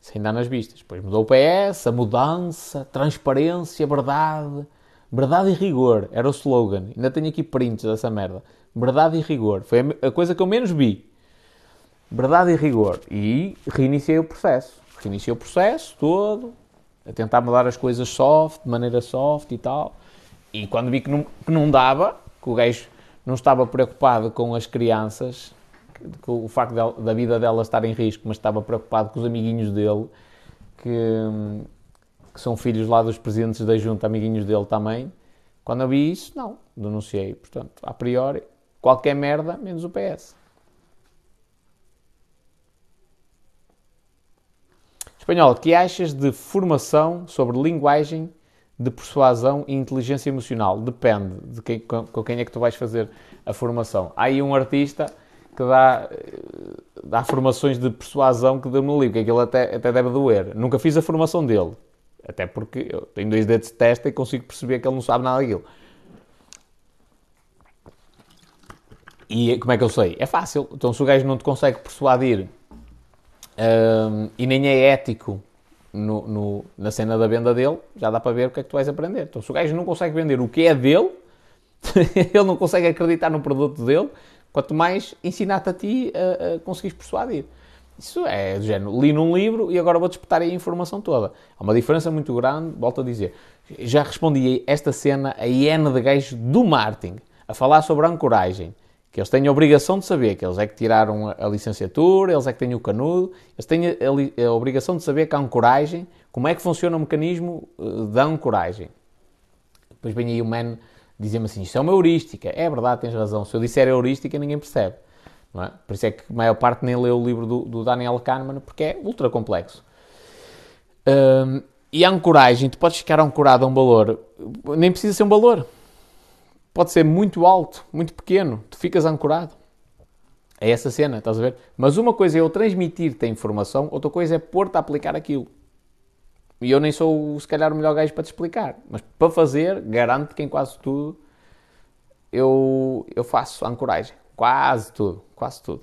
sem dar nas vistas. Depois mudou o PS, a mudança, transparência, verdade. Verdade e rigor, era o slogan. Ainda tenho aqui prints dessa merda. Verdade e rigor. Foi a coisa que eu menos vi. Verdade e rigor. E reiniciei o processo. Reiniciei o processo todo, a tentar mudar as coisas soft, de maneira soft e tal. E quando vi que não, que não dava, que o gajo não estava preocupado com as crianças, com o facto de, da vida delas estar em risco, mas estava preocupado com os amiguinhos dele, que, que são filhos lá dos presidentes da junta, amiguinhos dele também. Quando eu vi isso, não, denunciei. Portanto, a priori, qualquer merda, menos o PS. Espanhol, que achas de formação sobre linguagem de persuasão e inteligência emocional? Depende de quem, com quem é que tu vais fazer a formação. Há aí um artista que dá, dá formações de persuasão que deu-me livro, que aquilo até, até deve doer. Nunca fiz a formação dele, até porque eu tenho dois dedos de testa e consigo perceber que ele não sabe nada daquilo. E como é que eu sei? É fácil. Então, se o gajo não te consegue persuadir um, e nem é ético no, no, na cena da venda dele, já dá para ver o que é que tu vais aprender. Então, se o gajo não consegue vender o que é dele, (laughs) ele não consegue acreditar no produto dele, quanto mais ensinar-te a ti a, a conseguires persuadir. Isso é do género, li num livro e agora vou disputar a informação toda. Há uma diferença muito grande, volto a dizer. Já respondi esta cena a Iena de gajo do marketing, a falar sobre a ancoragem que eles têm a obrigação de saber, que eles é que tiraram a, a licenciatura, eles é que têm o canudo, eles têm a, a, a, obrigação de saber que há ancoragem, como é que funciona o mecanismo uh, da ancoragem. Depois vem aí o man dizer-me assim, isto é uma heurística. É verdade, tens razão. Se eu disser heurística, ninguém percebe. É? Por isso é que a maior parte nem leu o livro do, do Daniel Kahneman, porque é ultra complexo. Um, e a ancoragem, tu podes ficar ancorado a um valor, nem precisa ser um valor pode ser muito alto, muito pequeno, tu ficas ancorado. É essa cena, estás a ver? Mas uma coisa é eu transmitir-te a informação, outra coisa é pôr-te a aplicar aquilo. E eu nem sou, se calhar, o melhor gajo para te explicar. Mas para fazer, garanto que em quase tudo eu, eu faço ancoragem. Quase tudo, quase tudo.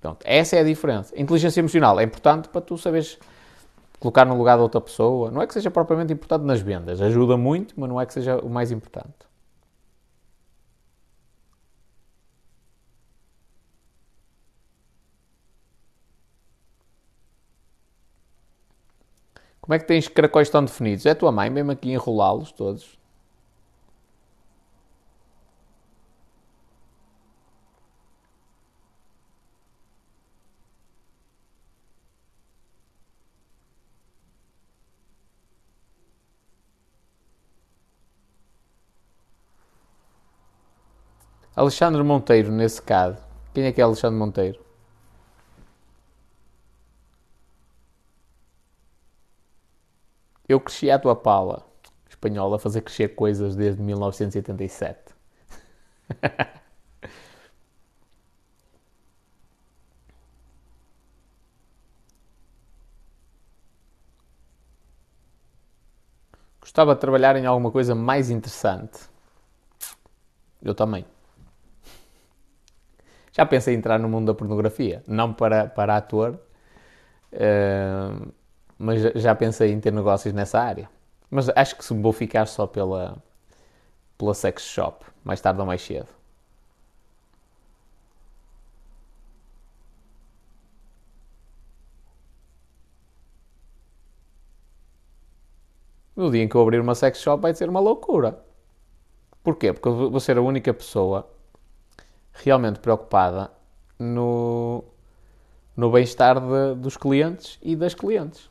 Pronto, essa é a diferença. inteligência emocional é importante para tu saberes colocar no lugar de outra pessoa. Não é que seja propriamente importante nas vendas, ajuda muito, mas não é que seja o mais importante. Como é que tens caracóis tão definidos? É tua mãe mesmo aqui enrolá-los todos? Alexandre Monteiro, nesse caso. Quem é que é Alexandre Monteiro? Eu cresci à tua pala, espanhola, a fazer crescer coisas desde 1987. (laughs) Gostava de trabalhar em alguma coisa mais interessante. Eu também. Já pensei em entrar no mundo da pornografia, não para, para ator, uh, mas já pensei em ter negócios nessa área. Mas acho que vou ficar só pela, pela sex shop, mais tarde ou mais cedo. No dia em que eu abrir uma sex shop vai ser uma loucura. Porquê? Porque eu vou ser a única pessoa realmente preocupada no, no bem-estar dos clientes e das clientes.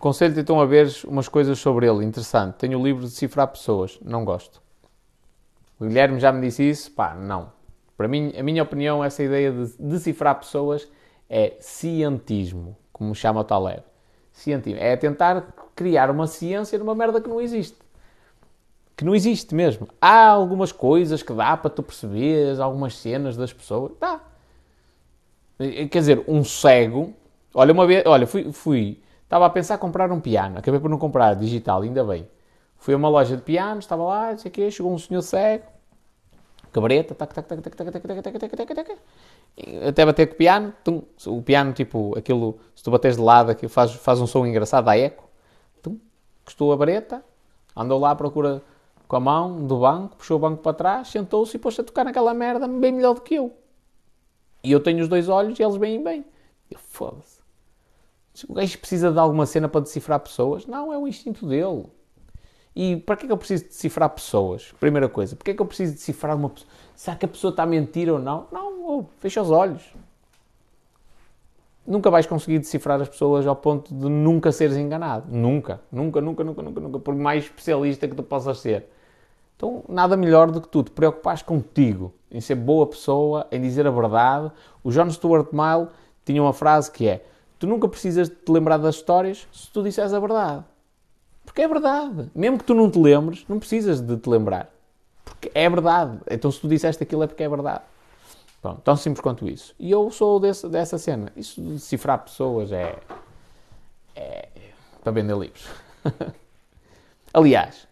Aconselho-te então a ver umas coisas sobre ele, interessante. Tenho o livro de decifrar pessoas, não gosto. O Guilherme já me disse isso, pá, não. Para mim, a minha opinião, essa ideia de decifrar pessoas é cientismo, como chama o Taleb. Cientismo. É tentar criar uma ciência numa merda que não existe. Que não existe mesmo. Há algumas coisas que dá para tu perceberes, algumas cenas das pessoas. Dá. Quer dizer, um cego. Olha, uma vez. Olha, fui. fui estava a pensar comprar um piano. Acabei por não comprar digital, ainda bem. Fui a uma loja de pianos, estava lá, não sei o quê, chegou um senhor cego, cabreta, tac, tac, tac, tac, tac, tac, tac, tac, tac, tac, até bater com o piano, tum, o piano, tipo, aquilo, se tu bateres de lado, aquilo faz, faz um som engraçado, dá eco, tum, custou a vareta, andou lá à procura com a mão do banco, puxou o banco para trás, sentou-se e pôs-se a tocar naquela merda bem melhor do que eu. E eu tenho os dois olhos e eles bem bem. Eu, foda-se. O gajo precisa de alguma cena para decifrar pessoas? Não, é o instinto dele. E para que é que eu preciso decifrar pessoas? Primeira coisa, para que é que eu preciso decifrar uma pessoa? Será que a pessoa está a mentir ou não? Não, oh, fecha os olhos. Nunca vais conseguir decifrar as pessoas ao ponto de nunca seres enganado. Nunca, nunca, nunca, nunca, nunca, nunca. Por mais especialista que tu possas ser. Então, nada melhor do que tu te preocupares contigo, em ser boa pessoa, em dizer a verdade. O John Stuart Mill tinha uma frase que é: Tu nunca precisas de te lembrar das histórias se tu disseres a verdade. Porque é verdade. Mesmo que tu não te lembres, não precisas de te lembrar. Porque é verdade. Então se tu disseste aquilo é porque é verdade. Pronto, tão simples quanto isso. E eu sou desse, dessa cena. Isso de decifrar pessoas é, é para vender livros. (laughs) Aliás,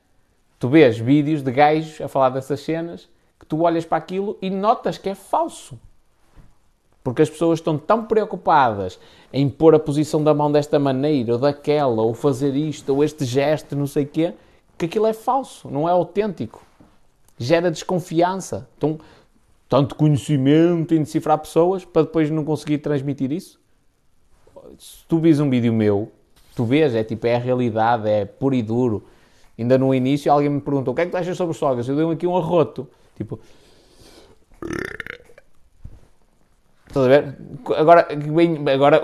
tu vês vídeos de gajos a falar dessas cenas que tu olhas para aquilo e notas que é falso. Porque as pessoas estão tão preocupadas em pôr a posição da mão desta maneira, ou daquela, ou fazer isto, ou este gesto, não sei o quê, que aquilo é falso, não é autêntico. Gera desconfiança. Então, tanto conhecimento em decifrar pessoas para depois não conseguir transmitir isso. Se tu vis um vídeo meu, tu vês, é tipo, é a realidade, é puro e duro. Ainda no início alguém me perguntou, o que é que tu achas sobre sogas? Eu dei aqui um arroto. Tipo, Estás a ver? Agora, agora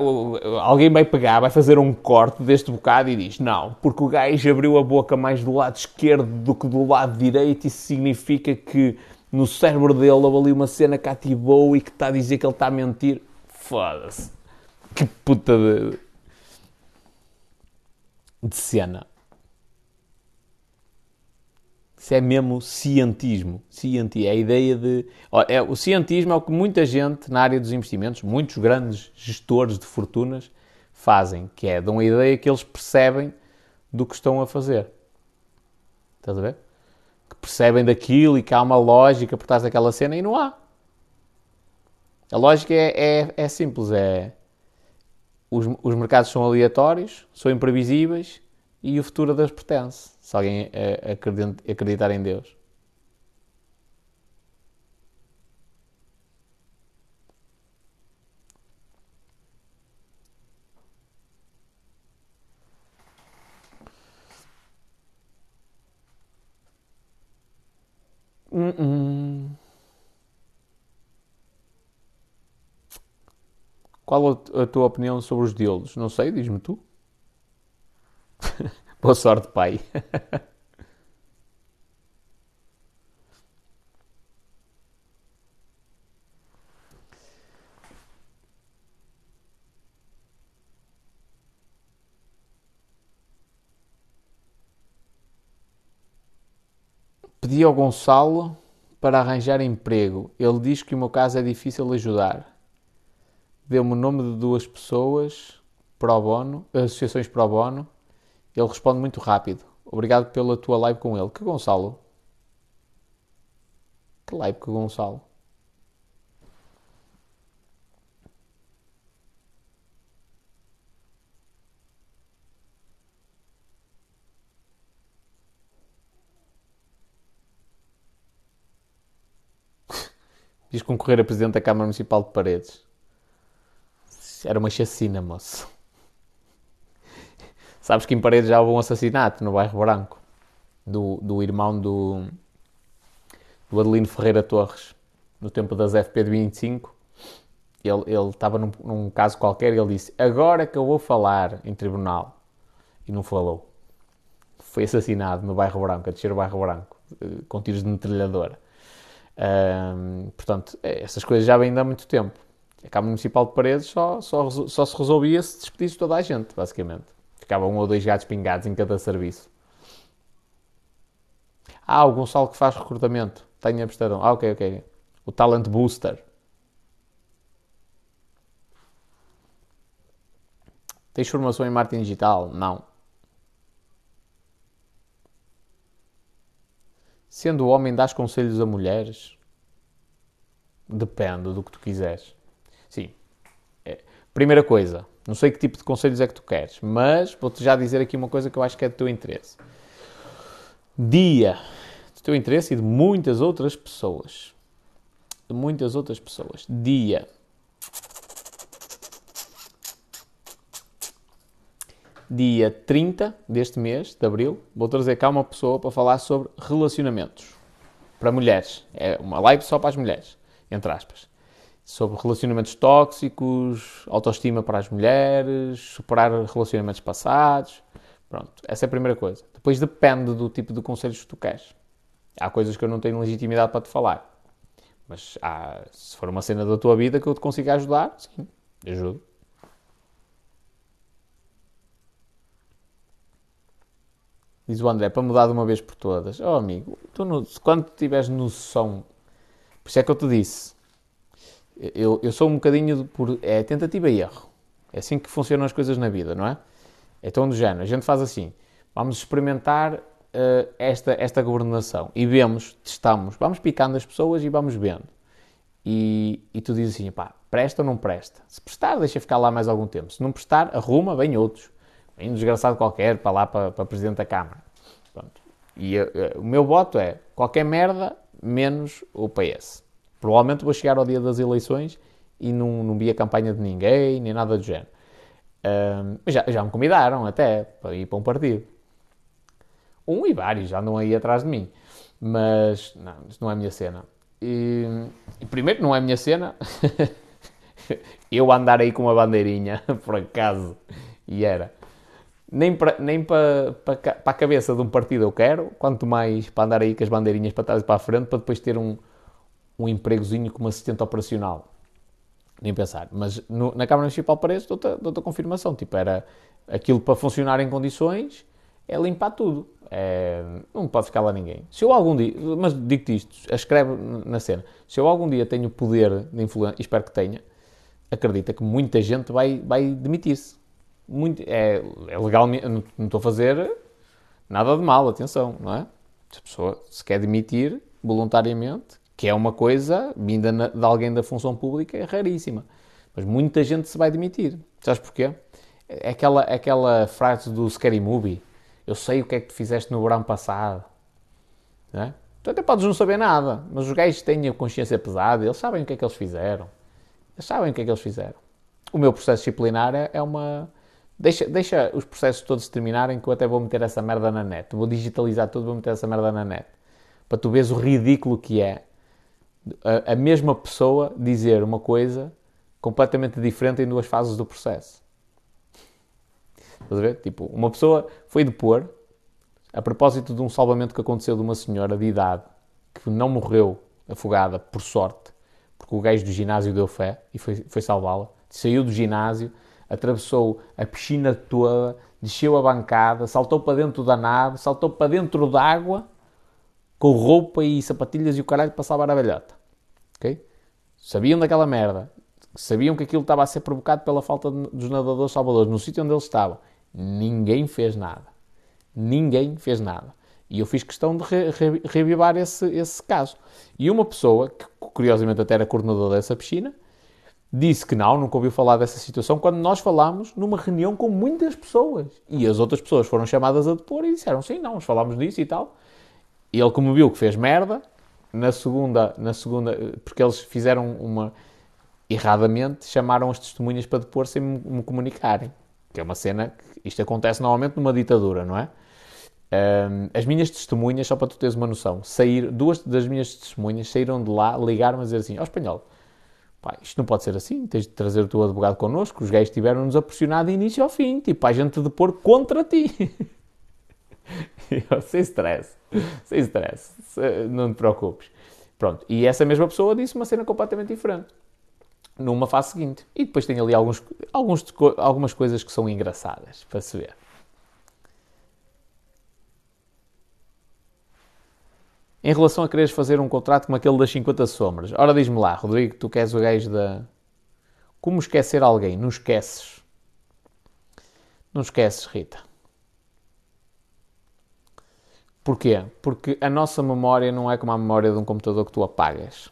alguém vai pegar, vai fazer um corte deste bocado e diz: Não, porque o gajo abriu a boca mais do lado esquerdo do que do lado direito, isso significa que no cérebro dele houve ali uma cena que ativou e que está a dizer que ele está a mentir. Foda-se. Que puta de. de cena. Isso é mesmo cientismo. Cienti é a ideia de. É, o cientismo é o que muita gente na área dos investimentos, muitos grandes gestores de fortunas, fazem, que é dão a ideia que eles percebem do que estão a fazer. Estás a ver? Que percebem daquilo e que há uma lógica por trás daquela cena e não há. A lógica é, é, é simples: é os, os mercados são aleatórios, são imprevisíveis e o futuro Deus pertence, se alguém eh, acreditar em Deus. Hum, hum. Qual a tua opinião sobre os diodos? Não sei, diz-me tu. Boa sorte, pai. Pedi ao Gonçalo para arranjar emprego. Ele diz que o meu caso é difícil de ajudar. Deu-me o nome de duas pessoas pro bono, associações pro bono. Ele responde muito rápido. Obrigado pela tua live com ele. Que Gonçalo? Que live com Gonçalo? Diz concorrer a presidente da Câmara Municipal de Paredes. Era uma chacina, moço. Sabes que em Paredes já houve um assassinato no bairro Branco do, do irmão do, do Adelino Ferreira Torres, no tempo das FP de 25. Ele, ele estava num, num caso qualquer e ele disse: Agora que eu vou falar em tribunal. E não falou. Foi assassinado no bairro Branco, a descer o bairro Branco, eh, com tiros de metralhadora portanto, é, essas coisas já vêm há muito tempo. A Câmara Municipal de Paredes só, só, só se resolvia se despedisse toda a gente, basicamente. Ficavam um ou dois gatos pingados em cada serviço. Ah, o Gonçalo que faz recrutamento. Tem Amsterdão. Ah, ok, ok. O Talent Booster. Tens formação em marketing digital? Não. Sendo homem, dás conselhos a mulheres? Depende do que tu quiseres. Sim. É. Primeira coisa, não sei que tipo de conselhos é que tu queres, mas vou-te já dizer aqui uma coisa que eu acho que é do teu interesse. Dia do teu interesse e de muitas outras pessoas. De muitas outras pessoas. Dia dia 30 deste mês, de abril, vou trazer cá uma pessoa para falar sobre relacionamentos. Para mulheres. É uma live só para as mulheres, entre aspas. Sobre relacionamentos tóxicos, autoestima para as mulheres, superar relacionamentos passados. Pronto, essa é a primeira coisa. Depois depende do tipo de conselhos que tu queres. Há coisas que eu não tenho legitimidade para te falar. Mas há, se for uma cena da tua vida que eu te consiga ajudar, sim, ajudo. Diz o André, para mudar de uma vez por todas. Oh amigo, tu no, quando tiveres noção, por isso é que eu te disse, eu, eu sou um bocadinho por. É tentativa e erro. É assim que funcionam as coisas na vida, não é? Então, do género, a gente faz assim: vamos experimentar uh, esta, esta governação e vemos, testamos, vamos picando as pessoas e vamos vendo. E, e tu dizes assim: pá, presta ou não presta? Se prestar, deixa ficar lá mais algum tempo. Se não prestar, arruma, vem outros um desgraçado qualquer para lá para, para Presidente da Câmara. Pronto. E uh, o meu voto é qualquer merda menos o PS. Provavelmente vou chegar ao dia das eleições e não, não vi a campanha de ninguém, nem nada do género. Uh, já, já me convidaram até para ir para um partido. Um e vários já andam aí atrás de mim. Mas não, isso não é a minha cena. E, e primeiro, não é a minha cena. (laughs) eu andar aí com uma bandeirinha, (laughs) por acaso. E era nem para nem para, para, para a cabeça de um partido eu quero, quanto mais para andar aí com as bandeirinhas para trás e para a frente, para depois ter um, um empregozinho como assistente operacional. Nem pensar. Mas no, na Câmara Municipal parece, dou-te, dou-te a confirmação. Tipo, era aquilo para funcionar em condições, é limpar tudo. É, não pode ficar lá ninguém. Se eu algum dia, mas digo-te isto, escreve na cena, se eu algum dia tenho poder de influência, espero que tenha, acredita que muita gente vai, vai demitir-se muito, é, é legal, não, não estou a fazer nada de mal, atenção, não é? Se a pessoa se quer demitir voluntariamente, que é uma coisa vinda de alguém da função pública, é raríssima. Mas muita gente se vai demitir. Sabes porquê? É aquela, aquela frase do Scary Movie, Eu sei o que é que tu fizeste no verão passado. Não é? Tu até podes não saber nada, mas os gajos têm a consciência pesada, eles sabem o que é que eles fizeram. Eles sabem o que é que eles fizeram. O meu processo disciplinar é, é uma. Deixa, deixa os processos todos terminarem, que eu até vou meter essa merda na net. Vou digitalizar tudo, vou meter essa merda na net. Para tu veres o ridículo que é a, a mesma pessoa dizer uma coisa completamente diferente em duas fases do processo. Estás a ver? Tipo, uma pessoa foi depor a propósito de um salvamento que aconteceu de uma senhora de idade que não morreu afogada, por sorte, porque o gajo do ginásio deu fé e foi, foi salvá-la. Saiu do ginásio, atravessou a piscina toda, desceu a bancada, saltou para dentro da nave, saltou para dentro d'água com roupa e sapatilhas e o caralho para salvar a velhota. Ok? Sabiam daquela merda. Sabiam que aquilo estava a ser provocado pela falta dos nadadores salvadores no sítio onde eles estavam. Ninguém fez nada. Ninguém fez nada. E eu fiz questão de re, re, revivar esse, esse caso. E uma pessoa, que curiosamente até era coordenadora dessa piscina, disse que não, nunca ouviu falar dessa situação, quando nós falámos numa reunião com muitas pessoas. E as outras pessoas foram chamadas a depor e disseram, sim, não, nós falámos disso e tal. E ele, como viu que fez merda, na segunda, na segunda porque eles fizeram uma... Erradamente, chamaram as testemunhas para depor sem me, me comunicarem. Que é uma cena que isto acontece normalmente numa ditadura, não é? Um, as minhas testemunhas, só para tu teres uma noção, sair, duas das minhas testemunhas saíram de lá, ligaram-me a dizer assim: Ó oh, espanhol, pá, isto não pode ser assim, tens de trazer o teu advogado connosco. Os gays tiveram-nos a pressionar de início ao fim, tipo, a gente depor contra ti. (laughs) (laughs) sem stress, sem stress, não te preocupes. Pronto, e essa mesma pessoa disse uma cena completamente diferente numa fase seguinte. E depois tem ali alguns, alguns, algumas coisas que são engraçadas para se ver. Em relação a quereres fazer um contrato como aquele das 50 sombras, ora diz-me lá, Rodrigo, tu queres o gajo da. Como esquecer alguém? Não esqueces. Não esqueces, Rita. Porquê? Porque a nossa memória não é como a memória de um computador que tu apagas.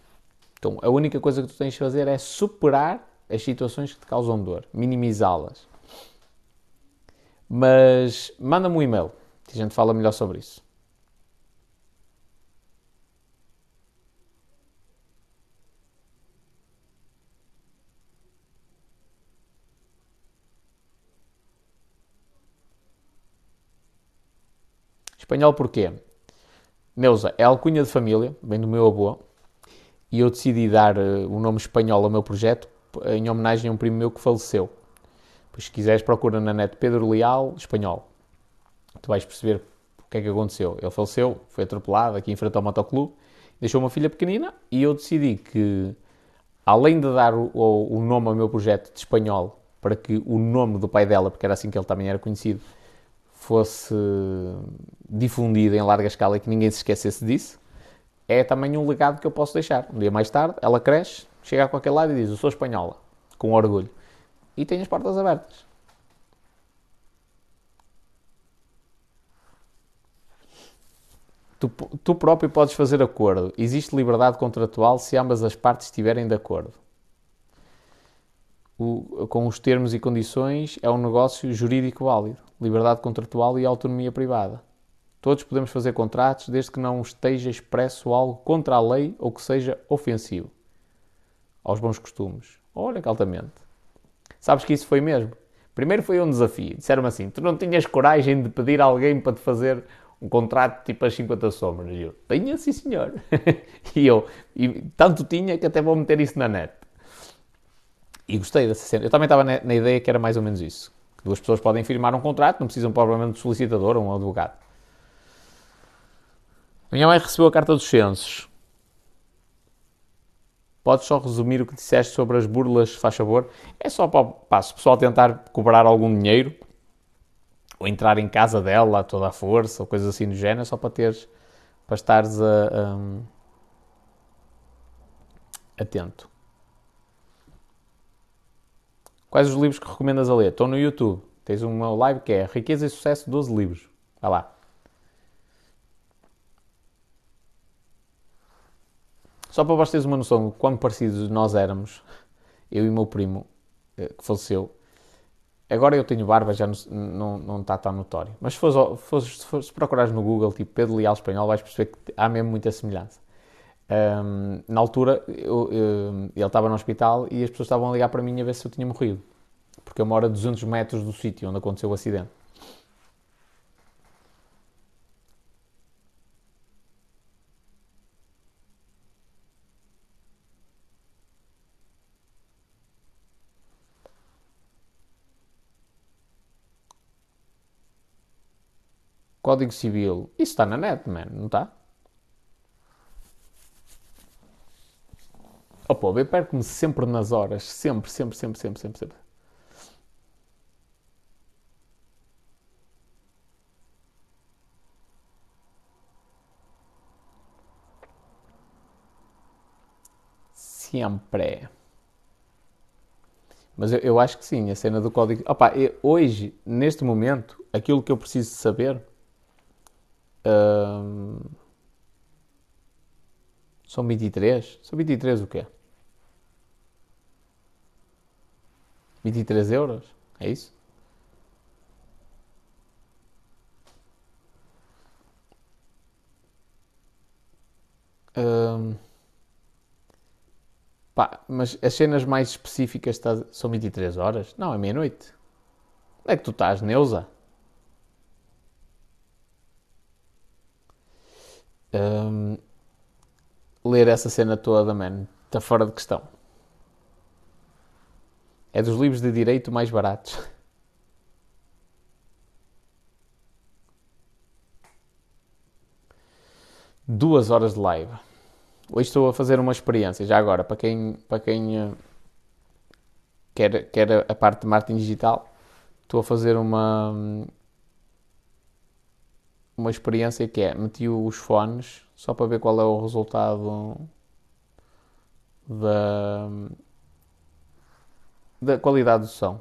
Então, a única coisa que tu tens de fazer é superar as situações que te causam dor, minimizá-las. Mas manda-me um e-mail, que a gente fala melhor sobre isso. Espanhol porquê? Neuza é alcunha de família, vem do meu avô, e eu decidi dar uh, o nome espanhol ao meu projeto em homenagem a um primo meu que faleceu. Pois, se quiseres, procura na net Pedro Leal, espanhol. Tu vais perceber o que é que aconteceu. Ele faleceu, foi atropelado aqui em frente ao motoclube, deixou uma filha pequenina e eu decidi que, além de dar o, o nome ao meu projeto de espanhol, para que o nome do pai dela, porque era assim que ele também era conhecido, fosse difundido em larga escala e que ninguém se esquecesse disso, é também um legado que eu posso deixar. Um dia mais tarde, ela cresce, chega a qualquer lado e diz: Eu sou espanhola, com orgulho. E tem as portas abertas. Tu, tu próprio podes fazer acordo. Existe liberdade contratual se ambas as partes estiverem de acordo. O, com os termos e condições, é um negócio jurídico válido. Liberdade contratual e autonomia privada. Todos podemos fazer contratos desde que não esteja expresso algo contra a lei ou que seja ofensivo aos bons costumes. Olha que altamente. Sabes que isso foi mesmo? Primeiro foi um desafio. Disseram-me assim: tu não tinhas coragem de pedir a alguém para te fazer um contrato tipo as 50 sombras. E eu, tinha, sim senhor. (laughs) e eu, e tanto tinha que até vou meter isso na net. E gostei dessa cena. Eu também estava na, na ideia que era mais ou menos isso. Duas pessoas podem firmar um contrato, não precisam provavelmente de solicitador ou um advogado. Minha mãe recebeu a carta dos censos. Podes só resumir o que disseste sobre as burlas, faz favor? É só para, se o pessoal tentar cobrar algum dinheiro ou entrar em casa dela a toda a força ou coisas assim do género, só para teres, para estares a, a, atento. Quais os livros que recomendas a ler? Estou no YouTube. Tens uma live que é Riqueza e Sucesso, 12 livros. Vai lá. Só para vocês uma noção de quão parecidos nós éramos, eu e o meu primo, eh, que faleceu, Agora eu tenho barba, já não, não, não está tão notório. Mas se se, se procurares no Google, tipo Pedro Leal Espanhol, vais perceber que há mesmo muita semelhança. Um, na altura, eu, eu, ele estava no hospital e as pessoas estavam a ligar para mim a ver se eu tinha morrido. Porque eu moro a 200 metros do sítio onde aconteceu o acidente. Código Civil. Isso está na net, man, não está? Pô, eu perco-me sempre nas horas. Sempre, sempre, sempre, sempre, sempre, sempre. Sempre. Mas eu, eu, acho que sim, a cena do código. Opa, eu, hoje, neste momento, aquilo que eu preciso saber um, são 23? São 23 o quê? 23 euros? É isso? Pá, mas as cenas mais específicas tá, são 23 horas? Não, é meia-noite. Onde é que tu estás, Neuza? ler essa cena toda, man, está fora de questão. É dos livros de direito mais baratos. (laughs) Duas horas de live. Hoje estou a fazer uma experiência, já agora, para quem, para quem uh, quer, quer a parte de marketing digital, estou a fazer uma, uma experiência que é, meti os fones só para ver qual é o resultado da, da qualidade do som.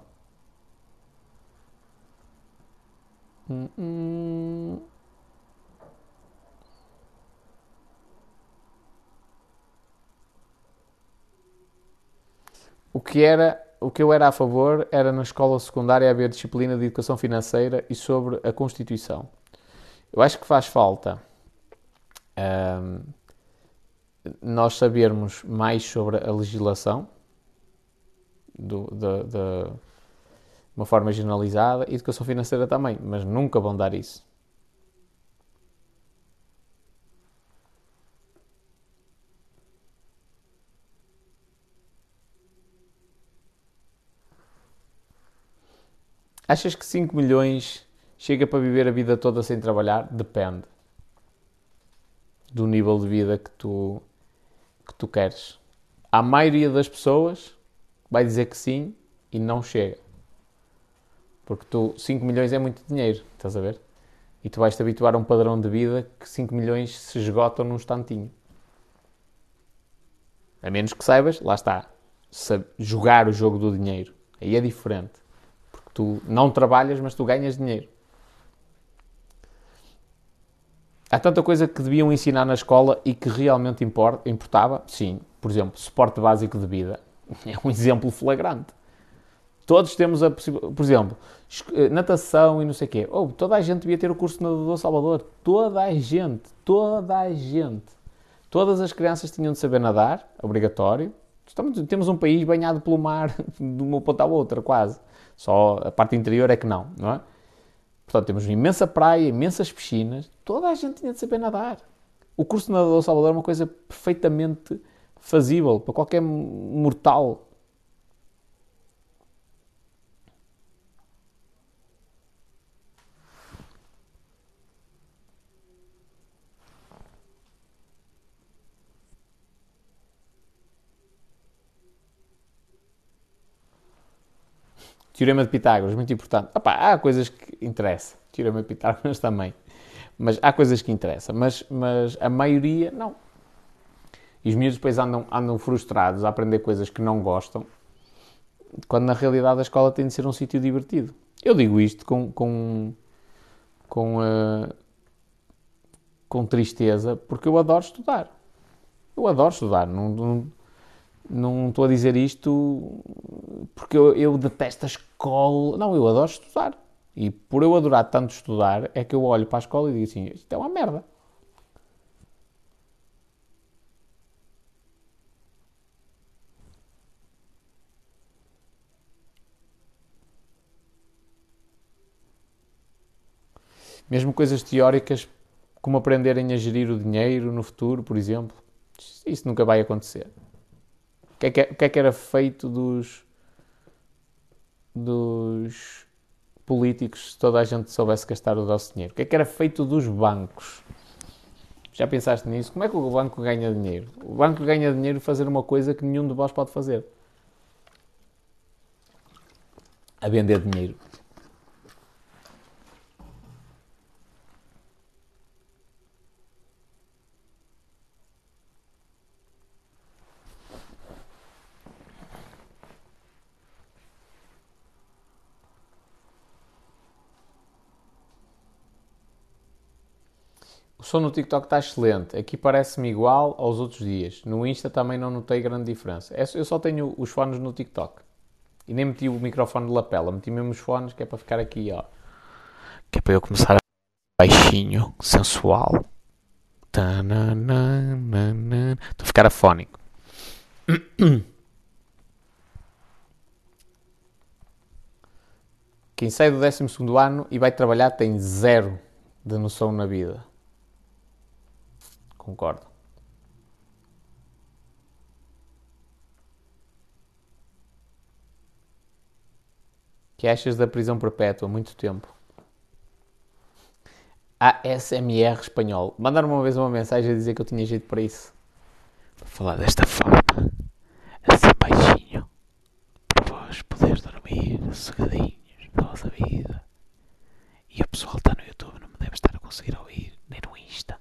O que era, o que eu era a favor era na escola secundária haver disciplina de educação financeira e sobre a Constituição. Eu acho que faz falta um, nós sabermos mais sobre a legislação do, de, de uma forma generalizada e educação financeira também, mas nunca vão dar isso. Achas que 5 milhões Chega para viver a vida toda sem trabalhar? Depende do nível de vida que tu, que tu queres. A maioria das pessoas vai dizer que sim e não chega. Porque tu, 5 milhões é muito dinheiro, estás a ver? E tu vais te habituar a um padrão de vida que 5 milhões se esgotam num instantinho. A menos que saibas, lá está, jogar o jogo do dinheiro. Aí é diferente. Porque tu não trabalhas, mas tu ganhas dinheiro. Há tanta coisa que deviam ensinar na escola e que realmente importava? Sim. Por exemplo, suporte básico de vida. É um (laughs) exemplo flagrante. Todos temos a possibilidade. Por exemplo, eh, natação e não sei o quê. Oh, toda a gente devia ter o curso de nadador Salvador. Toda a gente. Toda a gente. Todas as crianças tinham de saber nadar, obrigatório. Estamos, temos um país banhado pelo mar (laughs) de uma ponta à outra, quase. Só a parte interior é que não, não é? Portanto, temos uma imensa praia, imensas piscinas, toda a gente tinha de saber nadar. O curso de nadador Salvador é uma coisa perfeitamente fazível para qualquer mortal. Teorema de Pitágoras, muito importante. Opa, há coisas que interessam. Teorema de Pitágoras (laughs) também. Mas há coisas que interessam. Mas, mas a maioria, não. E os miúdos depois andam, andam frustrados a aprender coisas que não gostam, quando na realidade a escola tem de ser um sítio divertido. Eu digo isto com, com, com, uh, com tristeza, porque eu adoro estudar. Eu adoro estudar. Não, não, não estou a dizer isto Porque eu, eu detesto a escola. Não, eu adoro estudar. E por eu adorar tanto estudar, é que eu olho para a escola e digo assim: isto é uma merda. Mesmo coisas teóricas, como aprenderem a gerir o dinheiro no futuro, por exemplo, isso nunca vai acontecer. O que é que, o que, é que era feito dos, dos políticos se toda a gente soubesse gastar o nosso dinheiro? O que é que era feito dos bancos? Já pensaste nisso? Como é que o banco ganha dinheiro? O banco ganha dinheiro fazer uma coisa que nenhum de vós pode fazer. A vender dinheiro. Som no TikTok está excelente. Aqui parece-me igual aos outros dias. No Insta também não notei grande diferença. É eu só tenho os fones no TikTok. E nem meti o microfone de lapela. Meti mesmo os fones que é para ficar aqui, ó. Que é para eu começar a baixinho, sensual. Estou a ficar afónico. Quem sai do 12 ano e vai trabalhar tem zero de noção na vida. Concordo. Que achas da prisão perpétua? Muito tempo. ASMR espanhol. Mandaram uma vez uma mensagem a dizer que eu tinha jeito para isso. Para falar desta forma, assim baixinho, para vós poderes dormir sossegadinhos da vossa vida. E o pessoal está no YouTube, não me deve estar a conseguir ouvir, nem no Insta.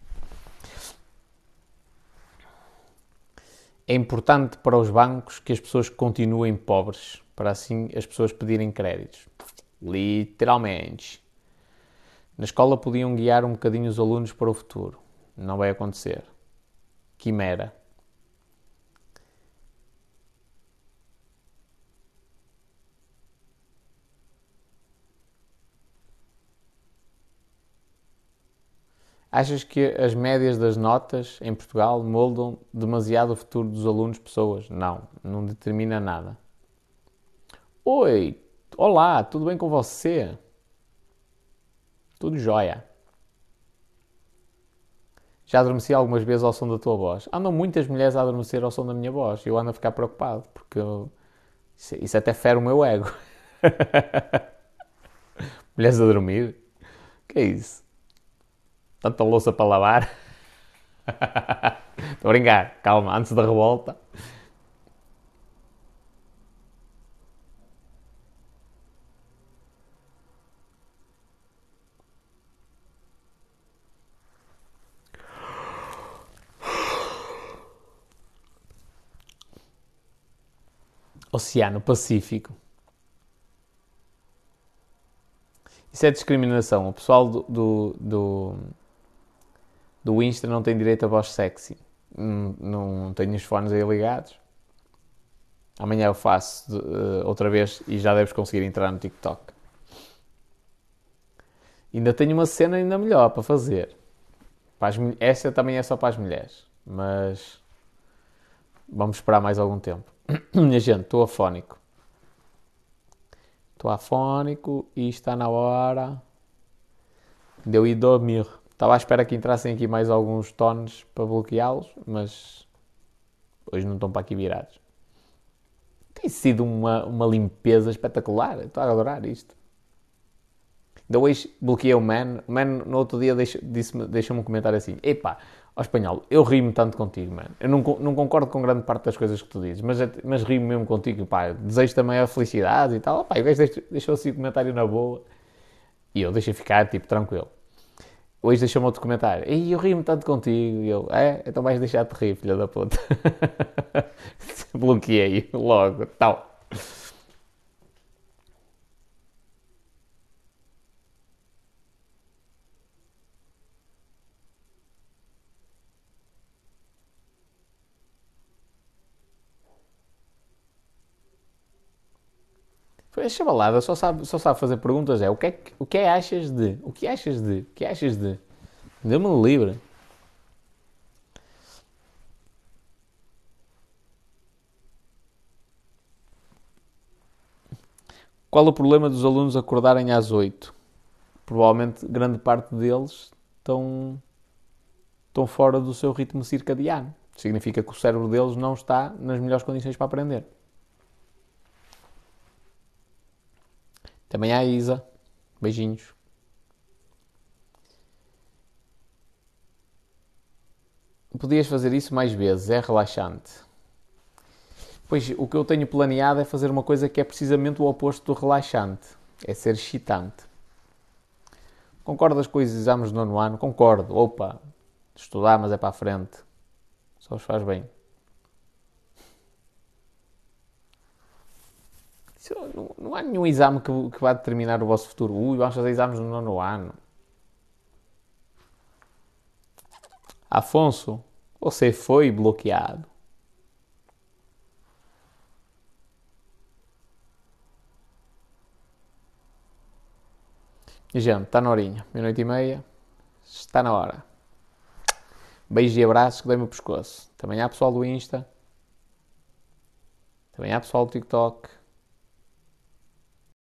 É importante para os bancos que as pessoas continuem pobres, para assim as pessoas pedirem créditos. Literalmente. Na escola podiam guiar um bocadinho os alunos para o futuro. Não vai acontecer. Quimera. Achas que as médias das notas em Portugal moldam demasiado o futuro dos alunos pessoas? Não, não determina nada. Oi, olá, tudo bem com você? Tudo jóia. Já adormeci algumas vezes ao som da tua voz. Andam muitas mulheres a adormecer ao som da minha voz. Eu ando a ficar preocupado, porque eu... isso até fere o meu ego. (laughs) mulheres a dormir? Que é isso? Tanta louça para lavar. Estou a brincar, calma, antes da revolta. Oceano Pacífico. Isso é discriminação. O pessoal do, do, do do Insta não tem direito a voz sexy. Não, não tenho os fones aí ligados. Amanhã eu faço uh, outra vez e já deves conseguir entrar no TikTok. Ainda tenho uma cena ainda melhor para fazer. Para essa também é só para as mulheres. Mas vamos esperar mais algum tempo. (clears throat) Minha gente, estou afónico. Estou afónico e está na hora de eu ir dormir. Estava à espera que entrassem aqui mais alguns tones para bloqueá-los, mas hoje não estão para aqui virados. Tem sido uma, uma limpeza espetacular. Estou a adorar isto. Ainda hoje bloqueei o Man. O Man no outro dia deixou-me deixou um comentário assim: Epá, ao espanhol, eu rio-me tanto contigo, man. Eu não, não concordo com grande parte das coisas que tu dizes, mas, mas rio-me mesmo contigo. Pá, desejo também a felicidade e tal. Pá, o gajo deixou assim o comentário na boa e eu deixei ficar, tipo, tranquilo. Hoje deixou-me outro comentário. E eu rio-me tanto contigo. E eu, é? Então vais deixar de rir, filha da puta. (laughs) Bloqueei logo. Tal. Deixa balada, só sabe, só sabe fazer perguntas. É o que é, o que é achas de? O que achas de? O que achas de? Dê-me livre. Qual o problema dos alunos acordarem às 8? Provavelmente grande parte deles estão, estão fora do seu ritmo circadiano. Significa que o cérebro deles não está nas melhores condições para aprender. Também a Isa. Beijinhos. Podias fazer isso mais vezes, é relaxante. Pois o que eu tenho planeado é fazer uma coisa que é precisamente o oposto do relaxante. É ser excitante. Concordas com os exames do nono ano? Concordo. Opa, estudar, mas é para a frente. Só os faz bem. Não, não, há nenhum exame que, que vá determinar o vosso futuro. Ui, vamos fazer exames no nono ano. Afonso, você foi bloqueado. Gente, está na horinha. Meia-noite e meia. Está na hora. Beijos e abraços que dei-me o pescoço. Também há pessoal do Insta. Também há pessoal do TikTok.